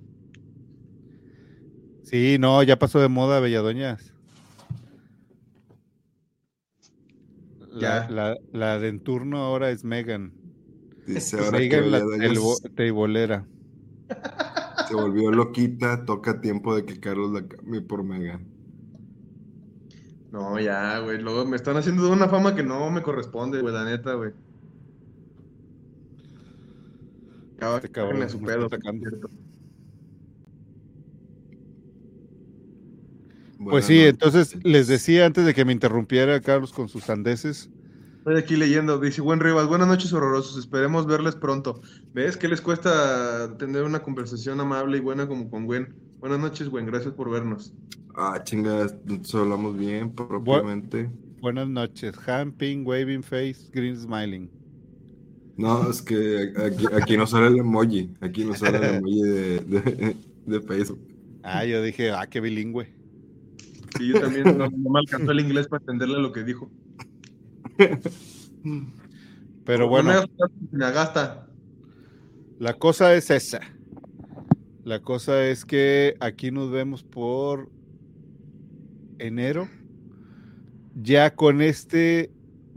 Sí, no, ya pasó de moda, Belladoñas. La, Ya. la, la de en turno ahora es Megan. Dice ahora que Megan la Belladoña telvo- teibolera. se volvió loquita, toca tiempo de que Carlos la cambie por Megan. No, ya, güey. Luego me están haciendo una fama que no me corresponde, güey, la neta, güey. Este cabrón me atacando. cierto. Pues sí, noches. entonces les decía antes de que me interrumpiera Carlos con sus sandeces. Estoy aquí leyendo. Dice, buen Rivas, buenas noches horrorosos. Esperemos verles pronto. ¿Ves qué les cuesta tener una conversación amable y buena como con Gwen? Buenas noches, Gwen. Gracias por vernos. Ah, chinga, nosotros hablamos bien propiamente. Buenas noches. Hamping, waving face, green smiling. No, es que aquí, aquí no sale el emoji. Aquí no sale el emoji de, de, de Facebook. Ah, yo dije, ah, qué bilingüe. Y yo también no, no me alcanzó el inglés para entenderle lo que dijo. Pero No bueno, me agasta. la cosa es esa. La cosa es que aquí nos vemos por enero. Ya con este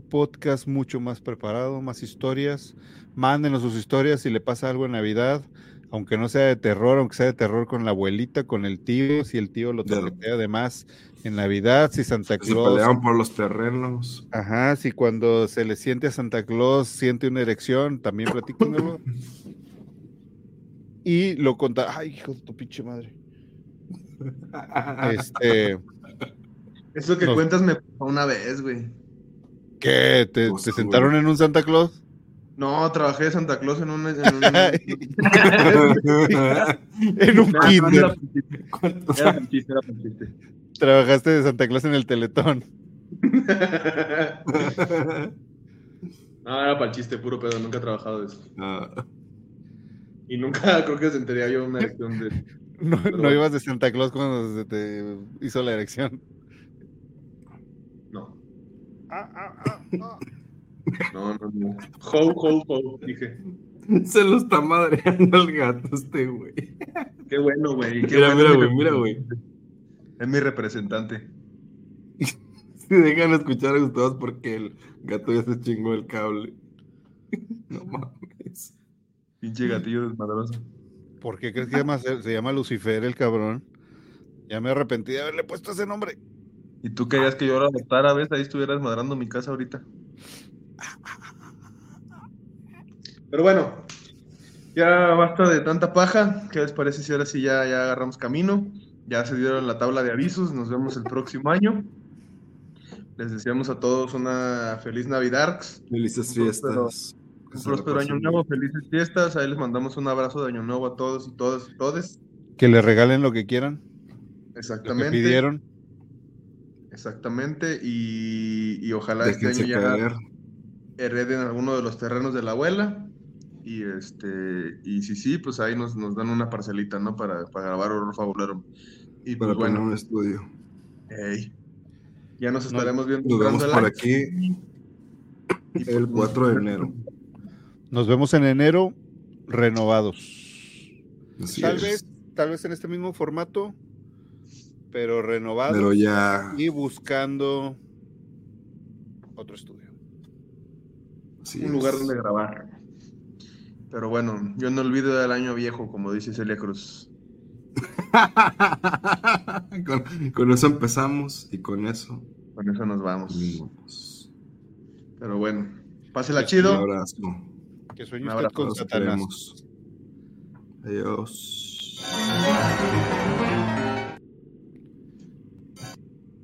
podcast mucho más preparado, más historias. Mándenos sus historias si le pasa algo en Navidad, aunque no sea de terror, aunque sea de terror con la abuelita, con el tío, si el tío lo toquetea de más en Navidad, si Santa Se Claus. peleaban por los terrenos. Ajá, si cuando se le siente a Santa Claus siente una erección, también platíquenlo. y lo conta. Ay, hijo de tu pinche madre. Este, Eso que No. cuentas me pasó una vez, güey. ¿qué? ¿Te, Pues, te güey. sentaron en un Santa Claus? No, trabajé de Santa Claus en un... En un... en un No, no, kinder. era chiste, Era chiste. Trabajaste de Santa Claus en el Teletón. No, era para el chiste, puro pedo. Nunca he trabajado de eso. Ah, Y nunca creo que sentiría yo una erección de... No, Pero no ibas de Santa Claus cuando se te hizo la erección. No. No, no, no. Ho, ho, ho, dije. Se lo está madreando el gato este, güey. Qué bueno, güey. qué Mira, bueno, mira, mi güey, mira, güey. Es mi representante. Si dejan escuchar a ustedes porque el gato ya se chingó el cable. No mames. Pinche gatillo desmadroso. ¿Por qué crees que llama- se, se llama Lucifer el cabrón? Ya me arrepentí de haberle puesto ese nombre. ¿Y tú querías que yo lo adoptara, ves? Ahí estuvieras madrando mi casa ahorita. Pero bueno, Ya basta de tanta paja. ¿Qué les parece si ahora sí ya, ya agarramos camino? Ya se dieron la tabla de avisos. Nos vemos el próximo año. Les deseamos a todos una feliz Navidad. Felices fiestas. Un próspero año nuevo, felices fiestas. Ahí les mandamos un abrazo de año nuevo a todos y todas y todes. Que le regalen lo que quieran, lo que Exactamente. pidieron. Exactamente. Y, y ojalá este Déjense año ya caer. Hereden alguno de los terrenos de la abuela. Y este, y si sí, pues ahí nos, nos dan una parcelita, ¿no? Para, para grabar horror fabulero. Y Para pues poner bueno, un estudio. ey, ya nos No, estaremos viendo Nos vemos por aquí Y pues, el 4 de enero. Nos vemos en enero renovados. Así Tal es. vez, tal vez en este mismo formato, pero renovados Pero ya. y buscando otro estudio. Así un lugar es. donde grabar. Pero bueno, yo no olvido del año viejo, como dice Celia Cruz. con, con eso empezamos y con eso. Con eso nos vamos. Pero bueno, pásela Un chido. abrazo. Que sueñe Un abrazo, con Satanás. Adiós.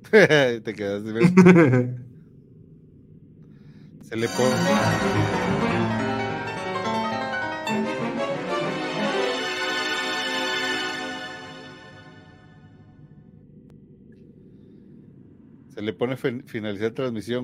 Te quedaste. Se le pone. Se le pone fin- finalizar transmisión.